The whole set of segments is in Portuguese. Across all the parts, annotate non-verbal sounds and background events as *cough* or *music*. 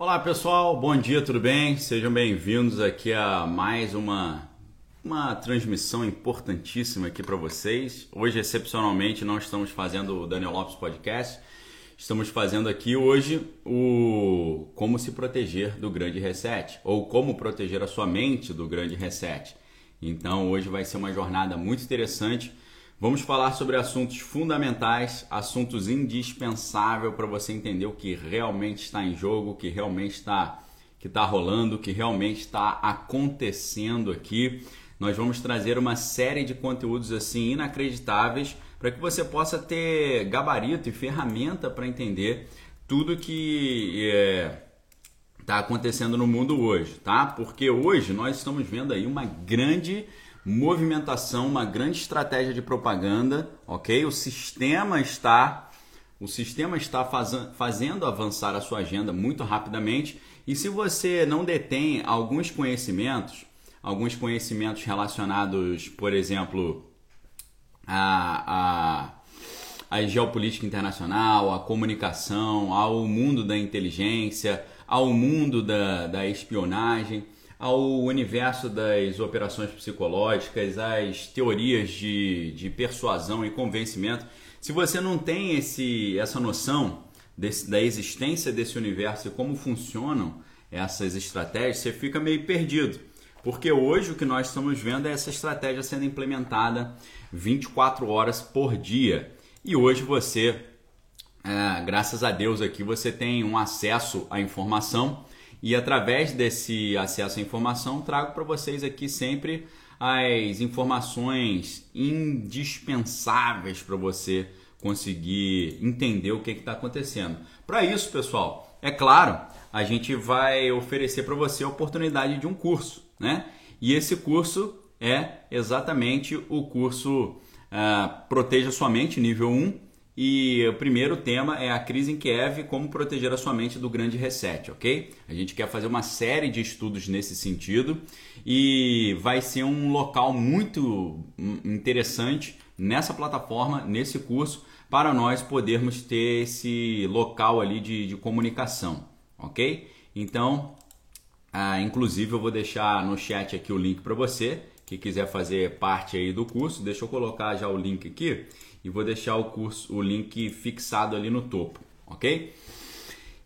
Olá pessoal, bom dia, tudo bem? Sejam bem-vindos aqui a mais uma, uma transmissão importantíssima aqui para vocês. Hoje, excepcionalmente, não estamos fazendo o Daniel Lopes Podcast, estamos fazendo aqui hoje o Como se proteger do grande reset, ou como proteger a sua mente do grande reset. Então, hoje vai ser uma jornada muito interessante Vamos falar sobre assuntos fundamentais, assuntos indispensáveis para você entender o que realmente está em jogo, o que realmente está que está rolando, o que realmente está acontecendo aqui. Nós vamos trazer uma série de conteúdos assim inacreditáveis para que você possa ter gabarito e ferramenta para entender tudo que está é, tá acontecendo no mundo hoje, tá? Porque hoje nós estamos vendo aí uma grande movimentação, uma grande estratégia de propaganda, ok? O sistema está o sistema está faz, fazendo avançar a sua agenda muito rapidamente e se você não detém alguns conhecimentos, alguns conhecimentos relacionados, por exemplo, a, a, a geopolítica internacional, a comunicação, ao mundo da inteligência, ao mundo da, da espionagem, ao universo das operações psicológicas, às teorias de, de persuasão e convencimento, se você não tem esse, essa noção desse, da existência desse universo e como funcionam essas estratégias, você fica meio perdido. Porque hoje o que nós estamos vendo é essa estratégia sendo implementada 24 horas por dia. E hoje você, é, graças a Deus aqui, você tem um acesso à informação e através desse acesso à informação, trago para vocês aqui sempre as informações indispensáveis para você conseguir entender o que está acontecendo. Para isso, pessoal, é claro, a gente vai oferecer para você a oportunidade de um curso, né? E esse curso é exatamente o curso uh, Proteja Sua Mente, nível 1, e o primeiro tema é a crise em Kiev, como proteger a sua mente do grande reset, ok? A gente quer fazer uma série de estudos nesse sentido e vai ser um local muito interessante nessa plataforma, nesse curso, para nós podermos ter esse local ali de, de comunicação, ok? Então, ah, inclusive eu vou deixar no chat aqui o link para você que quiser fazer parte aí do curso. Deixa eu colocar já o link aqui e vou deixar o curso, o link fixado ali no topo, ok?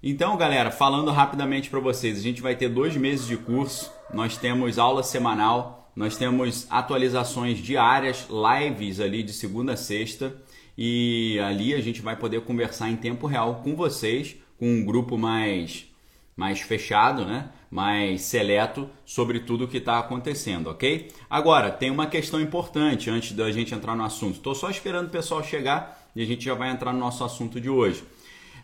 Então, galera, falando rapidamente para vocês, a gente vai ter dois meses de curso. Nós temos aula semanal, nós temos atualizações diárias, lives ali de segunda a sexta e ali a gente vai poder conversar em tempo real com vocês, com um grupo mais mais fechado, né? Mais seleto sobre tudo o que está acontecendo, ok? Agora, tem uma questão importante antes da gente entrar no assunto. Estou só esperando o pessoal chegar e a gente já vai entrar no nosso assunto de hoje.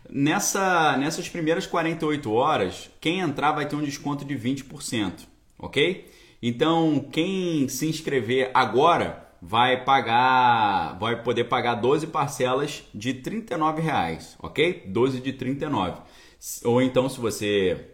Nessa, nessas primeiras 48 horas, quem entrar vai ter um desconto de 20%, ok? Então, quem se inscrever agora vai pagar, vai poder pagar 12 parcelas de 39 reais, ok? 12 de 39. Ou então, se você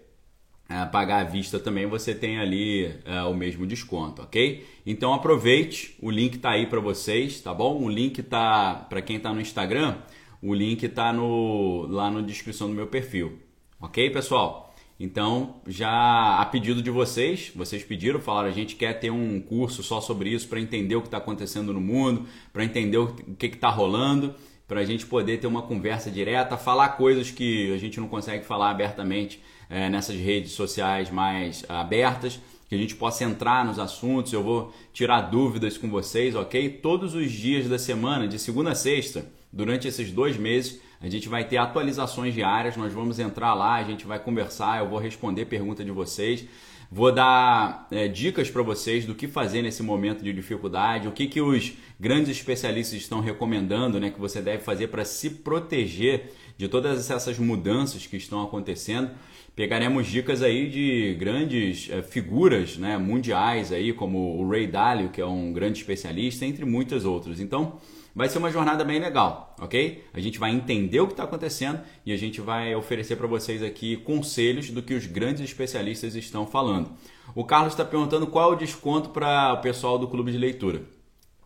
pagar à vista também, você tem ali é, o mesmo desconto, ok? Então aproveite, o link está aí para vocês, tá bom? O link tá para quem está no Instagram, o link está no, lá na descrição do meu perfil, ok, pessoal? Então, já a pedido de vocês, vocês pediram, falaram, a gente quer ter um curso só sobre isso para entender o que está acontecendo no mundo, para entender o que está rolando, para a gente poder ter uma conversa direta, falar coisas que a gente não consegue falar abertamente é, nessas redes sociais mais abertas, que a gente possa entrar nos assuntos. Eu vou tirar dúvidas com vocês, ok? Todos os dias da semana, de segunda a sexta, durante esses dois meses, a gente vai ter atualizações diárias. Nós vamos entrar lá, a gente vai conversar, eu vou responder pergunta de vocês. Vou dar é, dicas para vocês do que fazer nesse momento de dificuldade, o que, que os grandes especialistas estão recomendando né, que você deve fazer para se proteger de todas essas mudanças que estão acontecendo pegaremos dicas aí de grandes é, figuras né, mundiais aí, como o Ray Dalio, que é um grande especialista, entre muitas outras. Então, vai ser uma jornada bem legal, ok? A gente vai entender o que está acontecendo e a gente vai oferecer para vocês aqui conselhos do que os grandes especialistas estão falando. O Carlos está perguntando qual é o desconto para o pessoal do clube de leitura.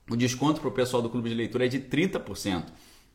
O desconto para o pessoal do clube de leitura é de 30%.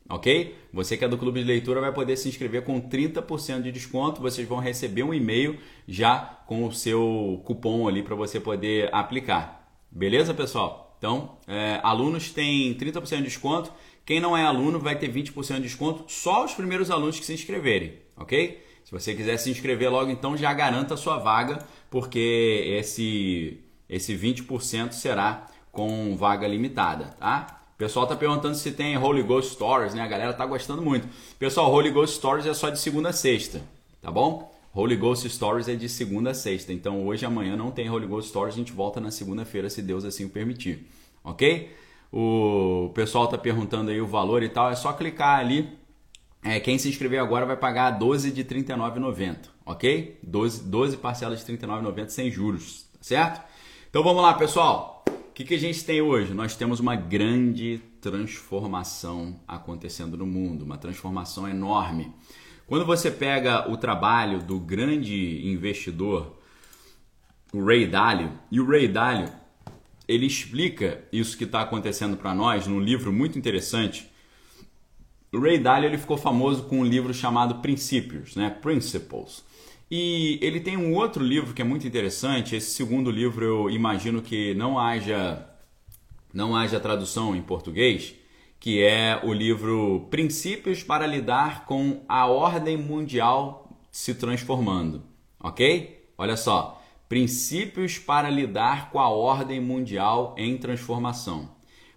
Ok? Você que é do clube de leitura vai poder se inscrever com 30% de desconto. Vocês vão receber um e-mail já com o seu cupom ali para você poder aplicar. Beleza, pessoal? Então, é, alunos têm 30% de desconto. Quem não é aluno vai ter 20% de desconto. Só os primeiros alunos que se inscreverem, ok? Se você quiser se inscrever logo, então já garanta a sua vaga, porque esse, esse 20% será com vaga limitada, tá? O pessoal tá perguntando se tem Holy Ghost Stories, né? A galera tá gostando muito. Pessoal, Holy Ghost Stories é só de segunda a sexta, tá bom? Holy Ghost Stories é de segunda a sexta. Então hoje e amanhã não tem Holy Ghost Stories, a gente volta na segunda-feira, se Deus assim o permitir. Ok? O pessoal tá perguntando aí o valor e tal, é só clicar ali. É, quem se inscrever agora vai pagar 12 de R$ 39,90, ok? 12, 12 parcelas de R$ 39,90 sem juros, tá certo? Então vamos lá, pessoal que, que a gente tem hoje? Nós temos uma grande transformação acontecendo no mundo, uma transformação enorme. Quando você pega o trabalho do grande investidor, o Ray Dalio, e o Ray Dalio, ele explica isso que está acontecendo para nós num livro muito interessante. O Ray Dalio ele ficou famoso com um livro chamado Princípios, né? Principles. E ele tem um outro livro que é muito interessante. Esse segundo livro eu imagino que não haja não haja tradução em português, que é o livro Princípios para lidar com a ordem mundial se transformando, OK? Olha só, Princípios para lidar com a ordem mundial em transformação.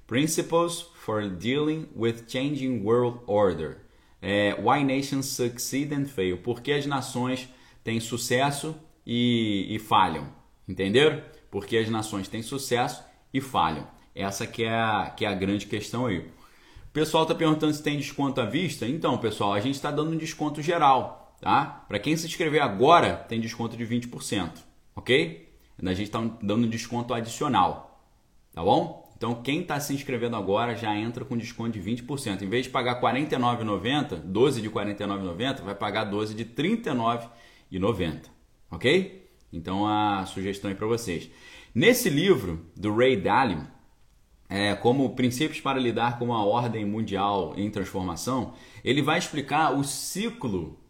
Principles for dealing with changing world order. É, why nations succeed and fail? Porque as nações têm sucesso e, e falham. Entenderam? Porque as nações têm sucesso e falham. Essa que é a, que é a grande questão aí. O pessoal está perguntando se tem desconto à vista. Então, pessoal, a gente está dando um desconto geral, tá? Para quem se inscrever agora, tem desconto de 20%, ok? A gente está dando um desconto adicional, tá bom? Então, quem está se inscrevendo agora já entra com desconto de 20%. Em vez de pagar R$ 49,90, 12 de R$ 49,90, vai pagar 12 de R$ 39,90 e 90, ok? Então a sugestão aí para vocês. Nesse livro do Ray Dalio, é, como princípios para lidar com uma ordem mundial em transformação, ele vai explicar o ciclo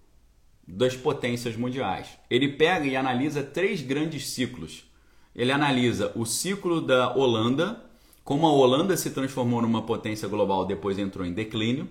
das potências mundiais. Ele pega e analisa três grandes ciclos. Ele analisa o ciclo da Holanda, como a Holanda se transformou numa potência global, depois entrou em declínio.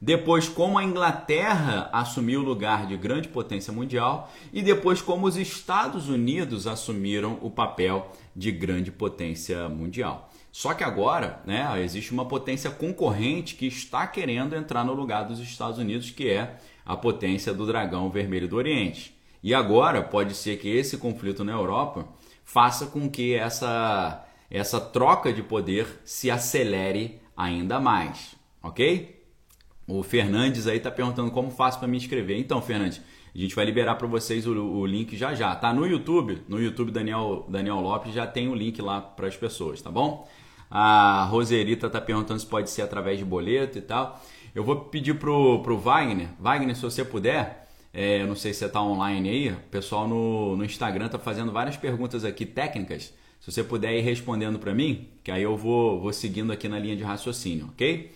Depois, como a Inglaterra assumiu o lugar de grande potência mundial, e depois, como os Estados Unidos assumiram o papel de grande potência mundial. Só que agora né, existe uma potência concorrente que está querendo entrar no lugar dos Estados Unidos, que é a potência do dragão vermelho do Oriente. E agora pode ser que esse conflito na Europa faça com que essa, essa troca de poder se acelere ainda mais. Ok? O Fernandes aí tá perguntando como faço para me inscrever. Então, Fernandes, a gente vai liberar para vocês o, o, link já já. Tá no YouTube, no YouTube Daniel, Daniel Lopes já tem o link lá para as pessoas, tá bom? A Roserita tá perguntando se pode ser através de boleto e tal. Eu vou pedir pro, pro Wagner, Wagner, se você puder, é, não sei se você tá online aí, o pessoal no, no Instagram tá fazendo várias perguntas aqui técnicas. Se você puder ir respondendo para mim, que aí eu vou, vou seguindo aqui na linha de raciocínio, ok?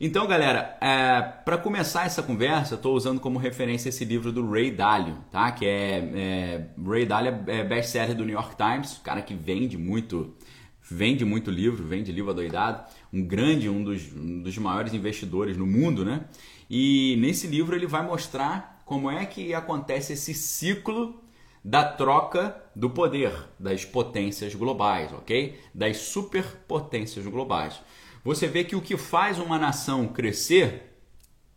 Então, galera, é, para começar essa conversa, estou usando como referência esse livro do Ray Dalio, tá? Que é, é Ray Dalio é best-seller do New York Times, cara que vende muito, vende muito livro, vende livro adoidado, um grande, um dos, um dos maiores investidores no mundo, né? E nesse livro ele vai mostrar como é que acontece esse ciclo da troca do poder das potências globais, ok? Das superpotências globais você vê que o que faz uma nação crescer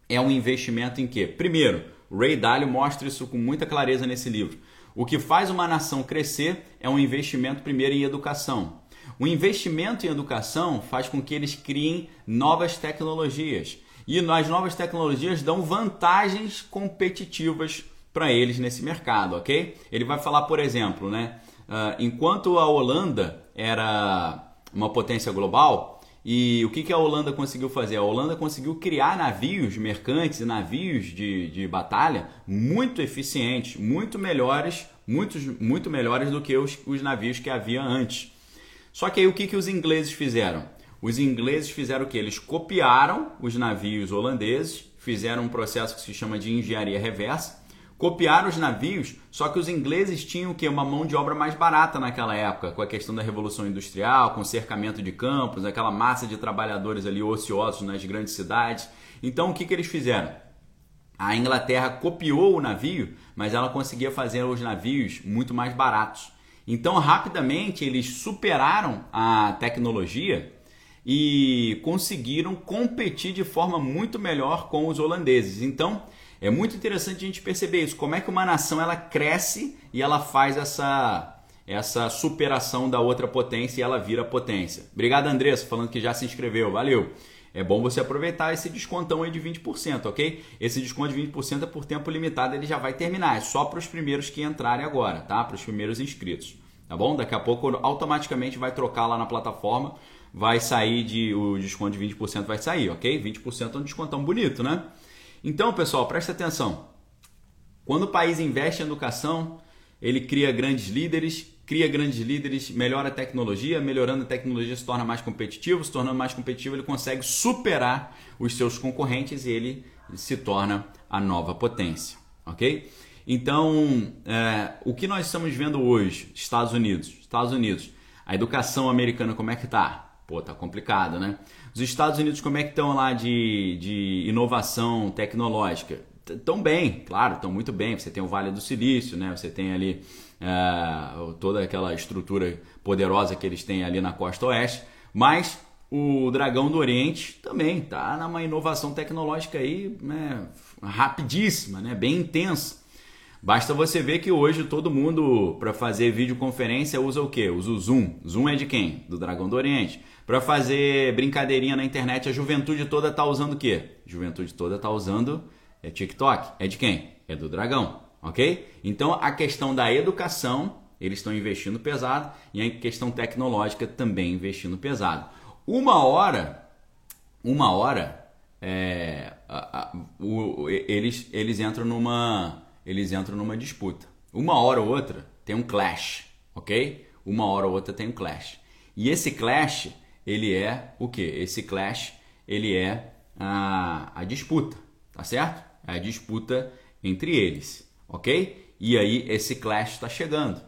é um investimento em quê? Primeiro, Ray Dalio mostra isso com muita clareza nesse livro. O que faz uma nação crescer é um investimento primeiro em educação. O investimento em educação faz com que eles criem novas tecnologias. E as novas tecnologias dão vantagens competitivas para eles nesse mercado, ok? Ele vai falar, por exemplo, né? Uh, enquanto a Holanda era uma potência global, e o que, que a Holanda conseguiu fazer? A Holanda conseguiu criar navios mercantes e navios de, de batalha muito eficientes, muito melhores, muitos, muito melhores do que os, os navios que havia antes. Só que aí o que, que os ingleses fizeram? Os ingleses fizeram o que? Eles copiaram os navios holandeses, fizeram um processo que se chama de engenharia reversa, copiaram os navios, só que os ingleses tinham que? Uma mão de obra mais barata naquela época, com a questão da Revolução Industrial, com o cercamento de campos, aquela massa de trabalhadores ali ociosos nas grandes cidades. Então o que, que eles fizeram? A Inglaterra copiou o navio, mas ela conseguia fazer os navios muito mais baratos. Então, rapidamente, eles superaram a tecnologia e conseguiram competir de forma muito melhor com os holandeses. Então, é muito interessante a gente perceber isso, como é que uma nação ela cresce e ela faz essa essa superação da outra potência e ela vira potência. Obrigado, Andressa, falando que já se inscreveu. Valeu. É bom você aproveitar esse descontão aí de 20%, ok? Esse desconto de 20% é por tempo limitado, ele já vai terminar. É só para os primeiros que entrarem agora, tá? Para os primeiros inscritos, tá bom? Daqui a pouco automaticamente vai trocar lá na plataforma vai sair de. O desconto de 20% vai sair, ok? 20% é um descontão bonito, né? Então, pessoal, presta atenção. Quando o país investe em educação, ele cria grandes líderes, cria grandes líderes, melhora a tecnologia, melhorando a tecnologia se torna mais competitivo, se tornando mais competitivo, ele consegue superar os seus concorrentes e ele se torna a nova potência, ok? Então, é, o que nós estamos vendo hoje, Estados Unidos, Estados Unidos, a educação americana como é que está? Pô, tá complicado, né? Os Estados Unidos, como é que estão lá de, de inovação tecnológica? Estão bem, claro, estão muito bem. Você tem o Vale do Silício, né? Você tem ali uh, toda aquela estrutura poderosa que eles têm ali na costa oeste, mas o Dragão do Oriente também tá numa inovação tecnológica aí né, rapidíssima, né? Bem intensa. Basta você ver que hoje todo mundo, para fazer videoconferência, usa o quê? Usa o Zoom. Zoom é de quem? Do Dragão do Oriente. Para fazer brincadeirinha na internet, a juventude toda tá usando o quê? Juventude toda tá usando é TikTok. É de quem? É do Dragão, ok? Então a questão da educação, eles estão investindo pesado e a questão tecnológica também investindo pesado. Uma hora, uma hora, é, a, a, o, eles, eles entram numa eles entram numa disputa. Uma hora ou outra tem um clash, ok? Uma hora ou outra tem um clash. E esse clash, ele é o que? Esse clash, ele é a, a disputa, tá certo? É a disputa entre eles, ok? E aí esse clash está chegando.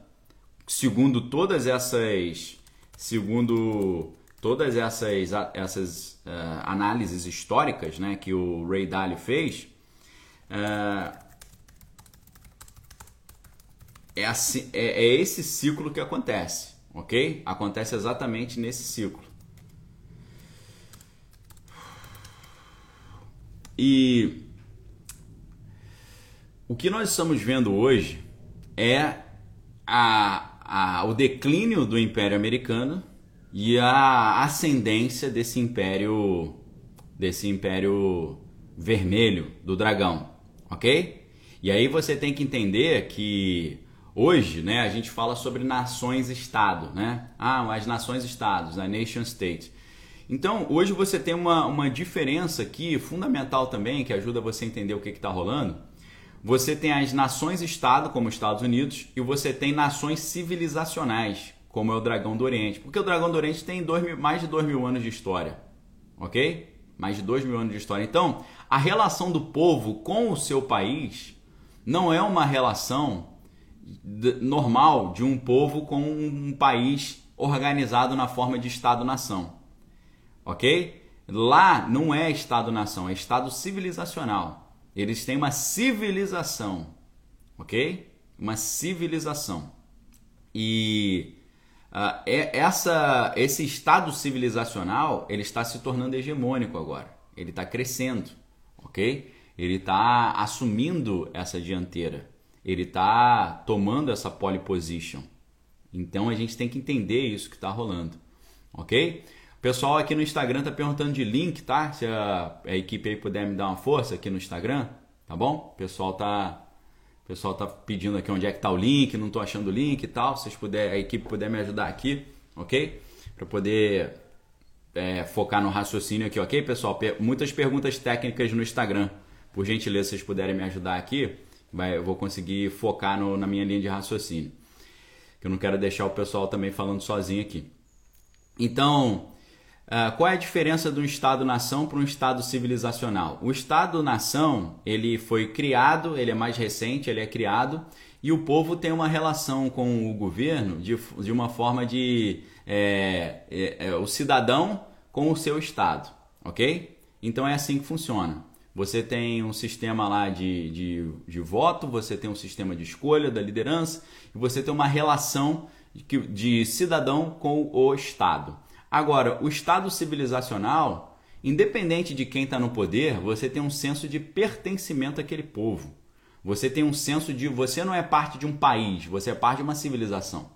Segundo todas essas, segundo todas essas, essas uh, análises históricas, né, que o Ray Dalio fez, uh, é, assim, é, é esse ciclo que acontece, ok? Acontece exatamente nesse ciclo. E o que nós estamos vendo hoje é a, a, o declínio do Império Americano e a ascendência desse império desse império vermelho do dragão, ok? E aí você tem que entender que Hoje, né, a gente fala sobre nações-estado, né? Ah, as nações-estados, a nation state. Então, hoje você tem uma, uma diferença aqui fundamental também, que ajuda você a entender o que está rolando. Você tem as nações-estado, como os Estados Unidos, e você tem nações civilizacionais, como é o Dragão do Oriente. Porque o Dragão do Oriente tem dois mais de dois mil anos de história, ok? Mais de dois mil anos de história. Então, a relação do povo com o seu país não é uma relação normal de um povo com um país organizado na forma de Estado-nação. Ok? Lá não é Estado-nação, é Estado civilizacional. Eles têm uma civilização. Ok? Uma civilização. E uh, é, essa, esse Estado civilizacional ele está se tornando hegemônico agora. Ele está crescendo. Ok? Ele está assumindo essa dianteira ele está tomando essa pole position. Então a gente tem que entender isso que está rolando, ok? Pessoal aqui no Instagram está perguntando de link, tá? Se a, a, equipe aí puder me dar uma força aqui no Instagram, tá bom? Pessoal tá, pessoal tá pedindo aqui onde é que tá o link, não estou achando o link e tal. Se vocês puder, a equipe puder me ajudar aqui, ok? Para poder é, focar no raciocínio aqui, ok, pessoal? Muitas perguntas técnicas no Instagram. Por gentileza, se vocês puderem me ajudar aqui vai, eu vou conseguir focar no, na minha linha de raciocínio. Que eu não quero deixar o pessoal também falando sozinho aqui. Então, Uh, qual é a diferença de um Estado-nação para um Estado civilizacional? O Estado-nação ele foi criado, ele é mais recente, ele é criado e o povo tem uma relação com o governo de, de uma forma de é, é, é, o cidadão com o seu Estado, ok? Então é assim que funciona. Você tem um sistema lá de, de, de voto, você tem um sistema de escolha da liderança e você tem uma relação de, de cidadão com o Estado. Agora, o Estado civilizacional, independente de quem está no poder, você tem um senso de pertencimento àquele povo. Você tem um senso de você não é parte de um país, você é parte de uma civilização.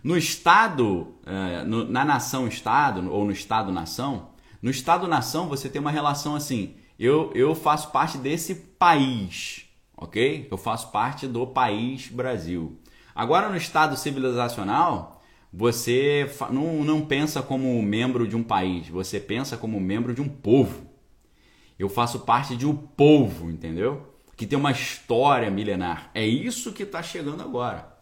No Estado, eh, na nação-Estado, ou no Estado-nação, no Estado-nação você tem uma relação assim: eu, eu faço parte desse país, ok? Eu faço parte do país Brasil. Agora, no Estado civilizacional, você não, não pensa como membro de um país, você pensa como membro de um povo. Eu faço parte de um povo, entendeu? Que tem uma história milenar. É isso que está chegando agora.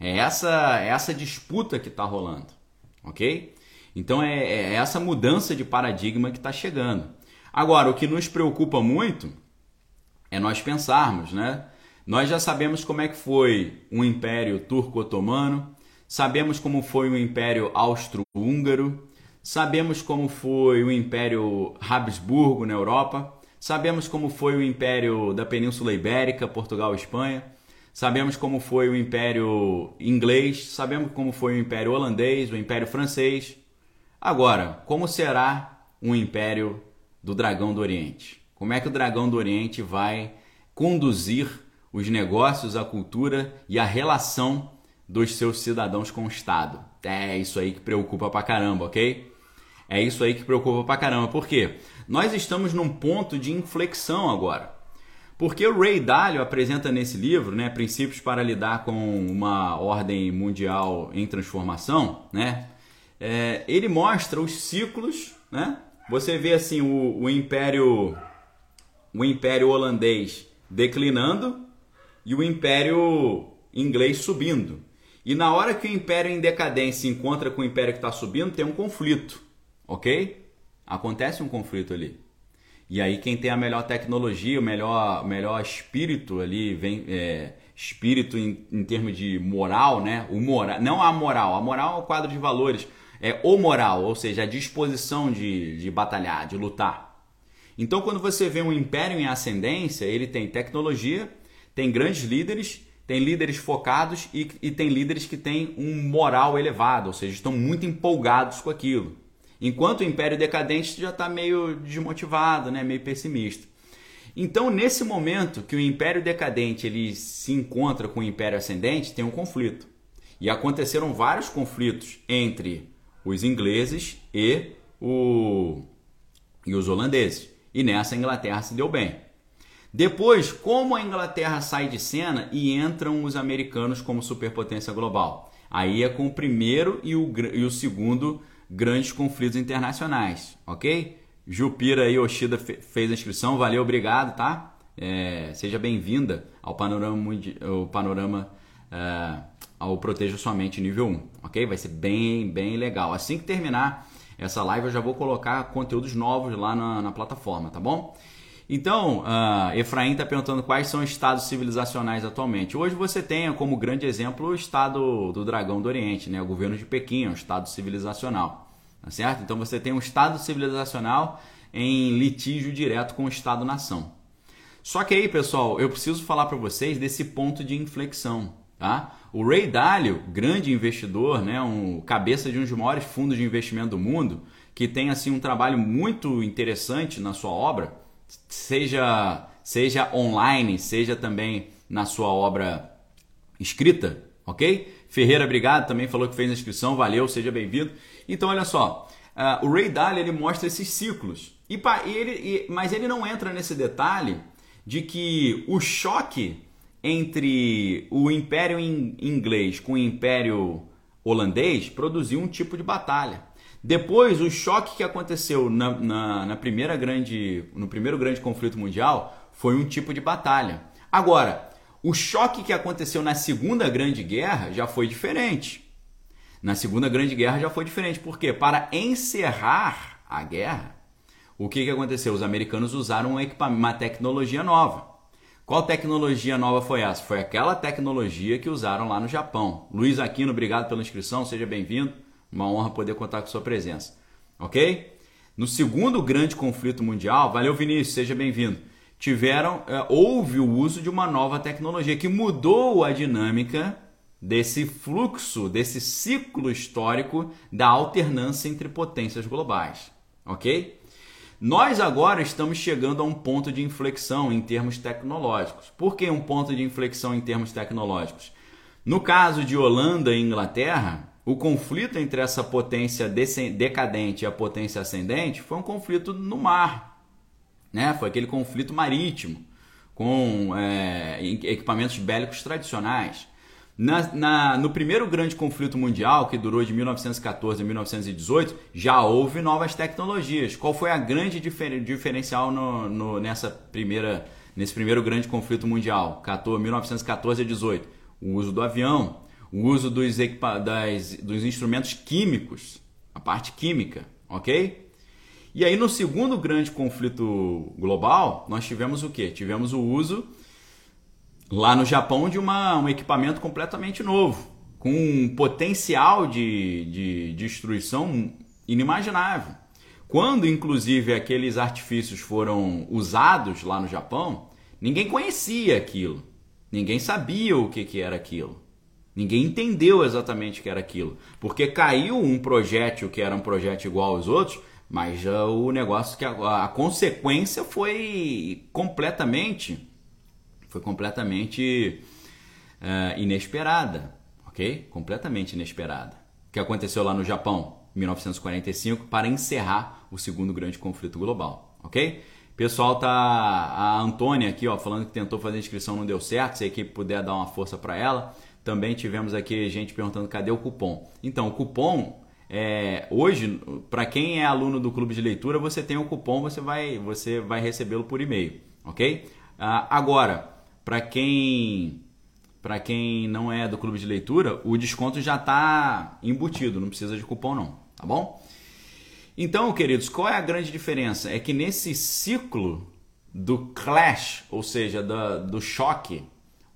É essa, é essa disputa que está rolando, ok? Então é, é essa mudança de paradigma que está chegando. Agora, o que nos preocupa muito é nós pensarmos, né? Nós já sabemos como é que foi o Império Turco-Otomano, Sabemos como foi o Império Austro-Húngaro, sabemos como foi o Império Habsburgo na Europa, sabemos como foi o Império da Península Ibérica, Portugal e Espanha, sabemos como foi o Império Inglês, sabemos como foi o Império Holandês, o Império Francês. Agora, como será o Império do Dragão do Oriente? Como é que o Dragão do Oriente vai conduzir os negócios, a cultura e a relação dos seus cidadãos com o Estado. É isso aí que preocupa pra caramba, ok? É isso aí que preocupa pra caramba. Por quê? Nós estamos num ponto de inflexão agora. Porque o Ray Dalio apresenta nesse livro, né, Princípios para lidar com uma ordem mundial em transformação, né? É, ele mostra os ciclos, né? Você vê assim o, o império, o império holandês declinando e o império inglês subindo. E na hora que o império em decadência encontra com o império que está subindo, tem um conflito, ok? Acontece um conflito ali. E aí quem tem a melhor tecnologia, o melhor, melhor espírito ali, vem é, espírito em, em termos de moral, né? O moral, não a moral, a moral é o quadro de valores, é o moral, ou seja, a disposição de, de batalhar, de lutar. Então quando você vê um império em ascendência, ele tem tecnologia, tem grandes líderes tem líderes focados e, e tem líderes que têm um moral elevado, ou seja, estão muito empolgados com aquilo. Enquanto o Império Decadente já está meio desmotivado, né? meio pessimista. Então, nesse momento que o Império Decadente ele se encontra com o Império Ascendente, tem um conflito. E aconteceram vários conflitos entre os ingleses e, o, e os holandeses. E nessa a Inglaterra se deu bem. Depois, como a Inglaterra sai de cena e entram os americanos como superpotência global? Aí é com o primeiro e o, e o segundo grandes conflitos internacionais, ok? Jupira e Yoshida fez a inscrição, valeu, obrigado, tá? É, seja bem-vinda ao panorama, ao panorama é, ao Proteja Sua Mente nível 1, ok? Vai ser bem, bem legal. Assim que terminar essa live, eu já vou colocar conteúdos novos lá na, na plataforma, tá bom? Então, uh, Efraim está perguntando quais são os estados civilizacionais atualmente. Hoje você tem como grande exemplo o estado do Dragão do Oriente, né? o governo de Pequim, é um estado civilizacional. Tá certo? Então você tem um estado civilizacional em litígio direto com o estado-nação. Só que aí, pessoal, eu preciso falar para vocês desse ponto de inflexão. Tá? O Ray Dalio, grande investidor, né, um cabeça de um dos maiores fundos de investimento do mundo, que tem assim um trabalho muito interessante na sua obra, seja, seja online, seja também na sua obra escrita, ok? Ferreira, obrigado, também falou que fez a inscrição, valeu, seja bem-vindo. Então, olha só, uh, o Ray Dalio ele mostra esses ciclos, e, ele, e, mas ele não entra nesse detalhe de que o choque entre o Império Inglês com o Império Holandês produziu um tipo de batalha. Depois, o choque que aconteceu na, na, na, primeira grande, no primeiro grande conflito mundial foi um tipo de batalha. Agora, o choque que aconteceu na segunda grande guerra já foi diferente. Na Segunda Grande Guerra já foi diferente, porque para encerrar a guerra, o que, que aconteceu? Os americanos usaram uma tecnologia nova. Qual tecnologia nova foi essa? Foi aquela tecnologia que usaram lá no Japão. Luiz Aquino, obrigado pela inscrição, seja bem-vindo. Uma honra poder contar com sua presença. Ok? No segundo grande conflito mundial, valeu Vinícius, seja bem-vindo. Tiveram, é, houve o uso de uma nova tecnologia que mudou a dinâmica desse fluxo, desse ciclo histórico da alternância entre potências globais. Ok? Nós agora estamos chegando a um ponto de inflexão em termos tecnológicos. Por que um ponto de inflexão em termos tecnológicos? No caso de Holanda e Inglaterra, o conflito entre essa potência decadente e a potência ascendente foi um conflito no mar. Né? Foi aquele conflito marítimo, com é, equipamentos bélicos tradicionais. Na, na, no primeiro grande conflito mundial, que durou de 1914 a 1918, já houve novas tecnologias. Qual foi a grande difer, diferencial no, no, nessa primeira, nesse primeiro grande conflito mundial, 14, 1914 a 18? O uso do avião, o uso dos, das, dos instrumentos químicos, a parte química, ok? E aí no segundo grande conflito global, nós tivemos o que? Tivemos o uso lá no Japão de uma, um equipamento completamente novo, com um potencial de, de destruição inimaginável. Quando, inclusive, aqueles artifícios foram usados lá no Japão, ninguém conhecia aquilo, ninguém sabia o que, que era aquilo. Ninguém entendeu exatamente o que era aquilo, porque caiu um projétil que era um projétil igual aos outros, mas já o negócio que a, a consequência foi completamente foi completamente uh, inesperada, ok? Completamente inesperada. O que aconteceu lá no Japão, 1945, para encerrar o segundo grande conflito global, ok? Pessoal tá a Antônia aqui, ó, falando que tentou fazer inscrição não deu certo. Se a equipe puder dar uma força para ela. Também tivemos aqui gente perguntando cadê o cupom. Então, o cupom é, hoje, para quem é aluno do clube de leitura, você tem o cupom, você vai, você vai recebê-lo por e-mail, ok? Ah, agora, para quem para quem não é do clube de leitura, o desconto já está embutido, não precisa de cupom não, tá bom? Então, queridos, qual é a grande diferença? É que nesse ciclo do clash, ou seja, do, do choque,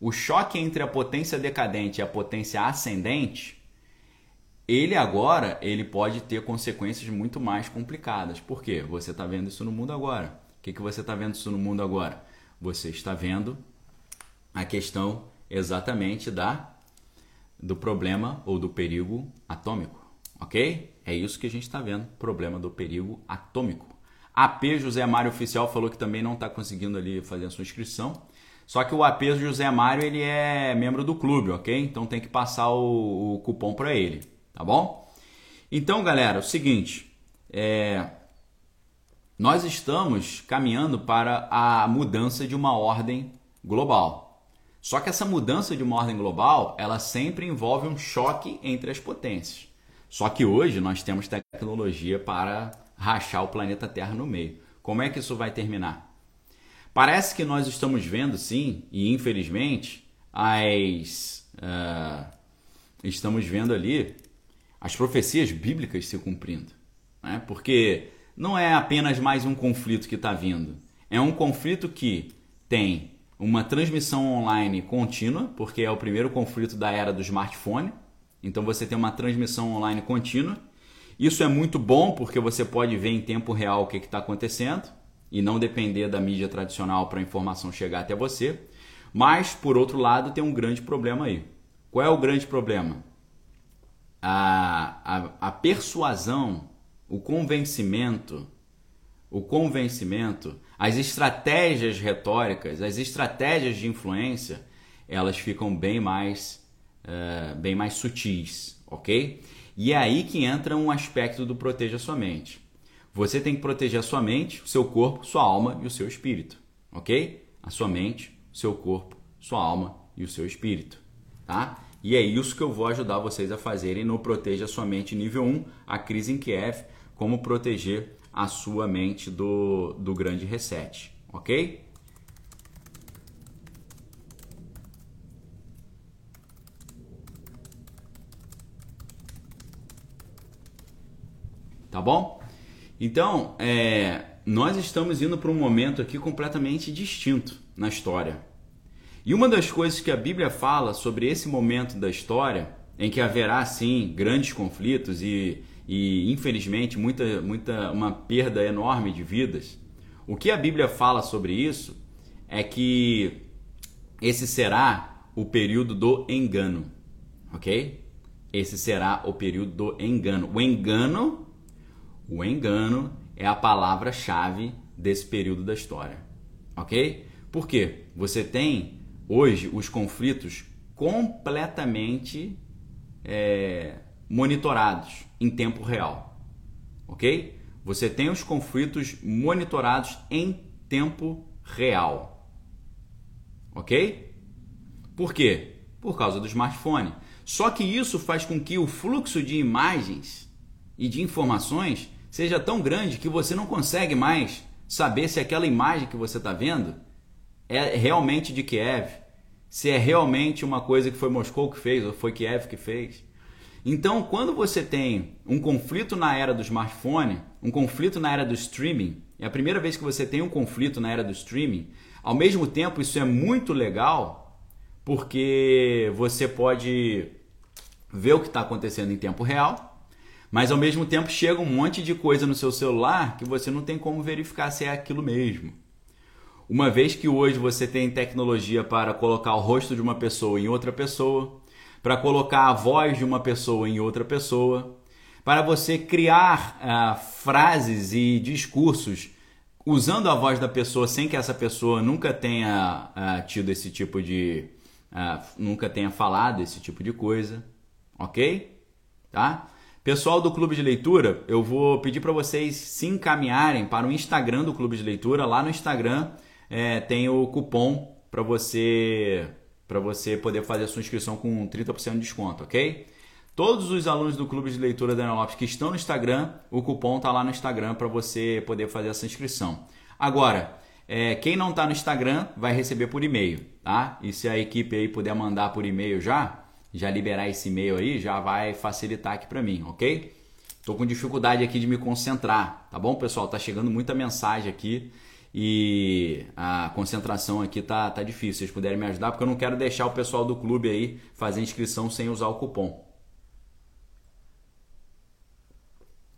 o choque entre a potência decadente e a potência ascendente, ele agora ele pode ter consequências muito mais complicadas. Por quê? Você está vendo isso no mundo agora. O que, que você está vendo isso no mundo agora? Você está vendo a questão exatamente da do problema ou do perigo atômico, ok? É isso que a gente está vendo, problema do perigo atômico. AP José Mário Oficial falou que também não está conseguindo ali fazer a sua inscrição. Só que o AP José Mário ele é membro do clube, ok? Então tem que passar o, o cupom para ele, tá bom? Então, galera, o seguinte, é, nós estamos caminhando para a mudança de uma ordem global, só que essa mudança de uma ordem global, ela sempre envolve um choque entre as potências. Só que hoje nós temos tecnologia para rachar o planeta Terra no meio. Como é que isso vai terminar? Parece que nós estamos vendo, sim, e infelizmente, as uh, estamos vendo ali as profecias bíblicas se cumprindo, né? Porque não é apenas mais um conflito que está vindo, é um conflito que tem uma transmissão online contínua, porque é o primeiro conflito da era do smartphone. Então você tem uma transmissão online contínua. Isso é muito bom porque você pode ver em tempo real o que está acontecendo e não depender da mídia tradicional para a informação chegar até você. Mas, por outro lado, tem um grande problema aí. Qual é o grande problema? A, a, a persuasão, o convencimento, o convencimento as estratégias retóricas, as estratégias de influência, elas ficam bem mais, uh, bem mais sutis, ok? E é aí que entra um aspecto do proteja sua mente. Você tem que proteger a sua mente, o seu corpo, sua alma e o seu espírito, ok? A sua mente, o seu corpo, sua alma e o seu espírito, tá? E é isso que eu vou ajudar vocês a fazerem no Proteja Sua Mente nível 1, a crise em Kiev, como proteger a sua mente do, do grande reset, ok? tá bom? Então, é, nós estamos indo para um momento aqui completamente distinto na história. E uma das coisas que a Bíblia fala sobre esse momento da história, em que haverá sim grandes conflitos e, e infelizmente muita, muita uma perda enorme de vidas, o que a Bíblia fala sobre isso é que esse será o período do engano, ok? Esse será o período do engano. O engano, o engano é a palavra-chave desse período da história, ok? Por quê? Você tem hoje os conflitos completamente é, monitorados em tempo real, ok? Você tem os conflitos monitorados em tempo real, ok? Por quê? Por causa do smartphone. Só que isso faz com que o fluxo de imagens e de informações seja tão grande que você não consegue mais saber se aquela imagem que você está vendo é realmente de Kiev, se é realmente uma coisa que foi Moscou que fez ou foi Kiev que fez. Então, quando você tem um conflito na era do smartphone, um conflito na era do streaming, é a primeira vez que você tem um conflito na era do streaming, ao mesmo tempo isso é muito legal porque você pode ver o que está acontecendo em tempo real mas ao mesmo tempo chega um monte de coisa no seu celular que você não tem como verificar se é aquilo mesmo. Uma vez que hoje você tem tecnologia para colocar o rosto de uma pessoa em outra pessoa, para colocar a voz de uma pessoa em outra pessoa, para você criar ah, frases e discursos usando a voz da pessoa sem que essa pessoa nunca tenha ah, tido esse tipo de. Ah, nunca tenha falado esse tipo de coisa, ok? Tá? Pessoal do Clube de Leitura, eu vou pedir para vocês se encaminharem para o Instagram do Clube de Leitura. Lá no Instagram é, tem o cupom para você para você poder fazer a sua inscrição com 30% de desconto, ok? Todos os alunos do Clube de Leitura da Lopes que estão no Instagram, o cupom está lá no Instagram para você poder fazer essa inscrição. Agora, é, quem não está no Instagram vai receber por e-mail, tá? E se a equipe aí puder mandar por e-mail já, já liberar esse e-mail aí, já vai facilitar aqui para mim, ok? Tô com dificuldade aqui de me concentrar, tá bom, pessoal? Tá chegando muita mensagem aqui e a concentração aqui tá, tá difícil. Se vocês puderem me ajudar, porque eu não quero deixar o pessoal do clube aí fazer inscrição sem usar o cupom.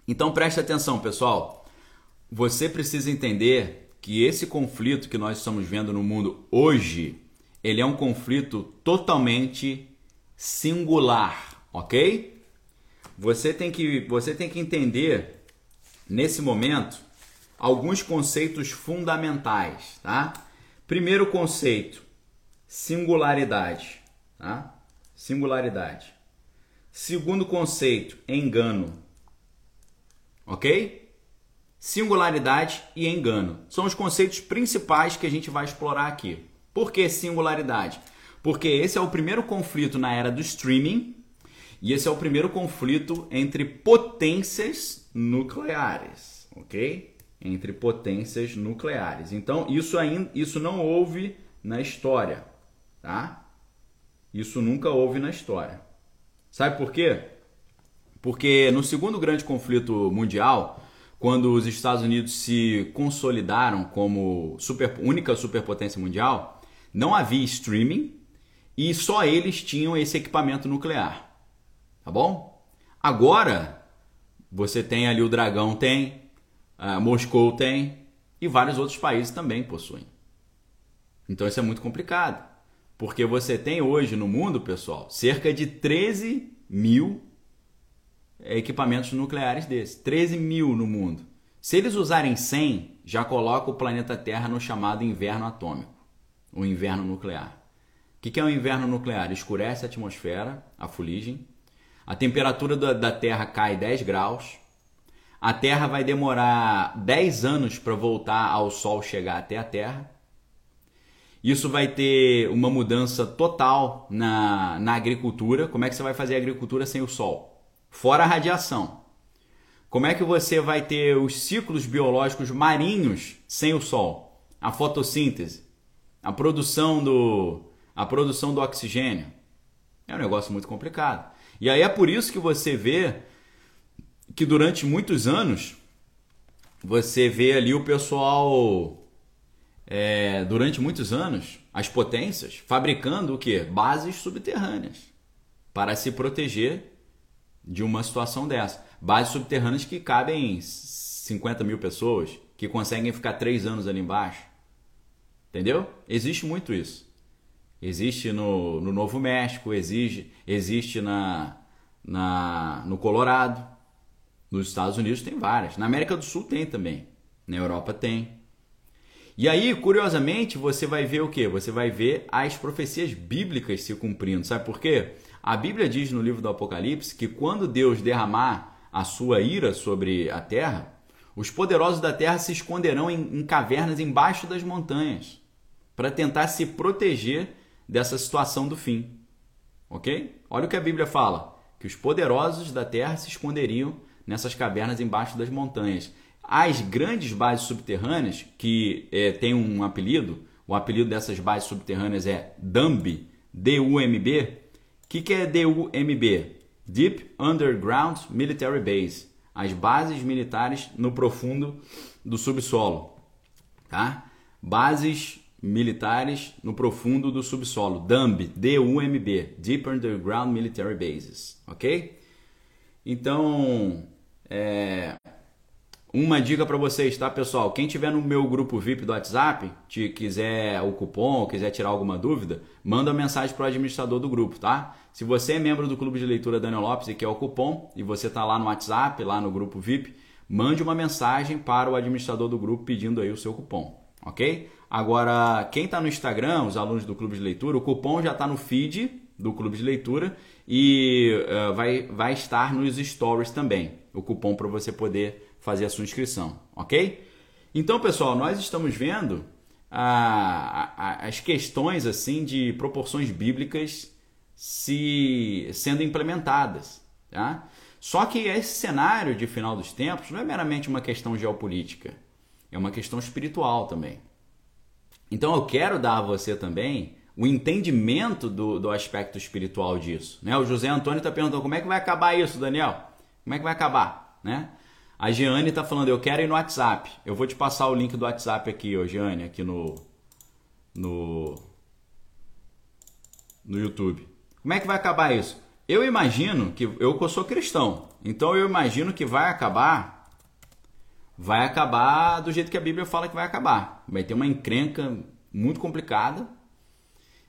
Então preste atenção, pessoal. Você precisa entender que esse conflito que nós estamos vendo no mundo hoje, ele é um conflito totalmente singular, ok? Você tem que, você tem que entender nesse momento alguns conceitos fundamentais, tá? Primeiro conceito, singularidade, tá? Singularidade. Segundo conceito, engano. OK? Singularidade e engano são os conceitos principais que a gente vai explorar aqui. Por que singularidade? Porque esse é o primeiro conflito na era do streaming e esse é o primeiro conflito entre potências nucleares, ok? Entre potências nucleares. Então, isso ainda isso não houve na história, tá? Isso nunca houve na história. Sabe por quê? Porque no segundo grande conflito mundial, quando os Estados Unidos se consolidaram como super, única superpotência mundial, não havia streaming, e só eles tinham esse equipamento nuclear. Tá bom? Agora você tem ali o Dragão tem, Moscou tem e vários outros países também possuem. Então isso é muito complicado, porque você tem hoje no mundo, pessoal, cerca de 13 mil equipamentos nucleares desses. 13 mil no mundo. Se eles usarem 100, já coloca o planeta Terra no chamado inverno atômico, o inverno nuclear. O que é o inverno nuclear? Escurece a atmosfera, a fuligem, a temperatura da Terra cai 10 graus, a Terra vai demorar 10 anos para voltar ao Sol chegar até a Terra. Isso vai ter uma mudança total na, na agricultura. Como é que você vai fazer a agricultura sem o Sol? Fora a radiação. Como é que você vai ter os ciclos biológicos marinhos sem o Sol? A fotossíntese, a produção do, a produção do oxigênio. É um negócio muito complicado. E aí é por isso que você vê que durante muitos anos você vê ali o pessoal é, durante muitos anos as potências fabricando o que bases subterrâneas para se proteger de uma situação dessa. Bases subterrâneas que cabem 50 mil pessoas que conseguem ficar três anos ali embaixo. Entendeu? Existe muito isso existe no, no Novo México existe existe na, na no Colorado nos Estados Unidos tem várias. Na América do Sul tem também. Na Europa tem. E aí, curiosamente, você vai ver o que? Você vai ver as profecias bíblicas se cumprindo. Sabe por quê? A Bíblia diz no livro do Apocalipse que quando Deus derramar a sua ira sobre a terra, os poderosos da terra se esconderão em, em cavernas embaixo das montanhas para tentar se proteger dessa situação do fim. Ok? Olha o que a Bíblia fala: que os poderosos da terra se esconderiam nessas cavernas embaixo das montanhas. As grandes bases subterrâneas, que é, tem um apelido, o apelido dessas bases subterrâneas é DUMB, D-U-M-B. O que, que é DUMB? Deep Underground Military Base. As bases militares no profundo do subsolo. Tá? Bases militares no profundo do subsolo. DUMB, D-U-M-B, Deep Underground Military Bases, ok? Então, é, uma dica para vocês, tá, pessoal? Quem tiver no meu grupo VIP do WhatsApp, te quiser o cupom, quiser tirar alguma dúvida, manda mensagem para o administrador do grupo, tá? Se você é membro do Clube de Leitura Daniel Lopes e quer o cupom, e você está lá no WhatsApp, lá no grupo VIP, mande uma mensagem para o administrador do grupo pedindo aí o seu cupom, ok? Agora, quem está no Instagram, os alunos do Clube de Leitura, o cupom já está no feed do Clube de Leitura e uh, vai, vai estar nos stories também o cupom para você poder fazer a sua inscrição, ok? Então, pessoal, nós estamos vendo a, a, as questões assim de proporções bíblicas se sendo implementadas, tá? Só que esse cenário de final dos tempos não é meramente uma questão geopolítica, é uma questão espiritual também. Então eu quero dar a você também o entendimento do, do aspecto espiritual disso. Né? O José Antônio está perguntando como é que vai acabar isso, Daniel? Como é que vai acabar? Né? A Jeane está falando, eu quero ir no WhatsApp. Eu vou te passar o link do WhatsApp aqui, ô Jeane, aqui no, no, no YouTube. Como é que vai acabar isso? Eu imagino que, eu sou cristão, então eu imagino que vai acabar, vai acabar do jeito que a Bíblia fala que vai acabar. Vai ter uma encrenca muito complicada,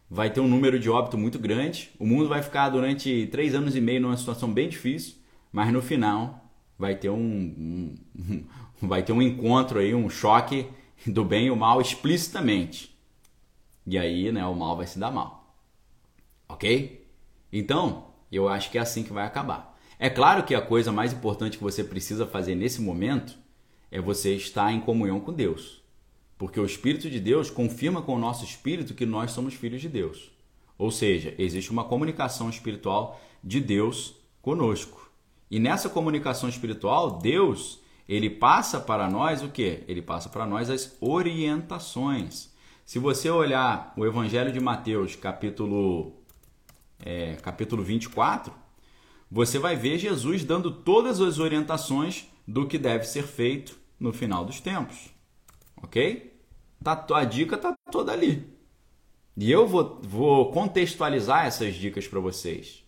vai ter um número de óbito muito grande, o mundo vai ficar durante três anos e meio numa situação bem difícil, mas no final vai ter um, um, *laughs* vai ter um encontro aí, um choque do bem e o mal explicitamente. E aí, né, o mal vai se dar mal. OK? Então, eu acho que é assim que vai acabar. É claro que a coisa mais importante que você precisa fazer nesse momento é você estar em comunhão com Deus. Porque o Espírito de Deus confirma com o nosso espírito que nós somos filhos de Deus. Ou seja, existe uma comunicação espiritual de Deus conosco. E nessa comunicação espiritual, Deus, ele passa para nós o que? Ele passa para nós as orientações. Se você olhar o Evangelho de Mateus, capítulo, é, capítulo 24, você vai ver Jesus dando todas as orientações do que deve ser feito no final dos tempos. Ok? Tá, a dica está toda ali. E eu vou, vou contextualizar essas dicas para vocês.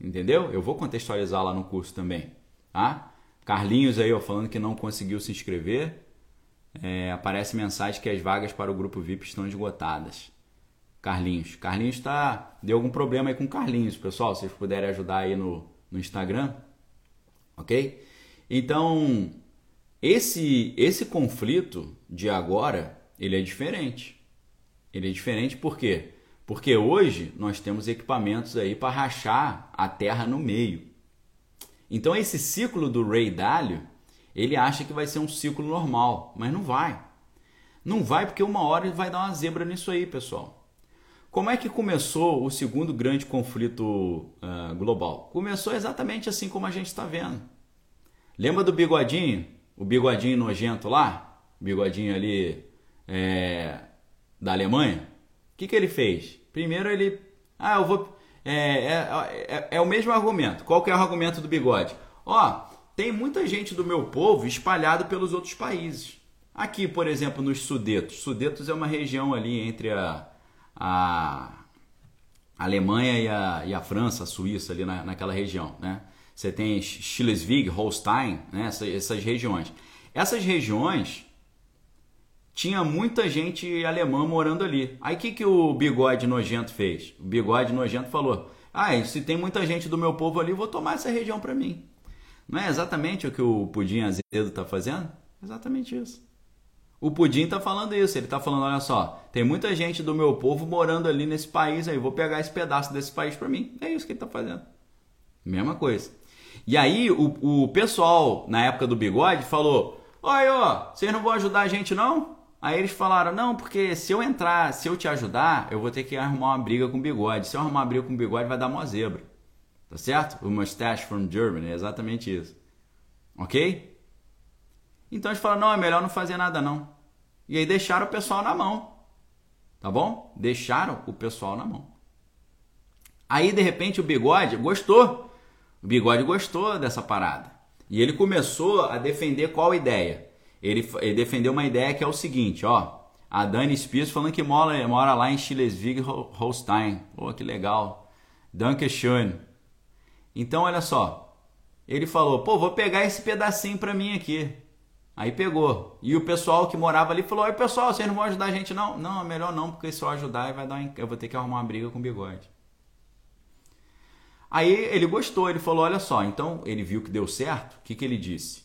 Entendeu? Eu vou contextualizar lá no curso também. Tá? Carlinhos aí ó, falando que não conseguiu se inscrever. É, aparece mensagem que as vagas para o grupo VIP estão esgotadas. Carlinhos. Carlinhos está. Deu algum problema aí com Carlinhos, pessoal. Se vocês puderem ajudar aí no, no Instagram. Ok? Então, esse, esse conflito de agora, ele é diferente. Ele é diferente por quê? Porque hoje nós temos equipamentos aí para rachar a terra no meio. Então esse ciclo do Ray Dalio, ele acha que vai ser um ciclo normal, mas não vai. Não vai porque uma hora vai dar uma zebra nisso aí, pessoal. Como é que começou o segundo grande conflito uh, global? Começou exatamente assim como a gente está vendo. Lembra do bigodinho? O bigodinho nojento lá? Bigodinho ali é, da Alemanha? O que, que ele fez? Primeiro ele. Ah, eu vou. É, é, é, é, o mesmo argumento. Qual que é o argumento do bigode? Ó, tem muita gente do meu povo espalhado pelos outros países. Aqui, por exemplo, nos Sudetos. Sudetos é uma região ali entre a, a Alemanha e a, e a França, a Suíça, ali na, naquela região, né? Você tem Schleswig, Holstein, né? essas, essas regiões. Essas regiões tinha muita gente alemã morando ali. Aí o que, que o bigode nojento fez? O bigode nojento falou: Ah, se tem muita gente do meu povo ali, vou tomar essa região para mim. Não é exatamente o que o Pudim Azedo está fazendo? Exatamente isso. O Pudim está falando isso. Ele está falando: olha só, tem muita gente do meu povo morando ali nesse país aí, vou pegar esse pedaço desse país para mim. É isso que ele está fazendo. Mesma coisa. E aí o, o pessoal, na época do bigode, falou: Oi, ó, vocês não vão ajudar a gente não? Aí eles falaram: não, porque se eu entrar, se eu te ajudar, eu vou ter que arrumar uma briga com o bigode. Se eu arrumar uma briga com o bigode, vai dar uma zebra. Tá certo? O mustache from Germany, é exatamente isso. Ok? Então eles falaram: não, é melhor não fazer nada não. E aí deixaram o pessoal na mão. Tá bom? Deixaram o pessoal na mão. Aí de repente o bigode gostou. O bigode gostou dessa parada. E ele começou a defender qual ideia? ele, ele defendeu uma ideia que é o seguinte, ó. A Dani Spears falando que mora, mora lá em Schleswig Holstein. Pô, que legal. Dankeschön. Então, olha só. Ele falou, pô, vou pegar esse pedacinho pra mim aqui. Aí pegou. E o pessoal que morava ali falou, oi pessoal, vocês não vão ajudar a gente não? Não, é melhor não, porque se eu ajudar vai dar eu vou ter que arrumar uma briga com o bigode. Aí ele gostou, ele falou, olha só, então ele viu que deu certo, o que, que ele disse?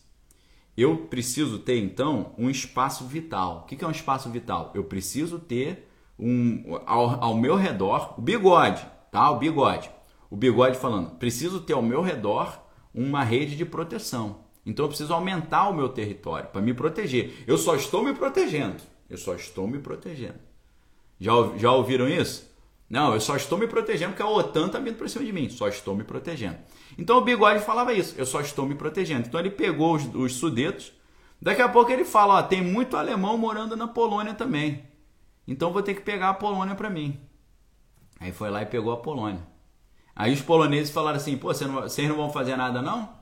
eu preciso ter então um espaço vital. O que é um espaço vital? Eu preciso ter um ao, ao meu redor o bigode, tá? O bigode. O bigode falando, preciso ter ao meu redor uma rede de proteção. Então eu preciso aumentar o meu território para me proteger. Eu só estou me protegendo. Eu só estou me protegendo. Já, já ouviram isso? Não, eu só estou me protegendo porque a OTAN está vindo para cima de mim. Só estou me protegendo. Então o Bigode falava isso. Eu só estou me protegendo. Então ele pegou os, os sudetos. Daqui a pouco ele fala: ó, tem muito alemão morando na Polônia também. Então vou ter que pegar a Polônia para mim. Aí foi lá e pegou a Polônia. Aí os poloneses falaram assim: pô, vocês não, vocês não vão fazer nada não?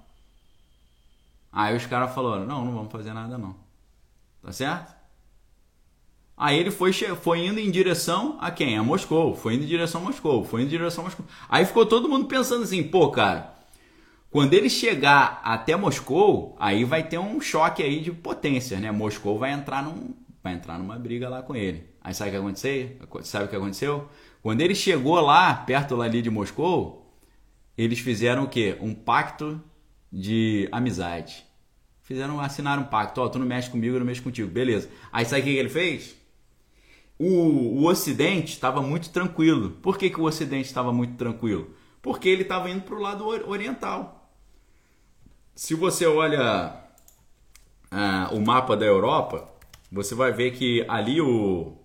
Aí os caras falaram: não, não vamos fazer nada não. Tá certo? Aí ele foi, foi indo em direção a quem? A Moscou. Foi indo em direção a Moscou. Foi indo em direção a Moscou. Aí ficou todo mundo pensando assim, pô, cara, quando ele chegar até Moscou, aí vai ter um choque aí de potência, né? Moscou vai entrar num, vai entrar numa briga lá com ele. Aí sabe o que aconteceu? Sabe o que aconteceu? Quando ele chegou lá, perto ali de Moscou, eles fizeram o quê? Um pacto de amizade. Fizeram, assinaram um pacto. Ó, oh, tu não mexe comigo, eu não mexo contigo. Beleza. Aí sabe o que ele fez? O, o Ocidente estava muito tranquilo. Por que, que o Ocidente estava muito tranquilo? Porque ele estava indo para o lado oriental. Se você olha ah, o mapa da Europa, você vai ver que ali o,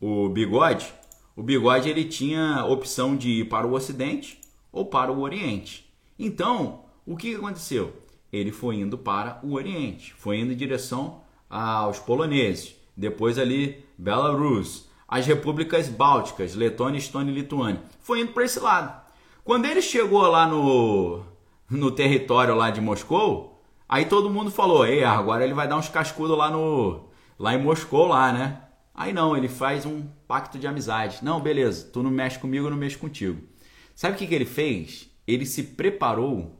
o bigode, o bigode ele tinha opção de ir para o Ocidente ou para o Oriente. Então, o que aconteceu? Ele foi indo para o Oriente, foi indo em direção aos poloneses. Depois ali Belarus, as repúblicas bálticas, Letônia, Estônia e Lituânia. Foi indo para esse lado. Quando ele chegou lá no, no território lá de Moscou, aí todo mundo falou: Ei, agora ele vai dar uns cascudos lá, no, lá em Moscou, lá, né? Aí não, ele faz um pacto de amizade. Não, beleza, tu não mexe comigo, eu não mexo contigo. Sabe o que, que ele fez? Ele se preparou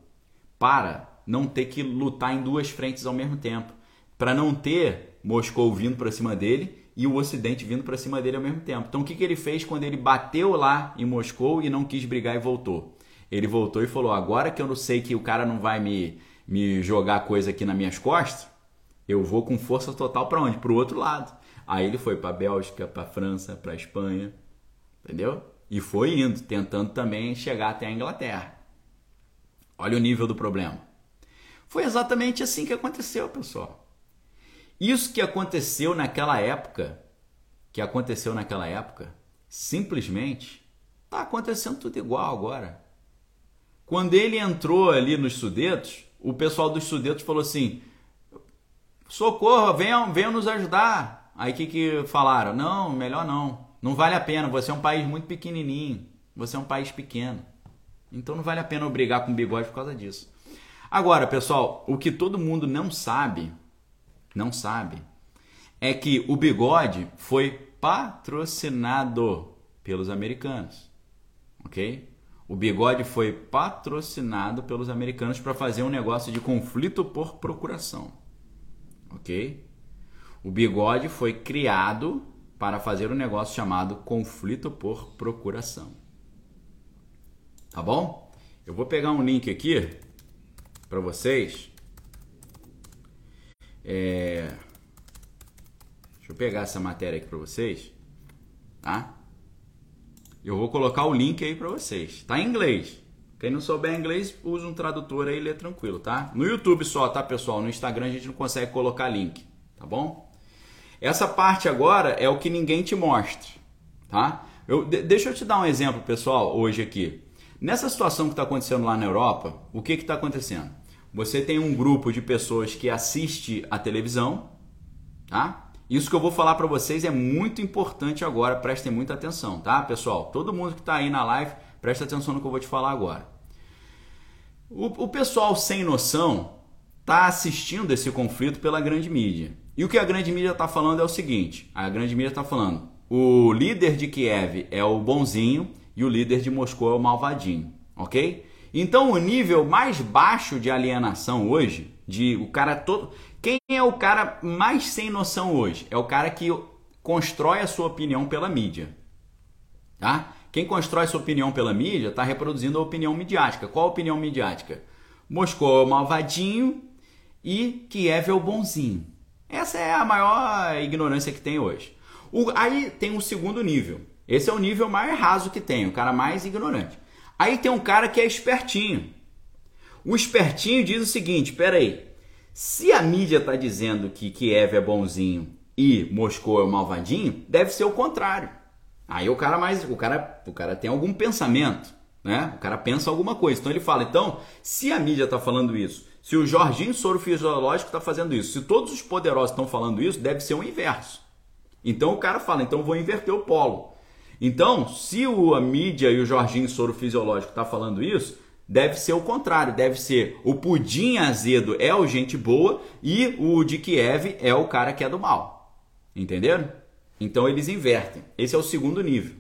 para não ter que lutar em duas frentes ao mesmo tempo. Para não ter Moscou vindo para cima dele e o Ocidente vindo para cima dele ao mesmo tempo. Então o que, que ele fez quando ele bateu lá em Moscou e não quis brigar e voltou? Ele voltou e falou: agora que eu não sei que o cara não vai me, me jogar coisa aqui nas minhas costas, eu vou com força total para onde? Para o outro lado. Aí ele foi para Bélgica, para França, para Espanha, entendeu? E foi indo, tentando também chegar até a Inglaterra. Olha o nível do problema. Foi exatamente assim que aconteceu, pessoal. Isso que aconteceu naquela época, que aconteceu naquela época, simplesmente está acontecendo tudo igual agora. Quando ele entrou ali nos Sudetos, o pessoal dos Sudetos falou assim: socorro, venham, venham nos ajudar. Aí que, que falaram? Não, melhor não. Não vale a pena, você é um país muito pequenininho. Você é um país pequeno. Então não vale a pena brigar com o bigode por causa disso. Agora, pessoal, o que todo mundo não sabe, não sabe, é que o bigode foi patrocinado pelos americanos, ok? O bigode foi patrocinado pelos americanos para fazer um negócio de conflito por procuração, ok? O bigode foi criado para fazer um negócio chamado conflito por procuração. Tá bom? Eu vou pegar um link aqui para vocês. É... Deixa eu pegar essa matéria aqui para vocês, tá? Eu vou colocar o link aí para vocês. Tá em inglês. Quem não souber inglês, usa um tradutor aí, lê tranquilo, tá? No YouTube só, tá, pessoal? No Instagram a gente não consegue colocar link, tá bom? Essa parte agora é o que ninguém te mostra, tá? Eu, deixa eu te dar um exemplo, pessoal, hoje aqui. Nessa situação que está acontecendo lá na Europa, o que está acontecendo? Você tem um grupo de pessoas que assiste a televisão, tá? Isso que eu vou falar para vocês é muito importante agora, prestem muita atenção, tá, pessoal? Todo mundo que está aí na live, presta atenção no que eu vou te falar agora. O, o pessoal sem noção está assistindo esse conflito pela grande mídia. E o que a grande mídia está falando é o seguinte: a grande mídia está falando, o líder de Kiev é o bonzinho e o líder de Moscou é o malvadinho, ok? Então o nível mais baixo de alienação hoje, de o cara todo, quem é o cara mais sem noção hoje? É o cara que constrói a sua opinião pela mídia, tá? Quem constrói sua opinião pela mídia está reproduzindo a opinião midiática. Qual a opinião midiática? Moscou é o malvadinho e Kiev é o bonzinho. Essa é a maior ignorância que tem hoje. O, aí tem um segundo nível. Esse é o nível mais raso que tem, o cara mais ignorante. Aí tem um cara que é espertinho. O espertinho diz o seguinte: peraí, se a mídia está dizendo que Kiev é bonzinho e Moscou é malvadinho, deve ser o contrário. Aí o cara mais, o cara, o cara tem algum pensamento, né? O cara pensa alguma coisa. Então ele fala: então, se a mídia está falando isso se o Jorginho Soro Fisiológico está fazendo isso, se todos os poderosos estão falando isso, deve ser o inverso. Então o cara fala, então vou inverter o polo. Então, se o, a mídia e o Jorginho Soro Fisiológico está falando isso, deve ser o contrário, deve ser o pudim azedo é o gente boa e o de Kiev é o cara que é do mal. Entenderam? Então eles invertem. Esse é o segundo nível.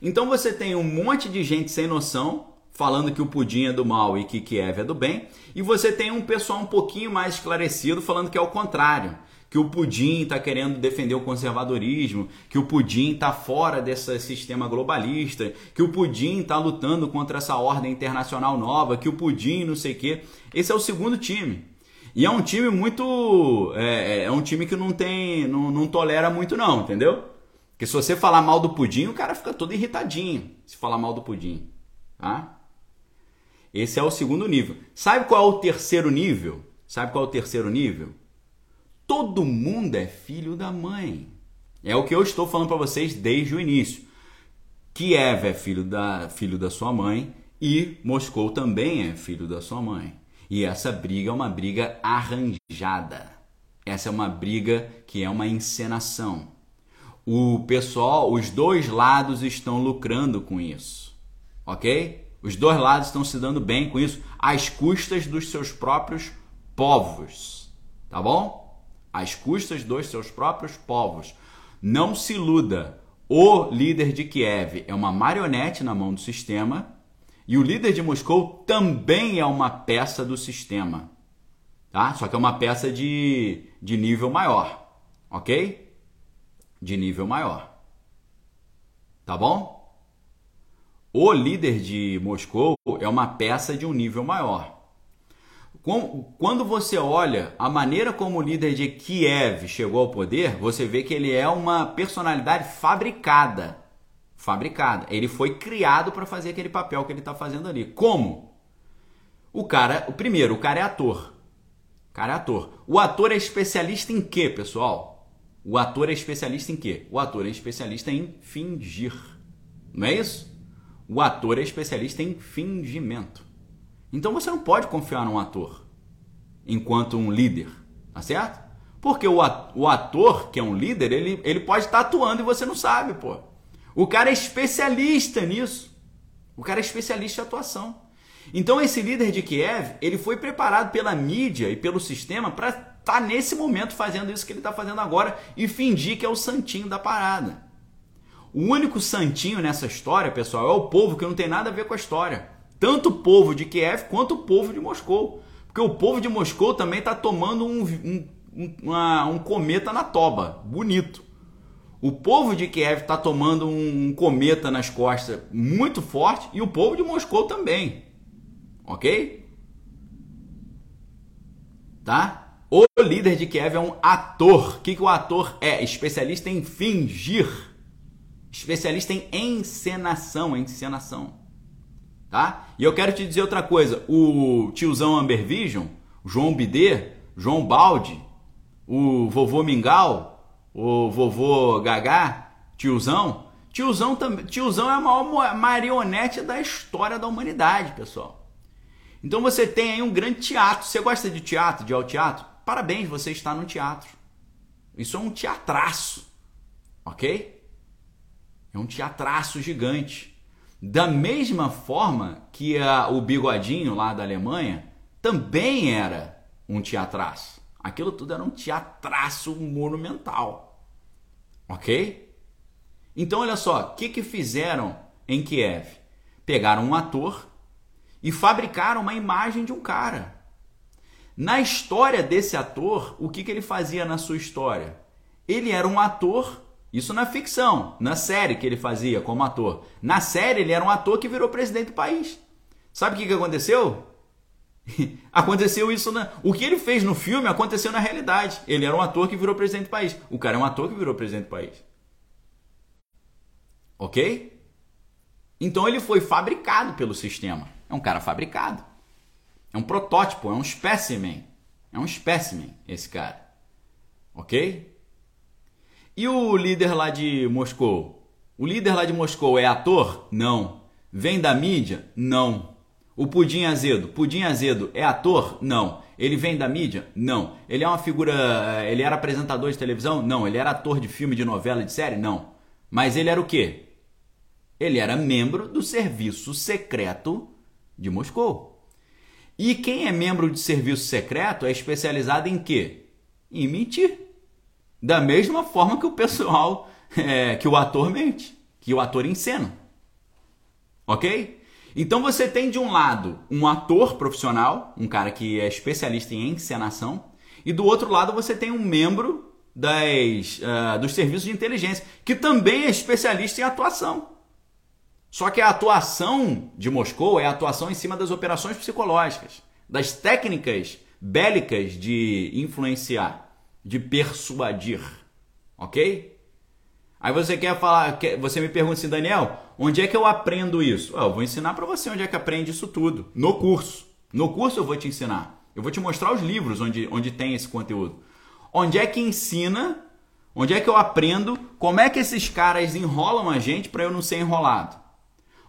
Então você tem um monte de gente sem noção falando que o pudim é do mal e que Kiev é do bem, e você tem um pessoal um pouquinho mais esclarecido falando que é o contrário, que o pudim está querendo defender o conservadorismo, que o pudim está fora desse sistema globalista, que o pudim está lutando contra essa ordem internacional nova, que o pudim não sei o quê. Esse é o segundo time. E é um time muito. É, é, é um time que não tem. Não, não tolera muito, não, entendeu? Porque se você falar mal do pudim, o cara fica todo irritadinho se falar mal do pudim. Tá? Esse é o segundo nível. Sabe qual é o terceiro nível? Sabe qual é o terceiro nível? Todo mundo é filho da mãe. É o que eu estou falando para vocês desde o início. Kiev é filho da, filho da sua mãe e Moscou também é filho da sua mãe. E essa briga é uma briga arranjada. Essa é uma briga que é uma encenação. O pessoal, os dois lados estão lucrando com isso. Ok? Os dois lados estão se dando bem com isso, às custas dos seus próprios povos. Tá bom? Às custas dos seus próprios povos. Não se iluda. O líder de Kiev é uma marionete na mão do sistema e o líder de Moscou também é uma peça do sistema. Tá? Só que é uma peça de, de nível maior. Ok? De nível maior. Tá bom? O líder de Moscou é uma peça de um nível maior. Quando você olha a maneira como o líder de Kiev chegou ao poder, você vê que ele é uma personalidade fabricada. Fabricada. Ele foi criado para fazer aquele papel que ele está fazendo ali. Como? O cara, o primeiro, o cara é ator. O cara é ator. O ator é especialista em quê, pessoal? O ator é especialista em quê? O ator é especialista em fingir. Não é isso? O ator é especialista em fingimento. Então você não pode confiar num ator enquanto um líder, tá certo? Porque o ator, que é um líder, ele, ele pode estar atuando e você não sabe, pô. O cara é especialista nisso. O cara é especialista em atuação. Então esse líder de Kiev, ele foi preparado pela mídia e pelo sistema para estar tá nesse momento fazendo isso que ele está fazendo agora e fingir que é o santinho da parada. O único santinho nessa história, pessoal, é o povo que não tem nada a ver com a história. Tanto o povo de Kiev quanto o povo de Moscou. Porque o povo de Moscou também está tomando um, um, uma, um cometa na toba. Bonito. O povo de Kiev está tomando um cometa nas costas muito forte e o povo de Moscou também. Ok? Tá? O líder de Kiev é um ator. O que, que o ator é? Especialista em fingir. Especialista em encenação. Encenação. Tá? E eu quero te dizer outra coisa. O tiozão Amber Vision, João Bidê, João Balde, o vovô Mingau, o vovô Gagá, tiozão, tiozão, tiozão é a maior marionete da história da humanidade, pessoal. Então você tem aí um grande teatro. Você gosta de teatro, de ao teatro? Parabéns, você está no teatro. Isso é um teatraço, ok? É um teatraço gigante. Da mesma forma que a, o bigodinho lá da Alemanha também era um teatraço. Aquilo tudo era um teatraço monumental. Ok? Então, olha só, o que, que fizeram em Kiev? Pegaram um ator e fabricaram uma imagem de um cara. Na história desse ator, o que, que ele fazia na sua história? Ele era um ator, isso na ficção, na série que ele fazia como ator. Na série, ele era um ator que virou presidente do país. Sabe o que, que aconteceu? *laughs* aconteceu isso na. O que ele fez no filme aconteceu na realidade. Ele era um ator que virou presidente do país. O cara é um ator que virou presidente do país. Ok? Então ele foi fabricado pelo sistema. É um cara fabricado. É um protótipo, é um espécimen. É um espécimen esse cara. Ok? E o líder lá de Moscou? O líder lá de Moscou é ator? Não. Vem da mídia? Não. O Pudim Azedo. Pudim Azedo é ator? Não. Ele vem da mídia? Não. Ele é uma figura. Eh, ele era apresentador de televisão? Não. Ele era ator de filme, de novela, de série? Não. Mas ele era o quê? Ele era membro do serviço secreto de Moscou. E quem é membro de serviço secreto é especializado em quê? Em mentir. Da mesma forma que o pessoal, *laughs* é, que o ator mente, que o ator encena. Ok? Então você tem de um lado um ator profissional, um cara que é especialista em encenação, e do outro lado você tem um membro das, uh, dos serviços de inteligência, que também é especialista em atuação. Só que a atuação de Moscou é a atuação em cima das operações psicológicas, das técnicas bélicas de influenciar, de persuadir, ok? Aí você quer falar, você me pergunta assim, Daniel, onde é que eu aprendo isso? eu vou ensinar para você onde é que aprende isso tudo, no curso. No curso eu vou te ensinar. Eu vou te mostrar os livros onde, onde tem esse conteúdo. Onde é que ensina, onde é que eu aprendo, como é que esses caras enrolam a gente para eu não ser enrolado.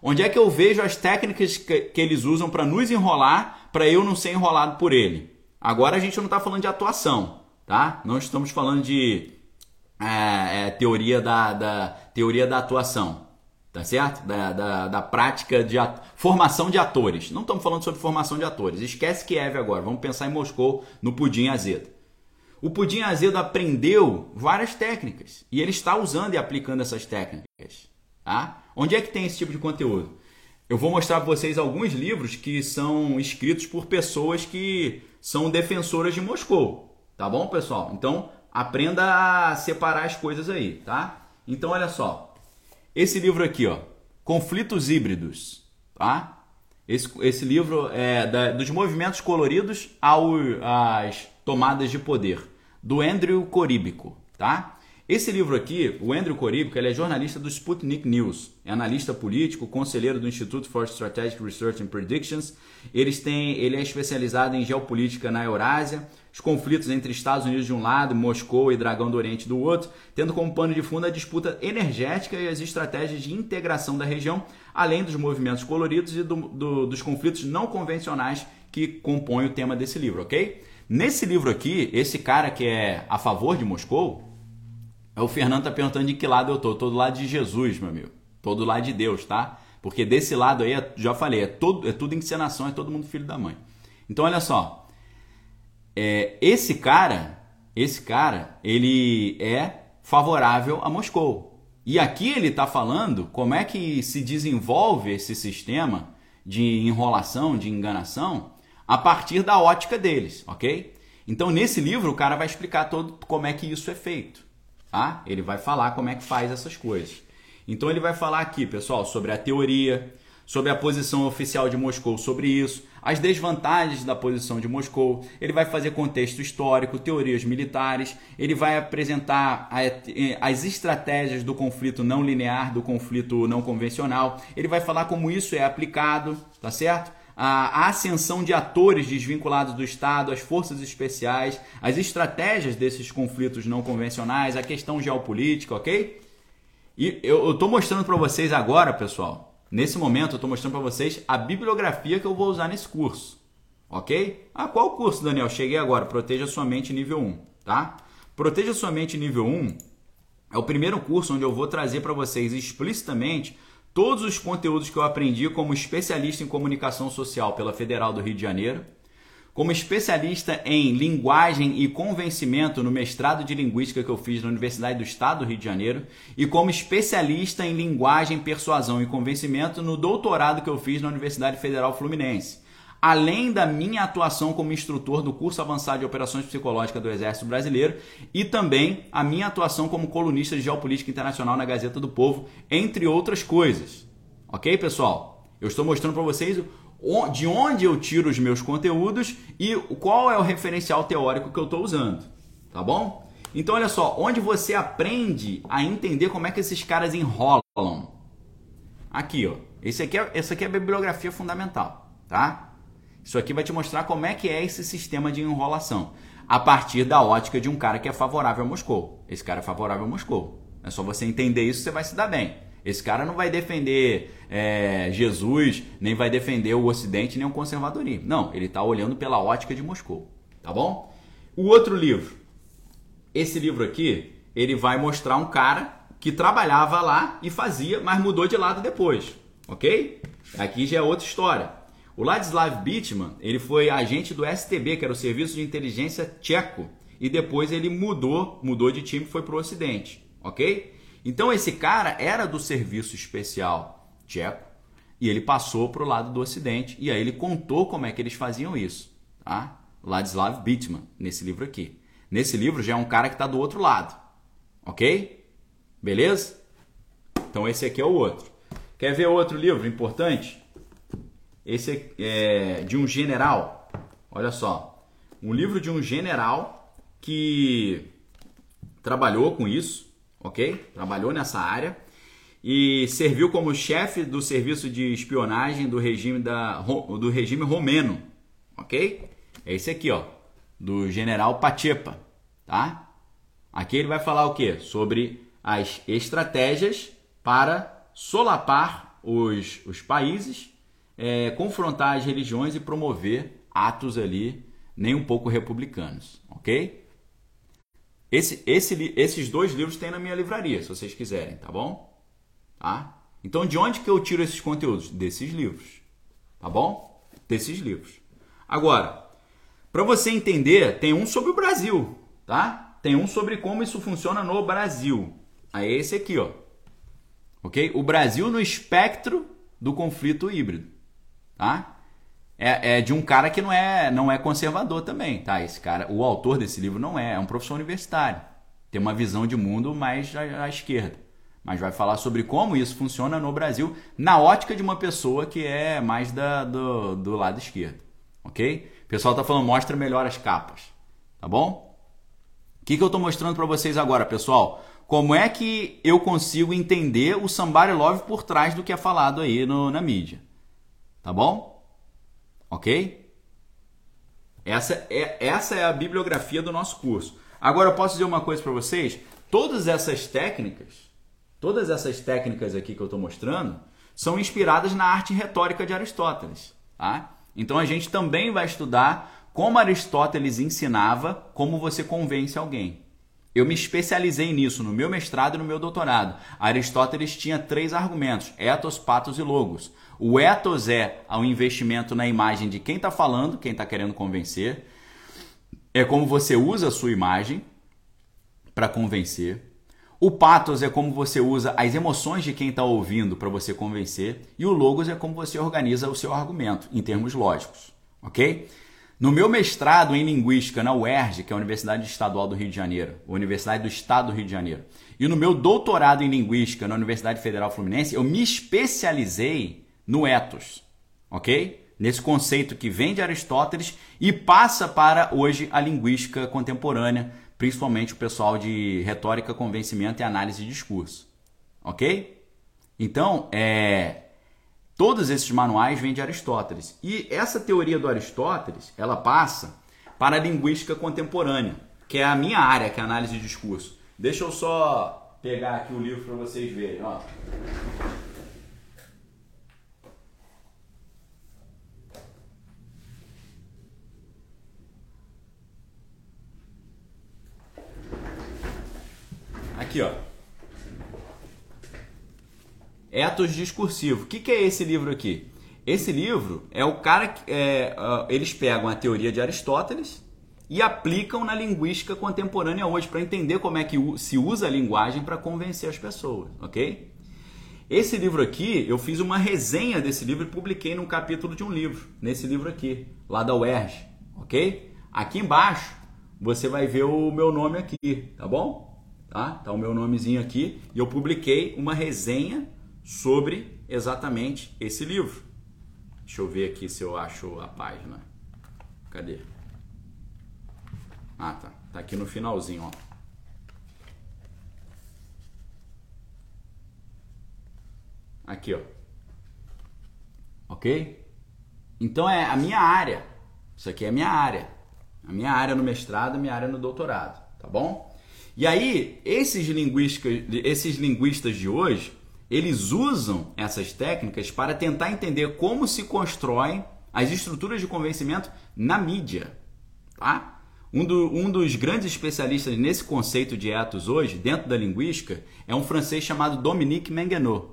Onde é que eu vejo as técnicas que, que eles usam para nos enrolar, para eu não ser enrolado por ele. Agora a gente não está falando de atuação, tá? Não estamos falando de é, é, teoria, da, da, teoria da atuação, tá certo? Da, da, da prática de at... formação de atores. Não estamos falando sobre formação de atores. Esquece Kiev agora. Vamos pensar em Moscou no Pudim Azedo. O Pudim Azedo aprendeu várias técnicas e ele está usando e aplicando essas técnicas. Tá? Onde é que tem esse tipo de conteúdo? Eu vou mostrar para vocês alguns livros que são escritos por pessoas que são defensoras de Moscou. Tá bom, pessoal? Então, aprenda a separar as coisas aí, tá? Então olha só, esse livro aqui, ó, Conflitos Híbridos, tá? Esse, esse livro é da, dos movimentos coloridos ao, às tomadas de poder, do Andrew Coríbico, tá? Esse livro aqui, o Andrew Coríbico, ele é jornalista do Sputnik News, é analista político, conselheiro do Institute for Strategic Research and Predictions. Eles têm, ele é especializado em geopolítica na Eurásia, os conflitos entre Estados Unidos de um lado, Moscou e Dragão do Oriente do outro, tendo como pano de fundo a disputa energética e as estratégias de integração da região, além dos movimentos coloridos e do, do, dos conflitos não convencionais que compõem o tema desse livro, ok? Nesse livro aqui, esse cara que é a favor de Moscou, o Fernando tá perguntando de que lado eu tô. Tô do lado de Jesus, meu amigo. Tô do lado de Deus, tá? Porque desse lado aí, já falei, é, todo, é tudo encenação, é todo mundo filho da mãe. Então olha só, é, esse cara, esse cara, ele é favorável a Moscou. E aqui ele está falando como é que se desenvolve esse sistema de enrolação, de enganação, a partir da ótica deles, ok? Então nesse livro o cara vai explicar todo como é que isso é feito, tá? Ele vai falar como é que faz essas coisas. Então ele vai falar aqui, pessoal, sobre a teoria, sobre a posição oficial de Moscou sobre isso, as desvantagens da posição de Moscou, ele vai fazer contexto histórico, teorias militares, ele vai apresentar as estratégias do conflito não linear, do conflito não convencional, ele vai falar como isso é aplicado, tá certo? A ascensão de atores desvinculados do Estado, as forças especiais, as estratégias desses conflitos não convencionais, a questão geopolítica, ok? E eu estou mostrando para vocês agora, pessoal, nesse momento eu estou mostrando para vocês a bibliografia que eu vou usar nesse curso. Ok? Ah, qual curso, Daniel? Cheguei agora. Proteja sua mente nível 1, tá? Proteja sua mente nível 1 é o primeiro curso onde eu vou trazer para vocês explicitamente todos os conteúdos que eu aprendi como especialista em comunicação social pela Federal do Rio de Janeiro como especialista em linguagem e convencimento no mestrado de linguística que eu fiz na Universidade do Estado do Rio de Janeiro e como especialista em linguagem, persuasão e convencimento no doutorado que eu fiz na Universidade Federal Fluminense. Além da minha atuação como instrutor do curso avançado de operações psicológicas do Exército Brasileiro e também a minha atuação como colunista de geopolítica internacional na Gazeta do Povo, entre outras coisas. Ok, pessoal? Eu estou mostrando para vocês de onde eu tiro os meus conteúdos e qual é o referencial teórico que eu estou usando, tá bom? Então olha só, onde você aprende a entender como é que esses caras enrolam. Aqui, ó. Esse aqui é, essa aqui é a bibliografia fundamental, tá? Isso aqui vai te mostrar como é que é esse sistema de enrolação a partir da ótica de um cara que é favorável a Moscou. Esse cara é favorável a Moscou. É só você entender isso, você vai se dar bem. Esse cara não vai defender é, Jesus, nem vai defender o Ocidente, nem o conservadorismo. Não, ele está olhando pela ótica de Moscou. Tá bom? O outro livro. Esse livro aqui, ele vai mostrar um cara que trabalhava lá e fazia, mas mudou de lado depois. Ok? Aqui já é outra história. O Ladislav Bitman, ele foi agente do STB, que era o Serviço de Inteligência Tcheco, e depois ele mudou, mudou de time e foi para o Ocidente, ok? Então esse cara era do serviço especial tcheco e ele passou para o lado do Ocidente e aí ele contou como é que eles faziam isso, tá? Ladislav Bitman, nesse livro aqui. Nesse livro já é um cara que está do outro lado, ok? Beleza? Então esse aqui é o outro. Quer ver outro livro importante? Esse é de um general. Olha só, um livro de um general que trabalhou com isso ok? Trabalhou nessa área e serviu como chefe do serviço de espionagem do regime, da, do regime romeno, ok? É esse aqui, ó, do general Pachepa, tá? Aqui ele vai falar o que? Sobre as estratégias para solapar os, os países, é, confrontar as religiões e promover atos ali nem um pouco republicanos, ok? Esse, esse, esses dois livros tem na minha livraria, se vocês quiserem, tá bom? Tá? Então, de onde que eu tiro esses conteúdos? Desses livros, tá bom? Desses livros. Agora, para você entender, tem um sobre o Brasil, tá? Tem um sobre como isso funciona no Brasil. Aí é esse aqui, ó. Ok? O Brasil no espectro do conflito híbrido, tá? É, é, de um cara que não é, não é conservador também, tá? Esse cara, o autor desse livro não é, é um professor universitário. Tem uma visão de mundo mais à, à esquerda. Mas vai falar sobre como isso funciona no Brasil na ótica de uma pessoa que é mais da, do, do lado esquerdo. Ok? O pessoal tá falando, mostra melhor as capas. Tá bom? O que, que eu estou mostrando para vocês agora, pessoal? Como é que eu consigo entender o Somebody Love por trás do que é falado aí no, na mídia? Tá bom? Ok? Essa é, essa é a bibliografia do nosso curso. Agora eu posso dizer uma coisa para vocês: todas essas técnicas, todas essas técnicas aqui que eu estou mostrando, são inspiradas na arte retórica de Aristóteles. Tá? Então a gente também vai estudar como Aristóteles ensinava como você convence alguém. Eu me especializei nisso no meu mestrado e no meu doutorado. Aristóteles tinha três argumentos: ethos, patos e logos. O ethos é o investimento na imagem de quem está falando, quem está querendo convencer. É como você usa a sua imagem para convencer. O pathos é como você usa as emoções de quem está ouvindo para você convencer. E o logos é como você organiza o seu argumento em termos lógicos. Ok? No meu mestrado em Linguística na UERJ, que é a Universidade Estadual do Rio de Janeiro, Universidade do Estado do Rio de Janeiro, e no meu doutorado em Linguística na Universidade Federal Fluminense, eu me especializei no ethos, ok? Nesse conceito que vem de Aristóteles e passa para hoje a linguística contemporânea, principalmente o pessoal de retórica, convencimento e análise de discurso, ok? Então, é, Todos esses manuais vêm de Aristóteles. E essa teoria do Aristóteles, ela passa para a linguística contemporânea, que é a minha área, que é a análise de discurso. Deixa eu só pegar aqui o livro para vocês verem. Ó. Aqui, ó. Etos discursivo. O que, que é esse livro aqui? Esse livro é o cara que é, eles pegam a teoria de Aristóteles e aplicam na linguística contemporânea hoje para entender como é que se usa a linguagem para convencer as pessoas, ok? Esse livro aqui, eu fiz uma resenha desse livro e publiquei num capítulo de um livro, nesse livro aqui, lá da UERJ, ok? Aqui embaixo você vai ver o meu nome aqui, tá bom? Tá? Tá o meu nomezinho aqui e eu publiquei uma resenha sobre exatamente esse livro. Deixa eu ver aqui se eu acho a página. Cadê? Ah, tá. Tá aqui no finalzinho, ó. Aqui, ó. Ok? Então é a minha área. Isso aqui é a minha área. A minha área no mestrado, a minha área no doutorado, tá bom? E aí, esses esses linguistas de hoje, eles usam essas técnicas para tentar entender como se constroem as estruturas de convencimento na mídia. Tá? Um, do, um dos grandes especialistas nesse conceito de ethos hoje, dentro da linguística, é um francês chamado Dominique Mengenot.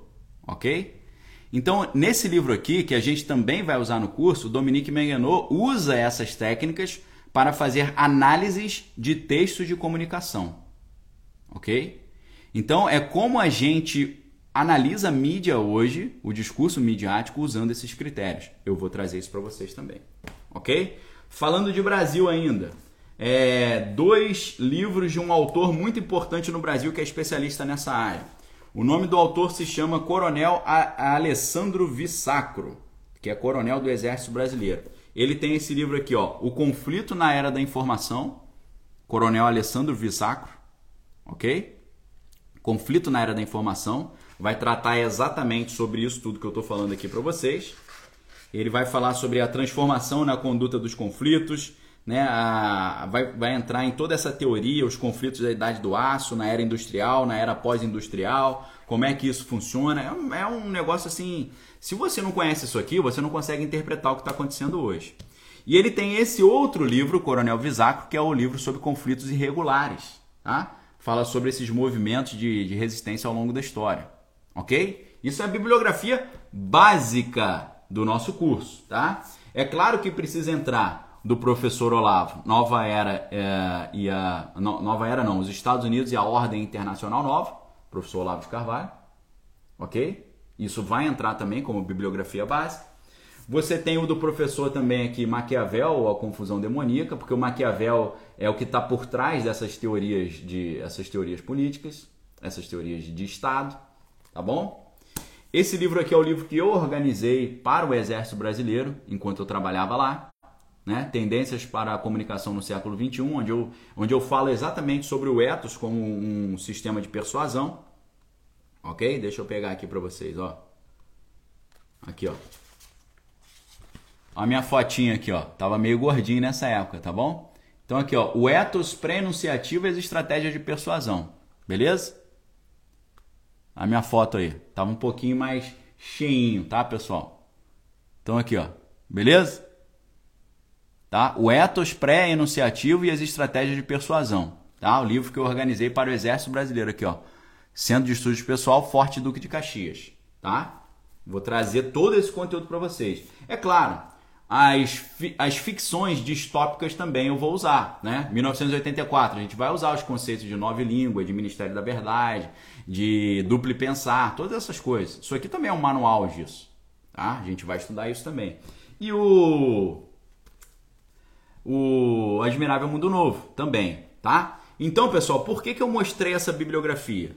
Ok? Então, nesse livro aqui, que a gente também vai usar no curso, Dominique Mengenot usa essas técnicas para fazer análises de textos de comunicação. Ok? Então, é como a gente analisa a mídia hoje, o discurso midiático, usando esses critérios. Eu vou trazer isso para vocês também. Ok? Falando de Brasil ainda, é, dois livros de um autor muito importante no Brasil que é especialista nessa área. O nome do autor se chama Coronel Alessandro Vissacro, que é coronel do Exército Brasileiro. Ele tem esse livro aqui, ó, O Conflito na Era da Informação, Coronel Alessandro Vissacro, ok? Conflito na Era da Informação vai tratar exatamente sobre isso tudo que eu estou falando aqui para vocês. Ele vai falar sobre a transformação na conduta dos conflitos, né? A, vai, vai entrar em toda essa teoria, os conflitos da idade do aço, na era industrial, na era pós-industrial, como é que isso funciona. É um, é um negócio assim. Se você não conhece isso aqui, você não consegue interpretar o que está acontecendo hoje. E ele tem esse outro livro, Coronel Visaco, que é o livro sobre conflitos irregulares. Tá? Fala sobre esses movimentos de, de resistência ao longo da história ok? Isso é a bibliografia básica do nosso curso, tá? É claro que precisa entrar do professor Olavo, Nova Era é, e a no, Nova Era não, os Estados Unidos e a Ordem Internacional Nova, professor Olavo de Carvalho, ok? Isso vai entrar também como bibliografia básica. Você tem o do professor também aqui, Maquiavel, ou a confusão demoníaca, porque o Maquiavel é o que está por trás dessas teorias de essas teorias políticas, essas teorias de Estado tá bom? Esse livro aqui é o livro que eu organizei para o Exército Brasileiro enquanto eu trabalhava lá. Né? Tendências para a comunicação no século XXI, onde eu, onde eu falo exatamente sobre o ethos como um sistema de persuasão. Ok? Deixa eu pegar aqui para vocês. Ó. Aqui, ó. A minha fotinha aqui, ó. Tava meio gordinho nessa época, tá bom? Então aqui, ó. O ethos pré-enunciativo e as estratégias de persuasão. Beleza? A minha foto aí. Tava um pouquinho mais cheinho, tá, pessoal? Então aqui, ó. Beleza? Tá? O ethos pré-enunciativo e as estratégias de persuasão. tá? O livro que eu organizei para o Exército Brasileiro aqui, ó. Centro de Estudos Pessoal Forte Duque de Caxias, tá? Vou trazer todo esse conteúdo para vocês. É claro, as, as ficções distópicas também eu vou usar, né? 1984, a gente vai usar os conceitos de nova língua, de Ministério da Verdade, de duplo pensar, todas essas coisas. Isso aqui também é um manual disso, tá? A gente vai estudar isso também. E o o Admirável Mundo Novo também, tá? Então, pessoal, por que, que eu mostrei essa bibliografia?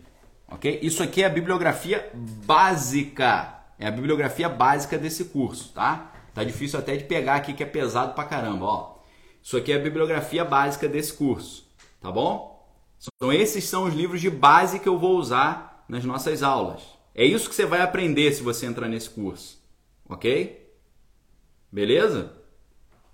Ok? Isso aqui é a bibliografia básica. É a bibliografia básica desse curso, tá? Tá difícil até de pegar aqui que é pesado pra caramba, ó. Isso aqui é a bibliografia básica desse curso, tá bom? Então esses são os livros de base que eu vou usar nas nossas aulas. É isso que você vai aprender se você entrar nesse curso, ok? Beleza?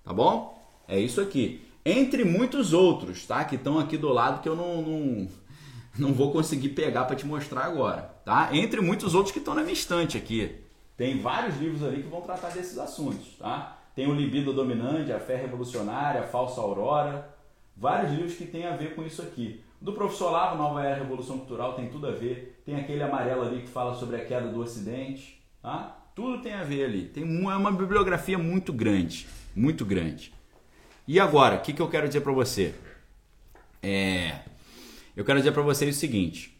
Tá bom? É isso aqui. Entre muitos outros, tá? Que estão aqui do lado que eu não, não, *laughs* não vou conseguir pegar para te mostrar agora, tá? Entre muitos outros que estão na minha estante aqui. Tem vários livros ali que vão tratar desses assuntos, tá? Tem o Libido Dominante, a Fé Revolucionária, a Falsa Aurora, vários livros que têm a ver com isso aqui. Do Professor Lavo, Nova Era Revolução Cultural, tem tudo a ver. Tem aquele amarelo ali que fala sobre a queda do Ocidente, tá? Tudo tem a ver ali. Tem é uma bibliografia muito grande, muito grande. E agora, o que, que eu quero dizer para você? É, eu quero dizer para você o seguinte: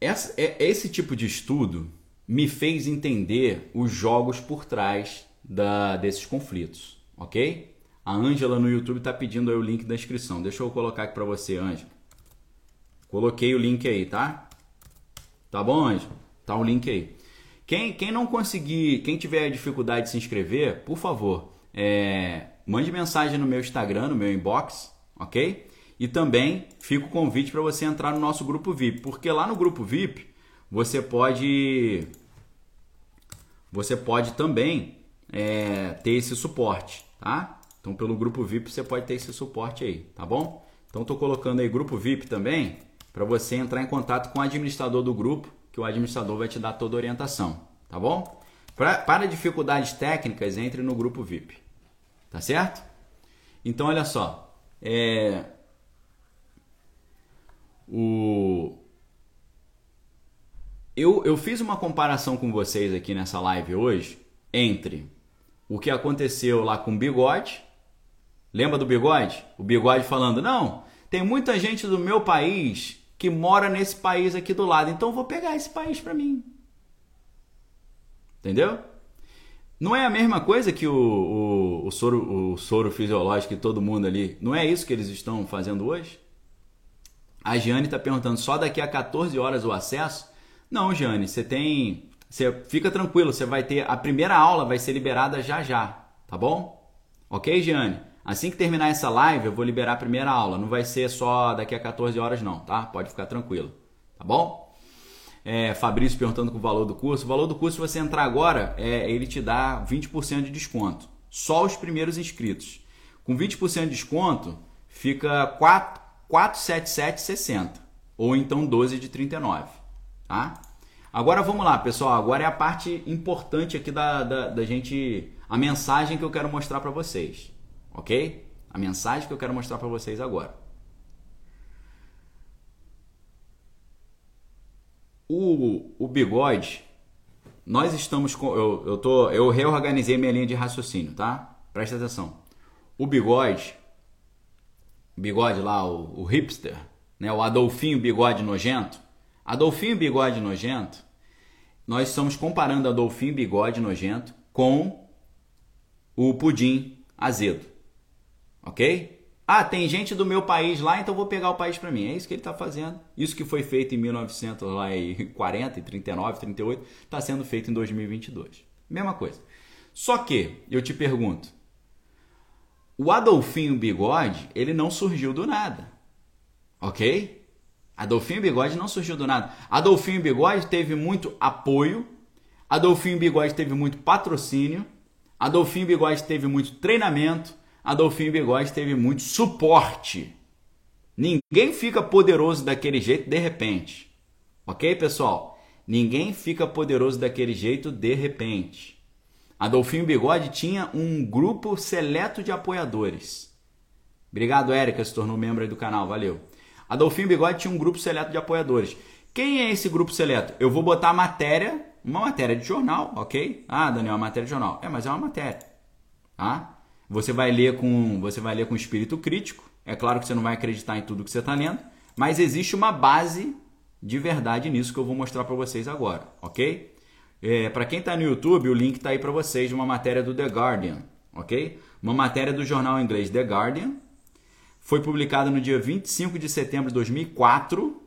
essa, é, esse tipo de estudo me fez entender os jogos por trás da, desses conflitos, ok? A Ângela no YouTube está pedindo aí o link da inscrição. Deixa eu colocar aqui para você, Ângela. Coloquei o link aí, tá? Tá bom, Ângela? Tá o link aí. Quem, quem não conseguir, quem tiver dificuldade de se inscrever, por favor, é, mande mensagem no meu Instagram, no meu inbox, ok? E também fica o convite para você entrar no nosso grupo VIP, porque lá no grupo VIP você pode você pode também é, ter esse suporte, tá? Então pelo grupo VIP você pode ter esse suporte aí, tá bom? Então estou colocando aí grupo VIP também para você entrar em contato com o administrador do grupo, que o administrador vai te dar toda a orientação, tá bom? Pra, para dificuldades técnicas, entre no grupo VIP. Tá certo? Então, olha só. É... O... Eu, eu fiz uma comparação com vocês aqui nessa live hoje entre o que aconteceu lá com o Bigode. Lembra do Bigode? O Bigode falando: Não, tem muita gente do meu país que mora nesse país aqui do lado, então vou pegar esse país para mim. Entendeu? Não é a mesma coisa que o, o, o, soro, o soro fisiológico e todo mundo ali. Não é isso que eles estão fazendo hoje? A Jane está perguntando só daqui a 14 horas o acesso? Não, Jane, você tem. Você fica tranquilo, você vai ter. A primeira aula vai ser liberada já já, tá bom? Ok, Jane? Assim que terminar essa live, eu vou liberar a primeira aula. Não vai ser só daqui a 14 horas, não, tá? Pode ficar tranquilo, tá bom? É, Fabrício perguntando com o valor do curso. O valor do curso, se você entrar agora, é, ele te dá 20% de desconto. Só os primeiros inscritos. Com 20% de desconto, fica 477,60 ou então 12 de 39, tá? Agora vamos lá, pessoal. Agora é a parte importante aqui da, da, da gente, a mensagem que eu quero mostrar para vocês, ok? A mensagem que eu quero mostrar para vocês agora. O, o bigode, nós estamos com. Eu, eu, tô, eu reorganizei minha linha de raciocínio, tá? Presta atenção. O bigode, bigode lá, o, o hipster, né? o Adolfinho Bigode Nojento. Adolfinho Bigode Nojento, nós estamos comparando Adolfinho Bigode Nojento com o pudim azedo. Ok? Ah, tem gente do meu país lá, então vou pegar o país para mim. É isso que ele está fazendo. Isso que foi feito em 1940, 39, 38, está sendo feito em 2022. Mesma coisa. Só que, eu te pergunto, o Adolfinho Bigode, ele não surgiu do nada. Ok? Adolfinho Bigode não surgiu do nada. Adolfinho Bigode teve muito apoio. Adolfinho Bigode teve muito patrocínio. Adolfinho Bigode teve muito treinamento. Adolfinho Bigode teve muito suporte. Ninguém fica poderoso daquele jeito de repente. Ok, pessoal? Ninguém fica poderoso daquele jeito de repente. Adolfinho Bigode tinha um grupo seleto de apoiadores. Obrigado, Érica, se tornou membro do canal, valeu. Adolfinho Bigode tinha um grupo seleto de apoiadores. Quem é esse grupo seleto? Eu vou botar matéria, uma matéria de jornal, ok? Ah, Daniel, uma matéria de jornal. É, mas é uma matéria. Tá? Você vai ler com, você vai ler com espírito crítico. É claro que você não vai acreditar em tudo que você está lendo, mas existe uma base de verdade nisso que eu vou mostrar para vocês agora, ok? É, para quem está no YouTube, o link está aí para vocês de uma matéria do The Guardian, ok? Uma matéria do jornal inglês The Guardian. Foi publicada no dia 25 de setembro de 2004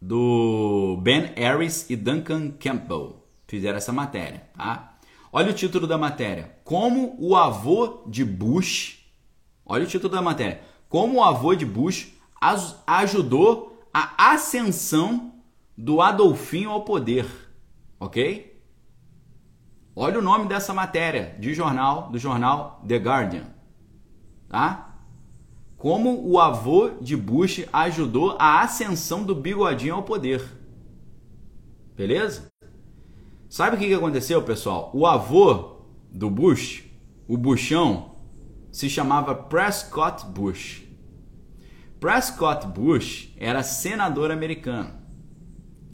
do Ben Harris e Duncan Campbell. Fizeram essa matéria, tá? Olha o título da matéria. Como o avô de Bush. Olha o título da matéria. Como o avô de Bush ajudou a ascensão do Adolfinho ao poder. Ok? Olha o nome dessa matéria de jornal, do jornal The Guardian. Tá? Como o avô de Bush ajudou a ascensão do bigodinho ao poder. Beleza? Sabe o que aconteceu, pessoal? O avô do Bush, o Bushão, se chamava Prescott Bush. Prescott Bush era senador americano.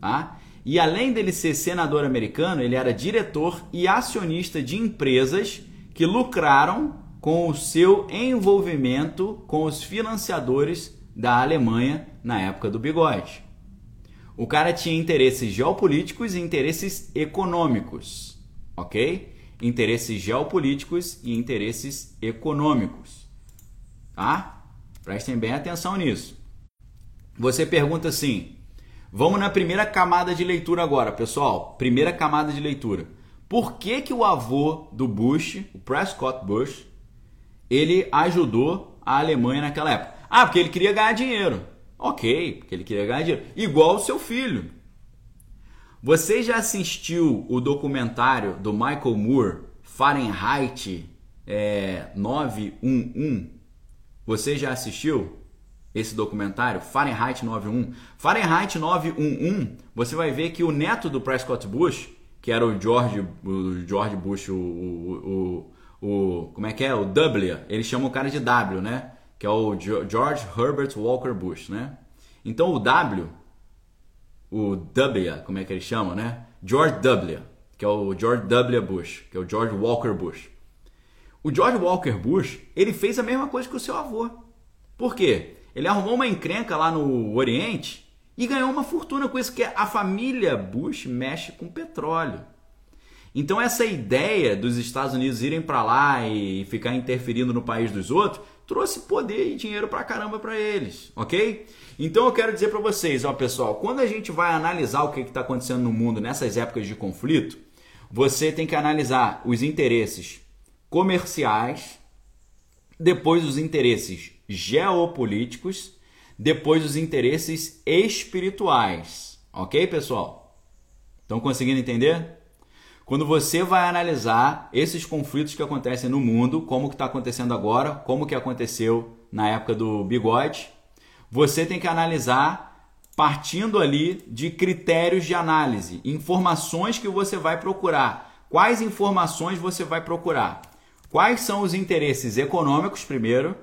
Tá? E além dele ser senador americano, ele era diretor e acionista de empresas que lucraram com o seu envolvimento com os financiadores da Alemanha na época do bigode. O cara tinha interesses geopolíticos e interesses econômicos, ok? Interesses geopolíticos e interesses econômicos, tá? Prestem bem atenção nisso. Você pergunta assim: vamos na primeira camada de leitura agora, pessoal. Primeira camada de leitura. Por que, que o avô do Bush, o Prescott Bush, ele ajudou a Alemanha naquela época? Ah, porque ele queria ganhar dinheiro. Ok, porque ele queria ganhar dinheiro. Igual o seu filho. Você já assistiu o documentário do Michael Moore, Fahrenheit é, 911? Você já assistiu esse documentário, Fahrenheit 911? Fahrenheit 911, você vai ver que o neto do Prescott Bush, que era o George, o George Bush, o, o, o, o como é que é? O W, ele chama o cara de W, né? que é o George Herbert Walker Bush, né? Então o W, o W, como é que ele chama, né? George W, que é o George W. Bush, que é o George Walker Bush. O George Walker Bush, ele fez a mesma coisa que o seu avô. Por quê? Ele arrumou uma encrenca lá no Oriente e ganhou uma fortuna com isso, que a família Bush mexe com petróleo. Então essa ideia dos Estados Unidos irem para lá e ficar interferindo no país dos outros trouxe poder e dinheiro pra caramba para eles, ok? Então eu quero dizer para vocês, ó pessoal, quando a gente vai analisar o que está acontecendo no mundo nessas épocas de conflito, você tem que analisar os interesses comerciais, depois os interesses geopolíticos, depois os interesses espirituais, ok, pessoal? Estão conseguindo entender? Quando você vai analisar esses conflitos que acontecem no mundo, como que está acontecendo agora, como que aconteceu na época do bigode, você tem que analisar partindo ali de critérios de análise, informações que você vai procurar. Quais informações você vai procurar? Quais são os interesses econômicos, primeiro,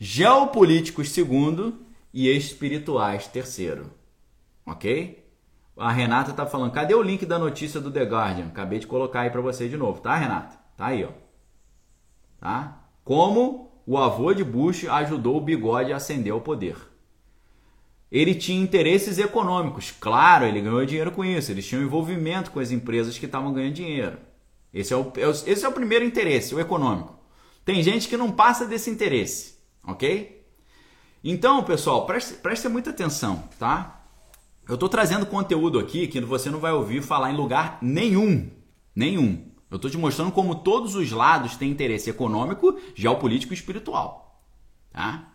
geopolíticos, segundo, e espirituais, terceiro. Ok? A Renata tá falando, cadê o link da notícia do The Guardian? Acabei de colocar aí para você de novo, tá, Renata? Tá aí, ó. Tá? Como o avô de Bush ajudou o bigode a ascender ao poder. Ele tinha interesses econômicos, claro, ele ganhou dinheiro com isso. Eles tinham envolvimento com as empresas que estavam ganhando dinheiro. Esse é, o, é esse é o primeiro interesse, o econômico. Tem gente que não passa desse interesse, ok? Então, pessoal, preste, preste muita atenção, tá? Eu estou trazendo conteúdo aqui que você não vai ouvir falar em lugar nenhum. Nenhum. Eu estou te mostrando como todos os lados têm interesse econômico, geopolítico e espiritual. Tá?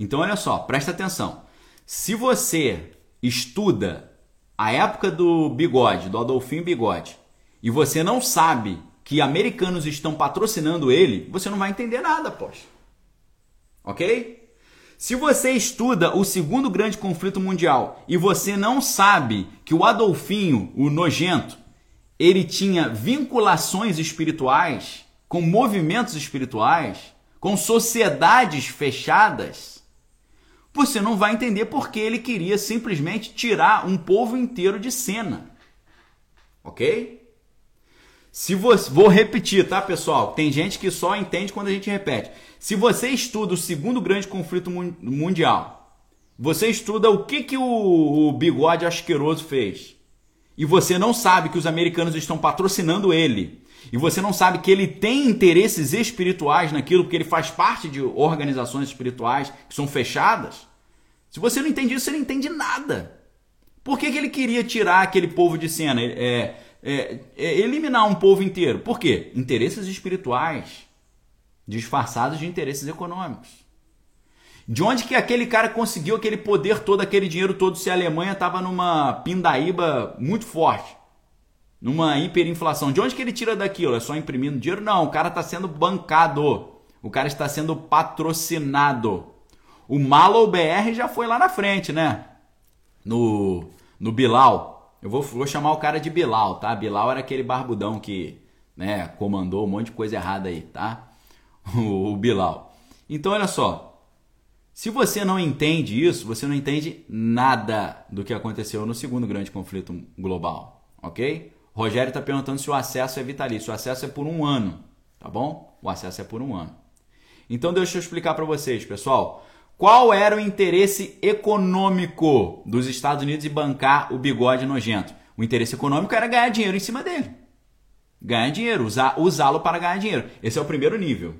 Então, olha só, presta atenção. Se você estuda a época do bigode, do Adolfinho Bigode, e você não sabe que americanos estão patrocinando ele, você não vai entender nada, poxa. Ok? Se você estuda o segundo grande conflito mundial e você não sabe que o Adolfinho, o nojento, ele tinha vinculações espirituais com movimentos espirituais, com sociedades fechadas, você não vai entender porque ele queria simplesmente tirar um povo inteiro de cena. Ok? Se você, vou repetir, tá, pessoal? Tem gente que só entende quando a gente repete. Se você estuda o segundo grande conflito mundial, você estuda o que, que o, o bigode asqueroso fez, e você não sabe que os americanos estão patrocinando ele, e você não sabe que ele tem interesses espirituais naquilo, porque ele faz parte de organizações espirituais que são fechadas, se você não entende isso, você não entende nada. Por que, que ele queria tirar aquele povo de cena? É, é, é eliminar um povo inteiro. Por quê? Interesses espirituais disfarçados de interesses econômicos. De onde que aquele cara conseguiu aquele poder todo, aquele dinheiro todo, se a Alemanha estava numa pindaíba muito forte, numa hiperinflação? De onde que ele tira daquilo? É só imprimindo dinheiro? Não, o cara está sendo bancado, o cara está sendo patrocinado. O Malo BR já foi lá na frente, né? No, no Bilal. Eu vou, vou chamar o cara de Bilal, tá? Bilal era aquele barbudão que né, comandou um monte de coisa errada aí, tá? *laughs* O, Bilal. Então, olha só. Se você não entende isso, você não entende nada do que aconteceu no segundo grande conflito global, ok? Rogério está perguntando se o acesso é vitalício. O acesso é por um ano, tá bom? O acesso é por um ano. Então, deixa eu explicar para vocês, pessoal. Qual era o interesse econômico dos Estados Unidos em bancar o bigode nojento? O interesse econômico era ganhar dinheiro em cima dele. Ganhar dinheiro, usá-lo para ganhar dinheiro. Esse é o primeiro nível.